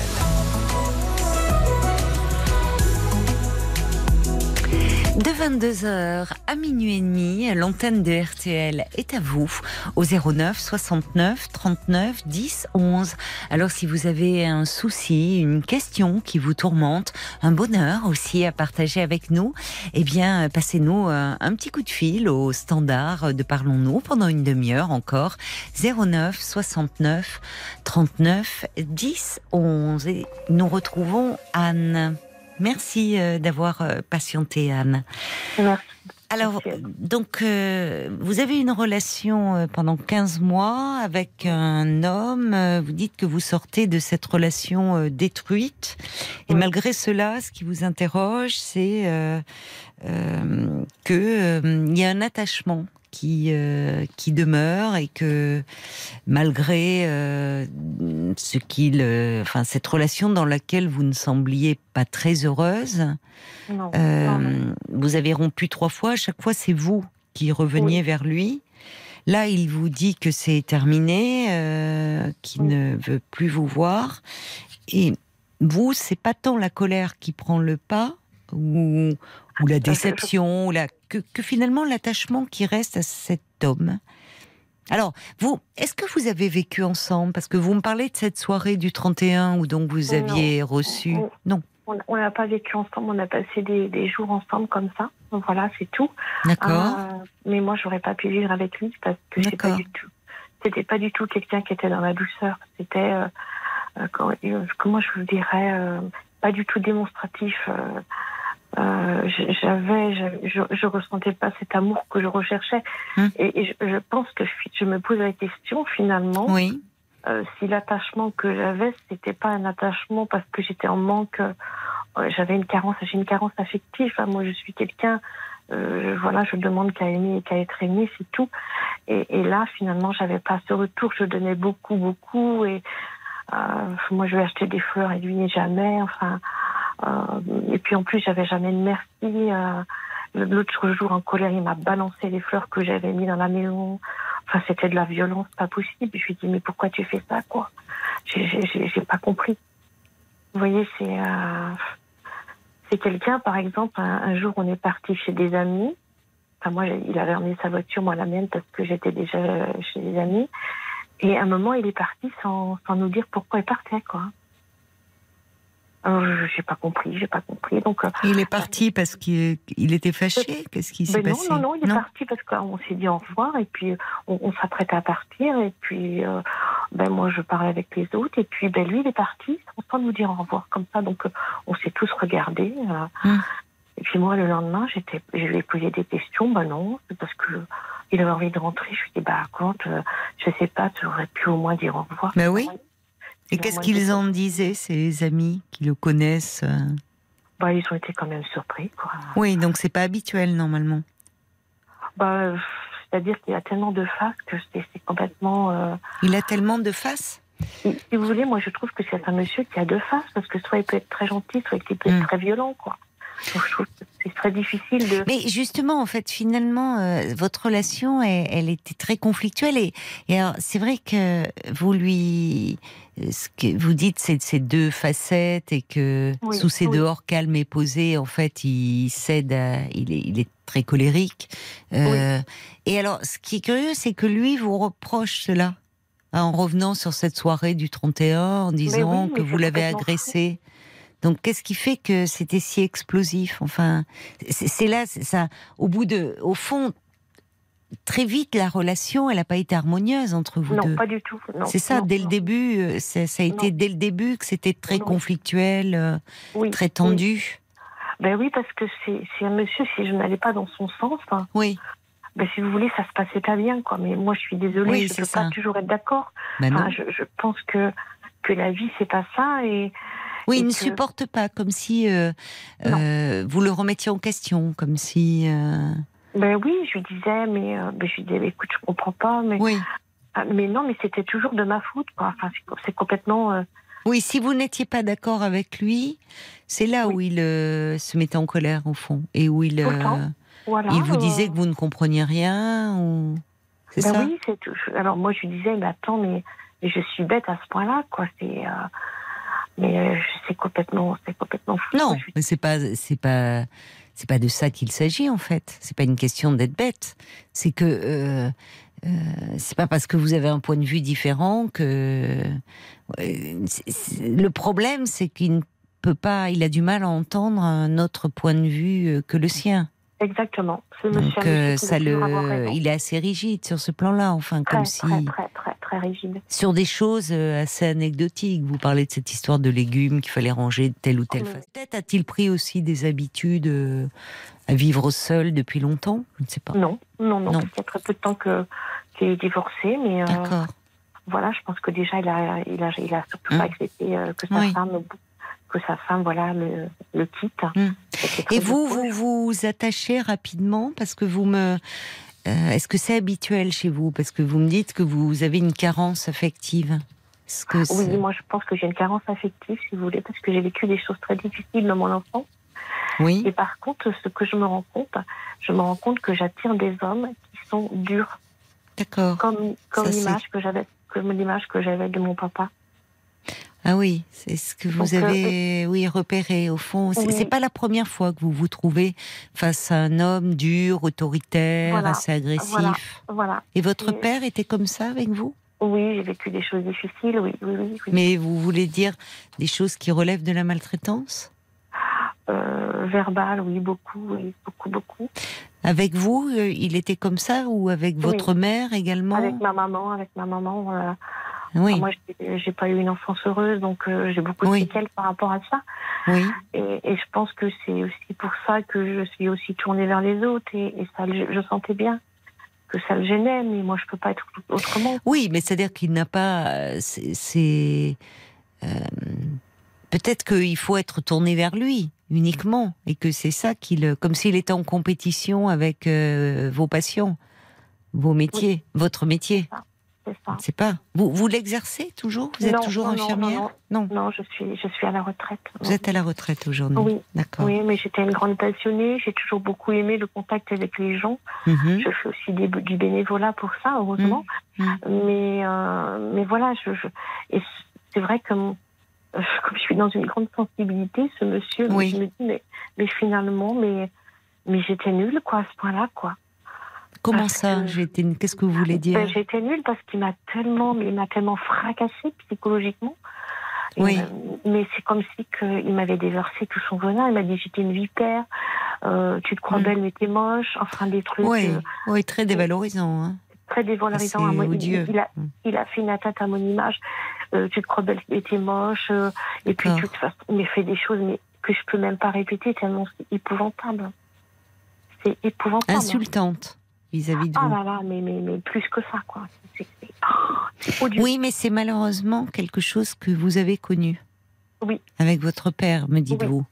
De 22h à minuit et demi, l'antenne de RTL est à vous au 09 69 39 10 11. Alors si vous avez un souci, une question qui vous tourmente, un bonheur aussi à partager avec nous, eh bien passez-nous un, un petit coup de fil au standard de Parlons-nous pendant une demi-heure encore 09 69 39 10 11 et nous retrouvons Anne. Merci euh, d'avoir euh, patienté, Anne. Merci. Alors, donc, euh, vous avez une relation euh, pendant 15 mois avec un homme. euh, vous dites que vous sortez de cette relation détruite. Et Oui. malgré cela, ce qui vous interroge, c'est euh, euh, que euh, il y a un attachement qui euh, qui demeure et que malgré euh, ce qu'il, euh, enfin cette relation dans laquelle vous ne sembliez pas très heureuse, Non, non, non. vous avez rompu trois fois. À chaque fois, c'est vous qui reveniez vers lui. Là, il vous dit que c'est terminé, qu'il Oui. ne veut plus vous voir. Et vous, c'est pas tant la colère qui prend le pas, ou, ou la déception, ou la, que, que finalement l'attachement qui reste à cet homme. Alors, vous, est-ce que vous avez vécu ensemble? Parce que vous me parlez de cette soirée du 31 où donc vous Non. aviez reçu. Non. On n'a pas vécu ensemble, on a passé des, des jours ensemble comme ça. Donc voilà, c'est tout. D'accord. Euh, mais moi, j'aurais pas pu vivre avec lui parce que c'est pas D'accord. du tout. C'était pas du tout quelqu'un qui était dans la douceur. C'était euh, euh, comment je vous dirais, pas du tout démonstratif. Euh, j'avais, je, je, ressentais pas cet amour que je recherchais. Hum. Et, et je, je pense que je me pose la question finalement Oui. euh, si l'attachement que j'avais, c'était pas un attachement parce que j'étais en manque, euh, j'avais une carence, j'ai une carence affective. hein. Moi, je suis quelqu'un, euh, voilà, je demande qu'à aimer et qu'à être aimé, c'est tout. Et, et là, finalement, j'avais pas ce retour. Je donnais beaucoup, beaucoup, et moi, je vais acheter des fleurs et lui jamais. Enfin, et puis en plus, j'avais jamais de merci. Euh, L'autre jour, en colère, il m'a balancé les fleurs que j'avais mis dans la maison. Enfin, c'était de la violence, pas possible. Je lui ai dit, mais pourquoi tu fais ça, quoi? J'ai- pas compris. Vous voyez, c'est euh, quelqu'un, par exemple, un, un jour, on est parti chez des amis. Enfin, moi, il avait emmené sa voiture, moi la mienne, parce que j'étais déjà chez des amis. Et à un moment, il est parti sans, sans nous dire pourquoi il partait, quoi. Je- j'ai pas compris, j'ai pas compris. Donc, euh, Il est parti parce qu'il il était fâché. Qu'est-ce qui s'est ben non, passé? non, non, il est parti parce qu'on s'est dit au revoir et puis on, on s'apprêtait à partir et puis euh, ben moi je parlais avec les autres et puis ben lui il est parti sans- nous dire au revoir comme ça donc euh, on s'est tous regardés euh, Hmm. et puis moi le lendemain j'étais je lui ai posé des questions ben non parce que il avait envie de rentrer je lui ai dit bah quand euh, je sais pas tu aurais pu au moins dire au revoir Ben oui. Et Ben, qu'est-ce qu'ils en disaient, ces amis qui le connaissent euh bah ils ont été quand même surpris quoi Oui, donc c'est pas habituel normalement. bah c'est-à-dire qu'il a tellement de faces que c'est complètement euh, Il a tellement de faces? Si si vous voulez, moi je trouve que c'est un monsieur qui a deux faces, parce que soit il peut être très gentil, soit il peut être Mm. très violent, quoi. Donc je trouve que c'est très difficile de. Mais justement, en fait, finalement, euh, votre relation, elle, elle était très conflictuelle. Et, et alors, c'est vrai que vous lui, ce que vous dites, c'est ces deux facettes et que Oui, sous oui. dehors calmes et posés, en fait, il cède, à, il est, il est très colérique. Euh, Et alors, ce qui est curieux, c'est que lui vous reproche cela. hein, En revenant sur cette soirée du 31, en disant que vous l'avez agressé. Donc, qu'est-ce qui fait que c'était si explosif Enfin, c'est là, ça. Au bout de, au fond, très vite, la relation, elle n'a pas été harmonieuse entre vous non, deux. pas du tout. non, C'est ça, non, dès le non. début, euh, ça, ça a été Non. dès le début que c'était très Non. conflictuel, euh, Oui, très oui. tendu. Ben oui, parce que c'est un monsieur, si je n'allais pas dans son sens, hein, Oui, ben si vous voulez, ça se passait pas bien, quoi. Mais moi, je suis désolée, Oui, je ne peux ça. pas toujours être d'accord. non. Enfin, je, je pense que, que la vie, c'est pas ça. Et Oui, et il ne que- supporte pas, comme si euh, Non. euh, vous le remettiez en question, comme si. euh, ben oui, je lui disais, mais euh, ben, je lui disais, écoute, je comprends pas, mais, Oui, ah, mais non, mais c'était toujours de ma faute, quoi. Enfin, c'est- complètement. euh, oui. Si vous n'étiez pas d'accord avec lui, c'est là où il euh, se mettait en colère au fond et où il voilà. il vous disait que vous ne compreniez rien ou c'est Ben ça. oui, c'est tout. Alors moi, je lui disais, mais attends, mais, mais je suis bête à ce point-là, quoi. C'est, mais c'est complètement, c'est complètement fou. Non, mais c'est pas, c'est pas, c'est pas de ça qu'il s'agit en fait. C'est pas une question d'être bête. C'est que euh, euh, c'est pas parce que vous avez un point de vue différent que c'est- le problème, c'est qu'il ne peut pas, il a du mal à entendre un autre point de vue euh, que le sien. Exactement. Ce monsieur, Donc euh, ça le, il est assez rigide sur ce plan-là. Enfin, très, comme si très, très, très, très rigide. sur des choses euh, assez anecdotiques. Vous parlez de cette histoire de légumes qu'il fallait ranger de telle ou telle Oui. façon. Peut-être a-t-il pris aussi des habitudes euh, à vivre seul depuis longtemps? Je ne sais pas. Non, non, non. Non. Il y a très peu de temps que qu'il est divorcé, mais euh, D'accord. voilà, je pense que déjà il a, il a, il a surtout Hum. pas accepté que sa Oui. femme, que sa femme, voilà, le, le quitte. Très Et vous, vous vous attachez rapidement parce que vous me. euh, Est-ce que c'est habituel chez vous? Parce que vous me dites que vous avez une carence affective. Oui, moi je pense que j'ai une carence affective, si vous voulez, parce que j'ai vécu des choses très difficiles dans mon enfance. oui. Et par contre, ce que je me rends compte, je me rends compte que j'attire des hommes qui sont durs, D'accord. comme comme l'image que j'avais, comme l'image que j'avais de mon papa. Ah oui, c'est ce que vous Donc, euh, avez, oui, repéré au fond. C'est Oui. pas la première fois que vous vous trouvez face à un homme dur, autoritaire, Voilà, assez agressif. voilà. Voilà. Et votre Et- père était comme ça avec vous? Oui, j'ai vécu des choses difficiles. Oui, oui, oui. oui. Mais vous voulez dire des choses qui relèvent de la maltraitance? Euh, verbal, oui, beaucoup, oui, beaucoup, beaucoup. Avec vous, euh, il était comme ça ou avec votre mère également? Avec ma maman, avec ma maman. euh, Oui, Moi, j'ai- pas eu une enfance heureuse, donc euh, j'ai beaucoup de Oui. séquelles par rapport à ça. oui. Et, et je pense que c'est aussi pour ça que je suis aussi tournée vers les autres. Et, et ça, je sentais bien que ça le gênait, mais moi, je peux pas être autrement. Oui, mais c'est-à-dire qu'il n'a pas. euh, C'est. euh, Peut-être qu'il faut être tourné vers lui uniquement et que c'est ça qu'il. Comme s'il était en compétition avec euh, vos patients, vos métiers, votre métier. C'est ça. Pas. Vous, vous l'exercez toujours? Vous êtes Non, toujours non, non, infirmière? non, Non, je suis, je suis à la retraite. Vous êtes à la retraite aujourd'hui Oui. D'accord. Oui, mais j'étais une grande passionnée. J'ai toujours beaucoup aimé le contact avec les gens. Mhm. Je fais aussi des- du bénévolat pour ça, heureusement. Mhm. Mais, euh, mais voilà, je, je- et c'est vrai que euh, comme je suis dans une grande sensibilité, ce monsieur, Oui. je me dis, mais, mais finalement, mais, mais j'étais nulle, quoi, à ce point-là, quoi. Comment ça que- été- Qu'est-ce que vous voulez dire Ben, j'étais nulle parce qu'il m'a tellement, il m'a tellement fracassée psychologiquement. Oui. euh, mais c'est comme si que il m'avait déversé tout son venin. Il m'a dit j'étais une vipère, euh, tu te crois Mm. belle mais t'es moche. Enfin des trucs Oui, euh, oui, très dévalorisant. hein. très dévalorisants. C'est à moi. Il- odieux. Il, a, Mm. il a fait une atteinte à mon image. Euh, tu te crois belle mais t'es moche. et puis de toute façon, il m'a fait des choses mais que je peux même pas répéter tellement c'est épouvantable. C'est épouvantable. Insultante vis-à-vis de Ah vous. là là, mais, mais, mais plus que ça, quoi. C'est c'est- oh. Oui, mais c'est malheureusement quelque chose que vous avez connu. Oui. Avec votre père, me dites-vous.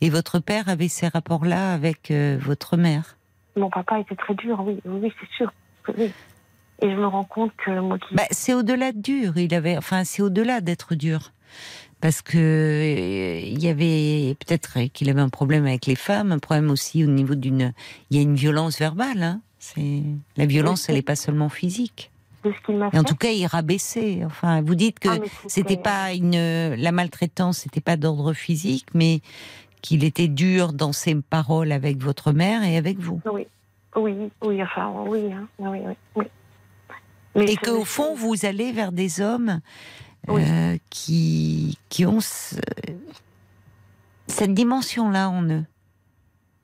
Et votre père avait ces rapports-là avec euh, votre mère. Mon papa était très dur, oui, oui, c'est sûr. Oui. Et je me rends compte que moi qui. Bah, c'est au-delà de dur. Il avait, enfin, c'est au-delà d'être dur. Parce que euh, il y avait peut-être qu'il avait un problème avec les femmes, un problème aussi au niveau d'une. Il y a une violence verbale. Hein. C'est la violence, elle n'est pas seulement physique. Et en tout cas, il rabaissait. Enfin, vous dites que Ah, c'était pas une la maltraitance, c'était pas d'ordre physique, mais qu'il était dur dans ses paroles avec votre mère et avec vous. Oui, oui, oui, enfin, oui, hein, oui, oui, oui. Mais Et qu'au fond, vous allez vers des hommes euh, qui qui ont ce- cette dimension-là en eux.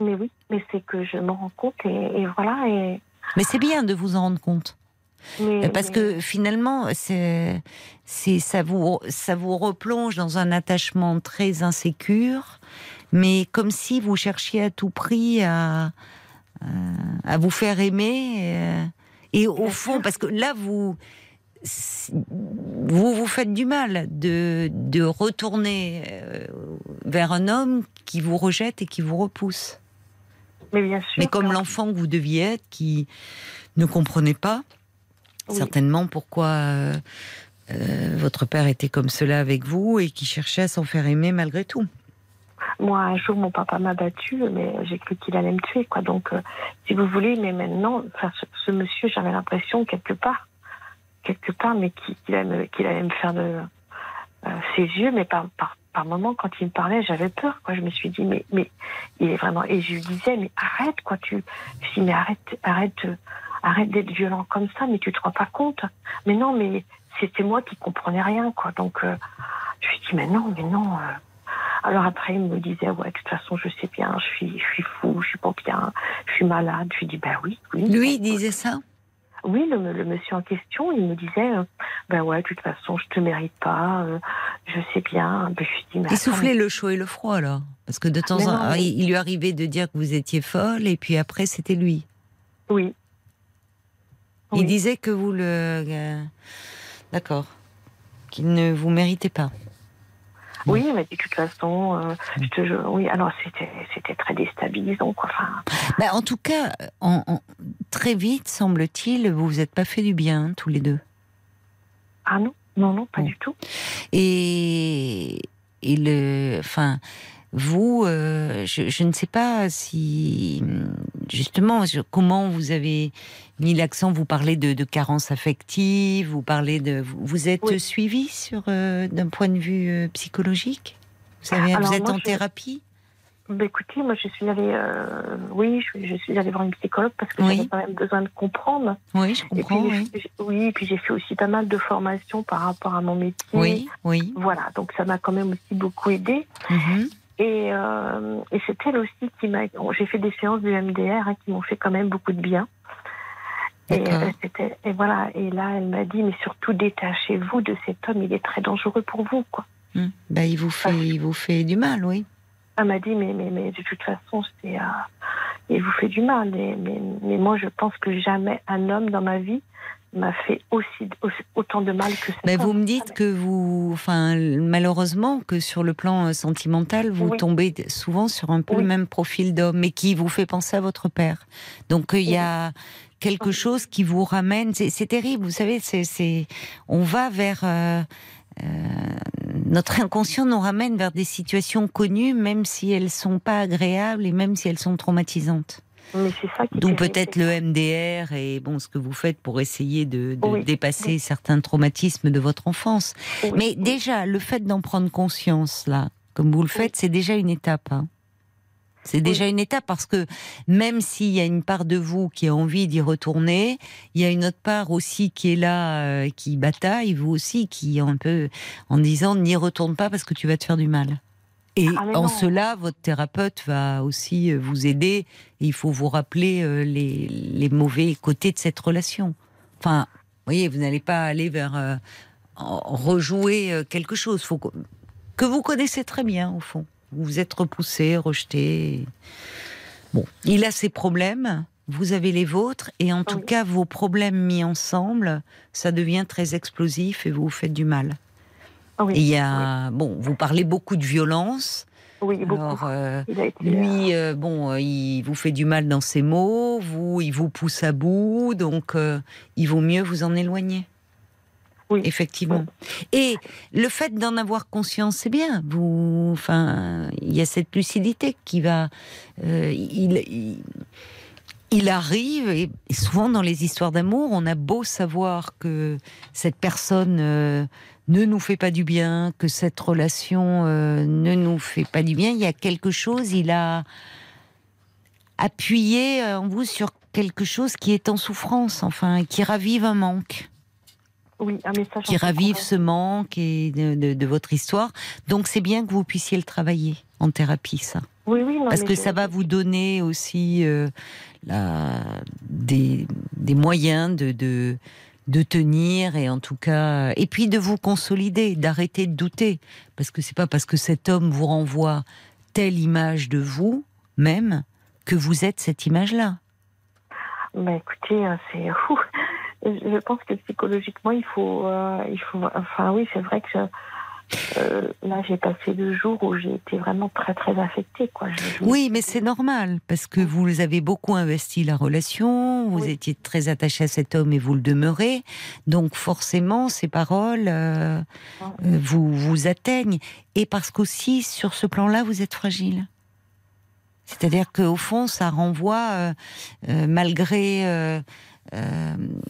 Mais oui, mais c'est que je me rends compte et, et voilà. Et, Mais c'est bien de vous en rendre compte. mais, Euh, Parce mais- que finalement, c'est, c'est, ça vous, ça vous replonge dans un attachement très insécure, mais comme si vous cherchiez à tout prix à, à, vous faire aimer. euh, Et, au Bien fond, sûr. parce que là, vous, vous vous faites du mal de, de retourner euh, vers un homme qui vous rejette et qui vous repousse. Mais bien sûr. Mais comme l'enfant que vous deviez être, qui ne comprenait pas Oui. certainement pourquoi euh, euh, votre père était comme cela avec vous et qui cherchait à s'en faire aimer malgré tout. Moi, un jour, mon papa m'a battu, mais j'ai cru qu'il allait me tuer, quoi. Donc, euh, si vous voulez, mais maintenant, enfin, ce, ce monsieur, j'avais l'impression quelque part, quelque part, mais qu'il allait, me- qu'il allait me faire de ses yeux, mais par, par, par moment, quand il me parlait, j'avais peur, quoi. Je me suis dit, mais, mais il est vraiment. Et je lui disais, mais arrête, quoi. Tu, je dis, mais arrête, arrête, d'être violent comme ça, mais tu te rends pas compte. Mais non, mais c'était moi qui comprenais rien, quoi. Donc, euh, je lui dis, mais non, mais non. euh, alors après, il me disait, ouais, de toute façon, je sais bien, je suis, je fou, je suis pas bien, je suis malade. Je lui dis, ben oui, oui. Lui il disait ça? Oui, le, le monsieur en question, il me disait, euh, ben ouais, de toute façon, je te mérite pas, euh, je sais bien. Ben, je dis, Il soufflait le chaud et le froid alors Parce que de temps Mais en temps, il lui arrivait de dire que vous étiez folle et puis après c'était lui. Oui. Il Oui. disait que vous le... euh, D'accord. Qu'il ne vous méritait pas. Oui, mais de toute façon, euh, je te jure, oui, alors c'était, c'était très déstabilisant, quoi. Enfin, Bah, en tout cas, en- en- très vite, semble-t-il, vous vous êtes pas fait du bien, hein, tous les deux. ah non, non, non, pas Bon. du tout. Et, et le, enfin, vous, euh, je, je ne sais pas si, justement, je- comment vous avez mis l'accent. Vous parlez de, de carence affective, vous parlez de, vous, êtes Oui. suivi sur euh, d'un point de vue euh, psychologique? Vous savez, Alors, vous êtes moi, en je- thérapie? Ben, écoutez, moi, je suis allée, oui, je, suis allée voir une psychologue parce que Oui. j'avais quand même besoin de comprendre. Oui, je Et comprends. puis, Oui, et puis j'ai fait aussi pas mal de formations par rapport à mon métier. oui, oui. Voilà, donc ça m'a quand même aussi beaucoup aidé. Mhm. Et, euh, et c'est elle aussi qui m'a. J'ai fait des séances du MDR hein, qui m'ont fait quand même beaucoup de bien. Et, euh, et voilà. Et là, elle m'a dit, mais surtout détachez-vous de cet homme. Il est très dangereux pour vous, quoi. Bah, il vous fait, il vous fait du mal, oui. Elle m'a dit, mais, mais, mais de toute façon, c'est, euh, il vous fait du mal. Et- mais, mais moi, je pense que jamais un homme dans ma vie m'a fait aussi, autant de mal que cet Mais vous me dites que vous, enfin, malheureusement, que sur le plan euh, sentimental, vous Oui. tombez souvent sur un peu Oui. le même profil d'homme, mais qui vous fait penser à votre père. Donc euh, il y a quelque chose qui vous ramène. C'est terrible, vous savez. C'est, c'est, on va vers euh, euh, notre inconscient nous ramène vers des situations connues, même si elles sont pas agréables et même si elles sont traumatisantes. Terrible, peut-être le. MDR et bon ce que vous faites pour essayer de, de Oui, dépasser oui. certains traumatismes de votre enfance. Oui, Mais déjà le fait d'en prendre conscience là, comme vous le faites, c'est déjà une étape. hein. C'est déjà une étape parce que même s'il y a une part de vous qui a envie d'y retourner, il y a une autre part aussi qui est là, euh, qui bataille, vous aussi, qui est un peu en disant n'y retourne pas parce que tu vas te faire du mal. Et Ah, en non. cela, votre thérapeute va aussi euh, vous aider. Il faut vous rappeler euh, les, les mauvais côtés de cette relation. Enfin, vous voyez, vous n'allez pas aller vers euh, rejouer quelque chose faut que, que vous connaissez très bien au fond. Vous vous êtes repoussé, rejeté. Bon, il a ses problèmes, vous avez les vôtres, et en tout cas, vos problèmes mis ensemble, ça devient très explosif et vous vous faites du mal. Ah oui, il y a, bon, vous parlez beaucoup de violence. oui, beaucoup. Alors, euh, été, euh, lui, euh, bon, il vous fait du mal dans ses mots, vous, il vous pousse à bout, donc euh, il vaut mieux vous en éloigner. Oui. Effectivement. Et le fait d'en avoir conscience, c'est bien. Vous, enfin, il y a cette lucidité qui va. il, il, il arrive, et, et souvent dans les histoires d'amour, on a beau savoir que cette personne ne nous fait pas du bien, que cette relation euh, ne nous fait pas du bien, il y a quelque chose, il a appuyé euh, en vous sur quelque chose qui est en souffrance, enfin, qui ravive un manque oui, un message. qui ravive ce manque et de, de- de votre histoire. Donc c'est bien que vous puissiez le travailler en thérapie, ça. Oui, oui, non, Parce que je- ça va vous donner aussi euh, la- des, des moyens de, de, de tenir et en tout cas. Et puis de vous consolider, d'arrêter de douter. Parce que c'est pas parce que cet homme vous renvoie telle image de vous, même, que vous êtes cette image-là. Bah, écoutez, euh, c'est. Je pense que psychologiquement, il faut. euh, il faut enfin, oui, c'est vrai que. Euh, là, j'ai passé deux jours où j'ai été vraiment très, très affectée. Quoi. Je- Oui, mais c'est normal, parce que vous avez beaucoup investi la relation, vous Oui. étiez très attaché à cet homme et vous le demeurez, donc forcément, ces paroles euh, euh, vous, vous atteignent. Et parce qu'aussi, sur ce plan-là, vous êtes fragile. C'est-à-dire qu'au fond, ça renvoie, euh, malgré... euh,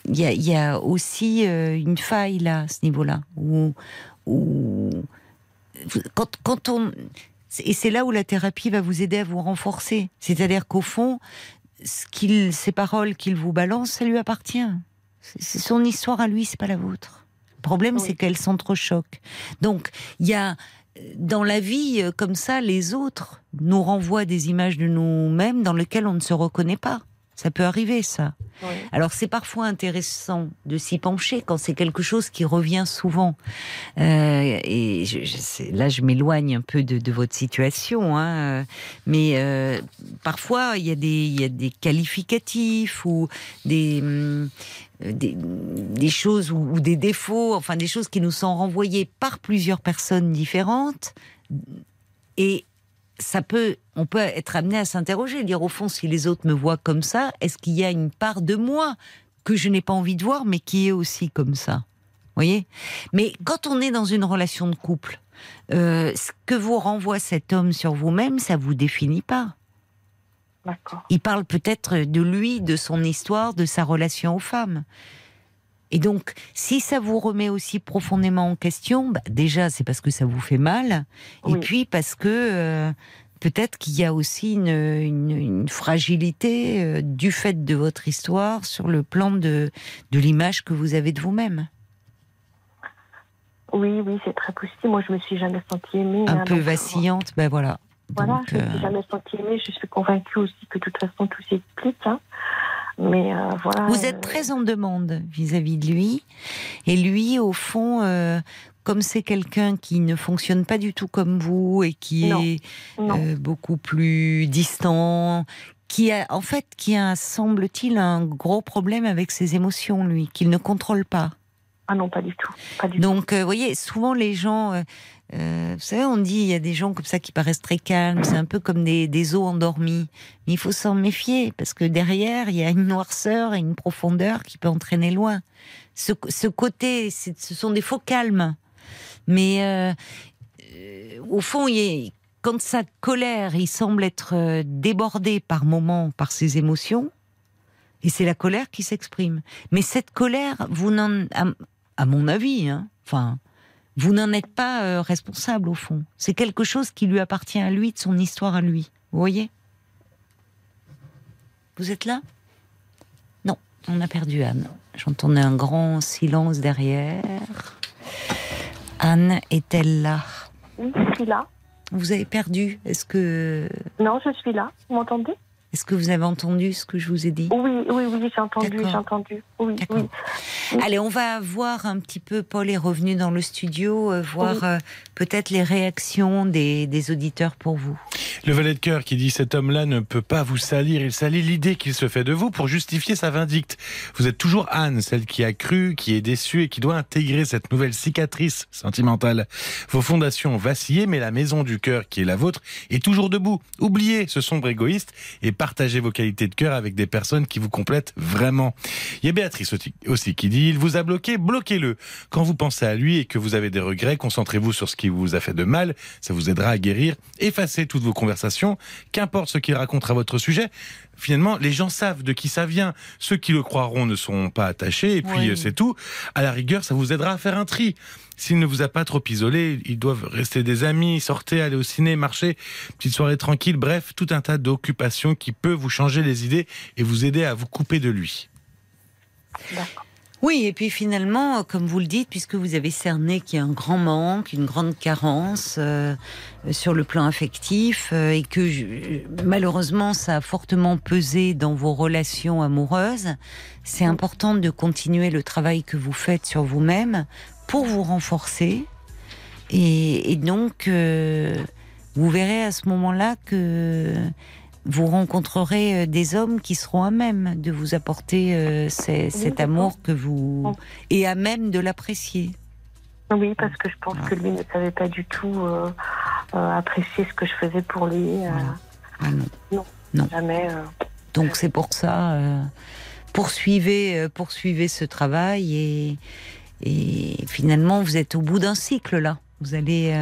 Il y, a, il y a aussi euh, une faille là, à ce niveau-là, où, où quand, quand on et c'est là où la thérapie va vous aider à vous renforcer. C'est-à-dire qu'au fond, ce qu'il, ces paroles qu'il vous balance, ça lui appartient. C'est son histoire à lui, c'est pas la vôtre. Le problème, Oui. c'est qu'elles s'entrechoquent. Donc, il y a dans la vie euh, comme ça, les autres nous renvoient des images de nous-mêmes dans lesquelles on ne se reconnaît pas. Ça peut arriver, ça. Oui. Alors c'est parfois intéressant de s'y pencher quand c'est quelque chose qui revient souvent. Euh, et je, je sais- là, je m'éloigne un peu de, de votre situation, hein, mais euh, parfois il y a des il y a des qualificatifs ou des hum, des, des choses ou, ou des défauts, enfin des choses qui nous sont renvoyées par plusieurs personnes différentes et ça peut, on peut être amené à s'interroger, dire au fond, si les autres me voient comme ça, est-ce qu'il y a une part de moi que je n'ai pas envie de voir, mais qui est aussi comme ça? Voyez? Mais quand on est dans une relation de couple, euh, ce que vous renvoie cet homme sur vous-même, ça vous définit pas. D'accord. Il parle peut-être de lui, de son histoire, de sa relation aux femmes. Et donc, si ça vous remet aussi profondément en question, bah, déjà, c'est parce que ça vous fait mal, et puis parce que euh, peut-être qu'il y a aussi une, une- une fragilité euh, du fait de votre histoire sur le plan de, de l'image que vous avez de vous-même. Oui, oui, c'est très possible. Moi, je me suis jamais sentie aimée. Un hein, peu euh, vacillante, ben voilà. Voilà, Donc, je ne me suis jamais sentie aimée. Je suis convaincue aussi que de toute façon tout s'explique. hein. Mais euh, voilà. Vous euh, êtes très en demande vis-à-vis de lui. Et lui, au fond, euh, comme c'est quelqu'un qui ne fonctionne pas du tout comme vous et qui Non. est Non. euh, beaucoup plus distant, qui a, en fait, qui a, semble-t-il, un gros problème avec ses émotions, lui, qu'il ne contrôle pas. Ah non, pas du tout. Pas du Donc, euh, vous voyez, souvent les gens, euh, euh, vous savez, on dit il y a des gens comme ça qui paraissent très calmes, c'est un peu comme des, os endormis. Mais il faut s'en méfier parce que derrière, il y a une noirceur et une profondeur qui peut entraîner loin. Ce, ce côté, ce sont des faux calmes. Mais au fond, il quand sa colère, il semble être débordé par moments par ses émotions. Et c'est la colère qui s'exprime. Mais cette colère, vous n'en, à, mon avis, hein, enfin, vous n'en êtes pas euh, responsable au fond. C'est quelque chose qui lui appartient à lui, de son histoire à lui. Vous voyez? Vous êtes là? Non, on a perdu Anne. J'entendais un grand silence derrière. Anne est-elle là? Oui, je suis là. Vous avez perdu Est-ce que, Non, je suis là. Vous m'entendez? Est-ce que vous avez entendu ce que je vous ai dit? Oui, oui, oui, j'ai entendu, j'ai entendu. Oui, oui. Allez, on va voir un petit peu, Paul est revenu dans le studio, euh, voir Oui. euh, peut-être les réactions des, des auditeurs pour vous. Le valet de cœur qui dit cet homme-là ne peut pas vous salir, il salit l'idée qu'il se fait de vous pour justifier sa vindicte. Vous êtes toujours Anne, celle qui a cru, qui est déçue et qui doit intégrer cette nouvelle cicatrice sentimentale. Vos fondations ont vacillé, mais la maison du cœur qui est la vôtre est toujours debout. Oubliez ce sombre égoïste et partagez vos qualités de cœur avec des personnes qui vous complètent vraiment. Il y a Béatrice aussi- qui dit il vous a bloqué, bloquez-le. Quand vous pensez à lui et que vous avez des regrets, concentrez-vous sur ce qui vous a fait de mal, ça vous aidera à guérir. Effacez toutes vos conversations, qu'importe ce qu'il raconte à votre sujet. Finalement, les gens savent de qui ça vient. Ceux qui le croiront ne seront pas attachés, et puis Oui. euh, c'est tout. À la rigueur, ça vous aidera à faire un tri. S'il ne vous a pas trop isolé, ils doivent rester des amis, sortir, aller au ciné, marcher, petite soirée tranquille, bref, tout un tas d'occupations qui peuvent vous changer les idées et vous aider à vous couper de lui. D'accord. Oui, et puis finalement, comme vous le dites, puisque vous avez cerné qu'il y a un grand manque, une grande carence euh, sur le plan affectif, euh, et que je- malheureusement ça a fortement pesé dans vos relations amoureuses, c'est important de continuer le travail que vous faites sur vous-même pour vous renforcer. Et, et donc, euh, vous verrez à ce moment-là que vous rencontrerez euh, des hommes qui seront à même de vous apporter euh, ces- cet amour que vous et à même de l'apprécier. Oui, parce que je pense que lui ne savait pas du tout euh, euh, apprécier ce que je faisais pour lui. Ah non. Jamais. Donc c'est pour ça poursuivez poursuivez ce travail et et finalement vous êtes au bout d'un cycle là. Vous allez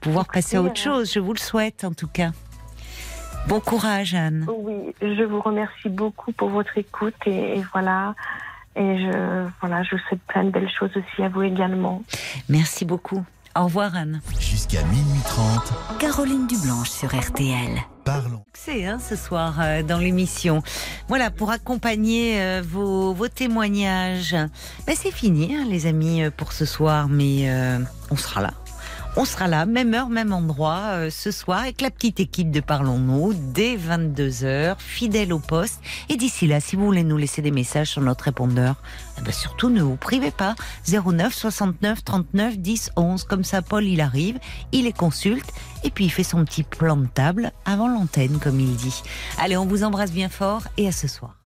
pouvoir Écoutez, passer à autre chose. Je vous le souhaite en tout cas. Bon courage Anne. Oui, je vous remercie beaucoup pour votre écoute et, et voilà. Et je, voilà, je vous souhaite plein de belles choses aussi à vous également. Merci beaucoup. Au revoir Anne. Jusqu'à minuit 30, Caroline Dublanche sur RTL. parlons. C'est hein, ce soir euh, dans l'émission. Voilà, pour accompagner euh, vos, vos témoignages. Ben, c'est fini, hein, les amis, euh, pour ce soir, mais euh, on sera là. On sera là, même heure, même endroit, euh, ce soir, avec la petite équipe de Parlons-nous, dès 22h, fidèle au poste. Et d'ici là, si vous voulez nous laisser des messages sur notre répondeur, eh ben, surtout ne vous privez pas. 09 69 39 10 11. Comme ça, Paul, il arrive, il les consulte, et puis il fait son petit plan de table avant l'antenne, comme il dit. Allez, on vous embrasse bien fort, et à ce soir.